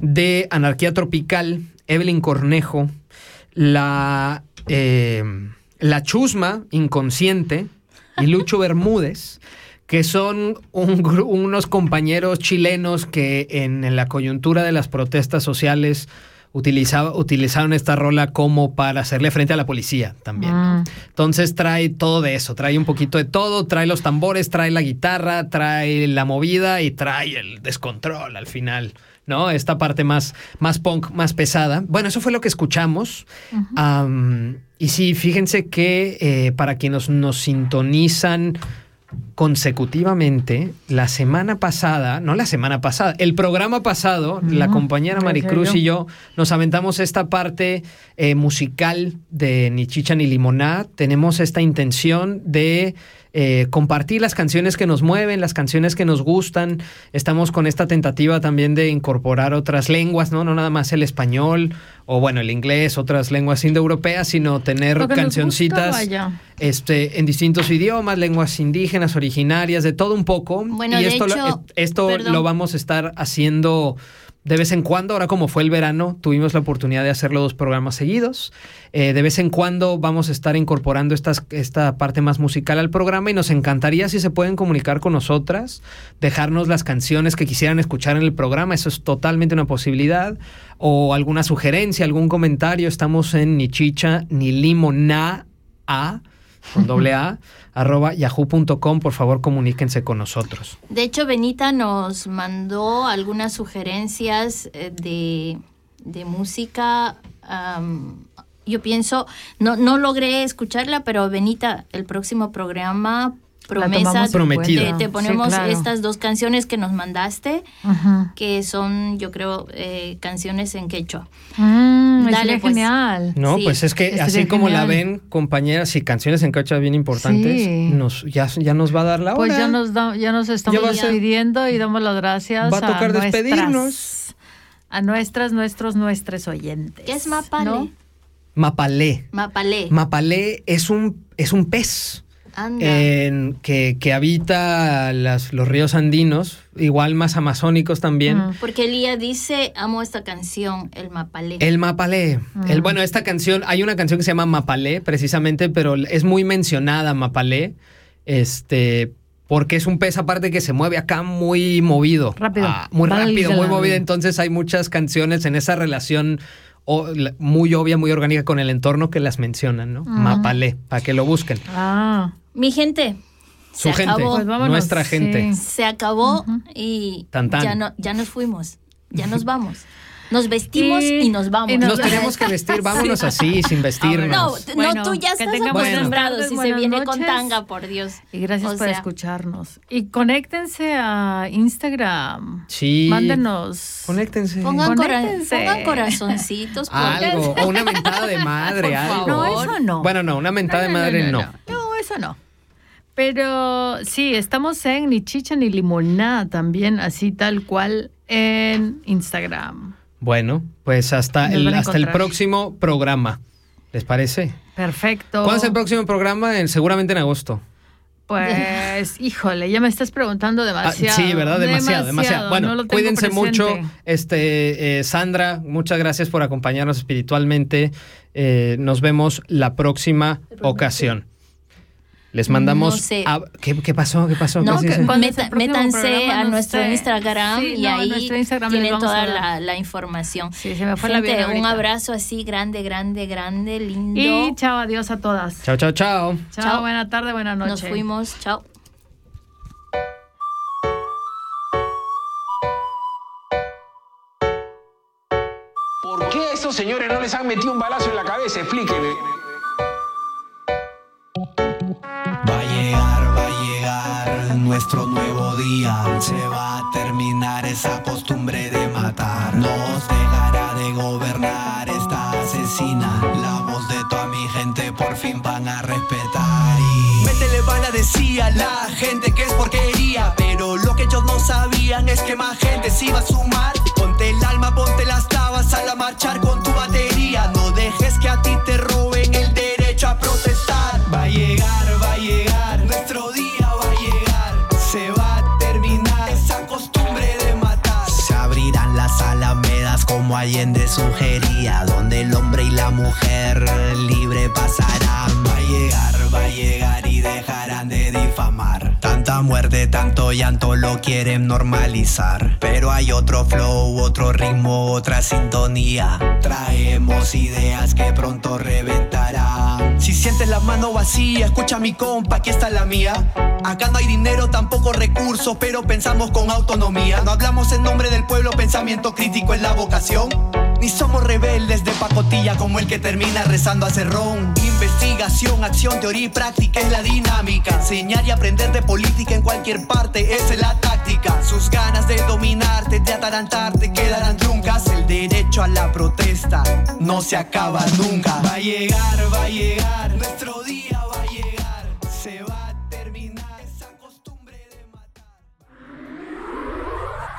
Speaker 4: de Anarquía Tropical, Evelyn Cornejo, la, eh, la Chusma Inconsciente y Lucho Bermúdez, que son un unos compañeros chilenos que en, en la coyuntura de las protestas sociales utilizaba- utilizaron esta rola como para hacerle frente a la policía también.
Speaker 2: Mm.
Speaker 4: Entonces trae todo de eso, trae un poquito de todo, trae los tambores, trae la guitarra, trae la movida y trae el descontrol al final, ¿no? Esta parte más, más punk, más pesada. Bueno, eso fue lo que escuchamos. Am, y sí, fíjense que eh, para quienes nos sintonizan consecutivamente, la semana pasada, no la semana pasada, el programa pasado, la compañera Maricruz y yo nos aventamos esta parte eh, musical de Ni Chicha ni Limoná. Tenemos esta intención de eh, compartir las canciones que nos mueven, las canciones que nos gustan. Estamos con esta tentativa también de incorporar otras lenguas, ¿no? No nada más el español o bueno, el inglés, otras lenguas indoeuropeas, sino tener
Speaker 2: Lo
Speaker 4: cancioncitas
Speaker 2: gusta,
Speaker 4: este, en distintos idiomas, lenguas indígenas, originarias, de todo un poco.
Speaker 3: Bueno,
Speaker 4: y
Speaker 3: de
Speaker 4: esto, lo-
Speaker 3: hecho,
Speaker 4: esto
Speaker 3: perdón.
Speaker 4: lo vamos a estar haciendo de vez en cuando. Ahora como fue el verano, tuvimos la oportunidad de hacerlo dos programas seguidos. Eh, de vez en cuando vamos a estar incorporando esta parte más musical al programa y nos encantaría si se pueden comunicar con nosotras, dejarnos las canciones que quisieran escuchar en el programa. Eso es totalmente una posibilidad. O alguna sugerencia, algún comentario. Estamos en ni chicha ni limona a con doble A, arroba yahoo.com, por favor comuníquense con nosotros.
Speaker 3: De hecho, Benita nos mandó algunas sugerencias eh, de, de música. yo pienso, no, no logré escucharla, pero Benita, el próximo programa, promesa,
Speaker 4: Prometido.
Speaker 3: te,
Speaker 2: Sí,
Speaker 3: ponemos
Speaker 2: claro.
Speaker 3: estas dos canciones que nos mandaste, que son, yo creo, eh, canciones en quechua.
Speaker 2: Mm,
Speaker 3: Dale, pues.
Speaker 2: genial.
Speaker 4: No,
Speaker 3: Sí,
Speaker 4: pues es que así como la ven, compañeras y canciones en cacha bien importantes,
Speaker 2: Sí.
Speaker 4: nos, ya, ya nos va a dar la hora.
Speaker 2: Pues ya nos, da- ya nos estamos despidiendo y damos las gracias
Speaker 4: Va a tocar
Speaker 2: nuestras-
Speaker 4: despedirnos.
Speaker 2: a nuestras, nuestros, nuestros oyentes.
Speaker 3: ¿Qué es mapale?
Speaker 2: ¿no?
Speaker 4: Mapalé.
Speaker 3: Mapalé.
Speaker 4: Mapalé es un, es un pez. En- que, que habita las- los ríos andinos, igual más amazónicos también.
Speaker 2: Mm.
Speaker 3: Porque Lía dice, amo esta canción, el Mapalé.
Speaker 4: El Mapalé.
Speaker 2: Mm.
Speaker 4: El, bueno, esta canción, hay una canción que se llama Mapalé, precisamente, pero es muy mencionada Mapalé. Este. Porque es un pez aparte que se mueve acá muy movido.
Speaker 2: Rápido.
Speaker 4: Ah, muy rápido, muy movido. Entonces hay muchas canciones en esa relación o- muy obvia, muy orgánica con el entorno que las mencionan, ¿no? Mapalé, para que lo busquen.
Speaker 2: Ah,
Speaker 3: Mi gente,
Speaker 4: Su
Speaker 3: se
Speaker 4: gente,
Speaker 3: acabó.
Speaker 2: Pues vámonos,
Speaker 4: nuestra gente.
Speaker 2: sí.
Speaker 3: Se acabó y
Speaker 4: Tan, tan.
Speaker 3: Ya, no, ya nos fuimos, ya nos vamos. Nos vestimos y,
Speaker 2: Y-
Speaker 3: nos vamos.
Speaker 2: y
Speaker 4: Nos tenemos que vestir, vámonos así, sin vestirnos.
Speaker 3: No,
Speaker 2: Bueno,
Speaker 3: no, tú ya
Speaker 2: que
Speaker 3: estás acostumbrado si se viene con tanga, por Dios.
Speaker 2: y gracias
Speaker 3: O
Speaker 2: por
Speaker 3: sea,
Speaker 2: escucharnos. Y conéctense a Instagram.
Speaker 4: Sí.
Speaker 2: Mándenos.
Speaker 4: Conéctense.
Speaker 3: Pongan, cora-
Speaker 2: Conéctense.
Speaker 3: pongan corazoncitos. por
Speaker 4: Algo, o una mentada de madre,
Speaker 3: Por
Speaker 4: algo.
Speaker 3: favor.
Speaker 2: No, eso no.
Speaker 4: Bueno, no, una mentada de madre no.
Speaker 2: Eso no. Pero sí, estamos en Ni Chicha ni Limonada también, así tal cual en Instagram.
Speaker 4: Bueno, pues hasta el, hasta el próximo programa. ¿Les parece?
Speaker 2: Perfecto.
Speaker 4: ¿Cuándo es el próximo programa? En- seguramente en agosto.
Speaker 2: Pues, híjole, ya me estás preguntando
Speaker 4: Ah,
Speaker 2: demasiado.
Speaker 4: sí, ¿verdad? Demasiado, demasiado.
Speaker 2: no
Speaker 4: Bueno, cuídense mucho. Este, eh, Sandra, muchas gracias por acompañarnos espiritualmente. Eh, nos vemos la próxima ocasión. Les mandamos.
Speaker 3: No sé.
Speaker 4: a- ¿qué, qué pasó? ¿Qué pasó?
Speaker 3: No,
Speaker 4: ¿Qué se
Speaker 3: que-
Speaker 4: dice?
Speaker 2: ¿Cuándo es el
Speaker 3: meta-
Speaker 2: próximo
Speaker 3: métanse
Speaker 2: programa?
Speaker 3: a
Speaker 2: No
Speaker 3: nuestro
Speaker 2: sé.
Speaker 3: Instagram
Speaker 2: Sí,
Speaker 3: y ahí
Speaker 2: Instagram
Speaker 3: tienen toda la, la información.
Speaker 2: Sí, se me fue la
Speaker 3: Gente,
Speaker 2: vida
Speaker 3: un abrazo así grande, grande, grande, lindo.
Speaker 2: Y chao, adiós a todas.
Speaker 4: Chao, chao, chao.
Speaker 2: Chao,
Speaker 3: Chao.
Speaker 2: buena tarde, buena noche.
Speaker 3: Nos fuimos. Chao.
Speaker 10: ¿Por qué a esos señores no les han metido un balazo en la cabeza? Explíqueme.
Speaker 11: Va a nuestro nuevo día. Se va a terminar esa costumbre de matar. Nos dejará de gobernar esta asesina. La voz de toda mi gente por fin van a respetar. Y... Métele van a decir a la gente que es porquería. Pero lo que ellos no sabían es que más gente se iba a sumar. Ponte el alma, ponte las tabas al a marchar con tu batería. No dejes que a ti te roben el derecho a protestar. Va a llegar, alamedas como Allende sugería, donde el hombre y la mujer libre pasarán. Va a llegar, va a llegar y dejarán de difamar. Tanta muerte, tanto llanto lo quieren normalizar. Pero hay otro flow, otro ritmo, otra sintonía. Traemos ideas que pronto reventarán. Si sientes la mano vacía, escucha mi compa, aquí está la mía. Acá no hay dinero, tampoco recursos, pero pensamos con autonomía. No hablamos en nombre del pueblo, pensamiento crítico es la vocación. Ni somos rebeldes de pacotilla como el que termina rezando a cerrón. Investigación, acción, teoría y práctica es la dinámica. Enseñar y aprender de política en cualquier parte, esa es la táctica. Sus ganas de dominarte, de atarantarte, quedarán truncas. El derecho a la protesta no se acaba nunca. Va a llegar, va a llegar, nuestro día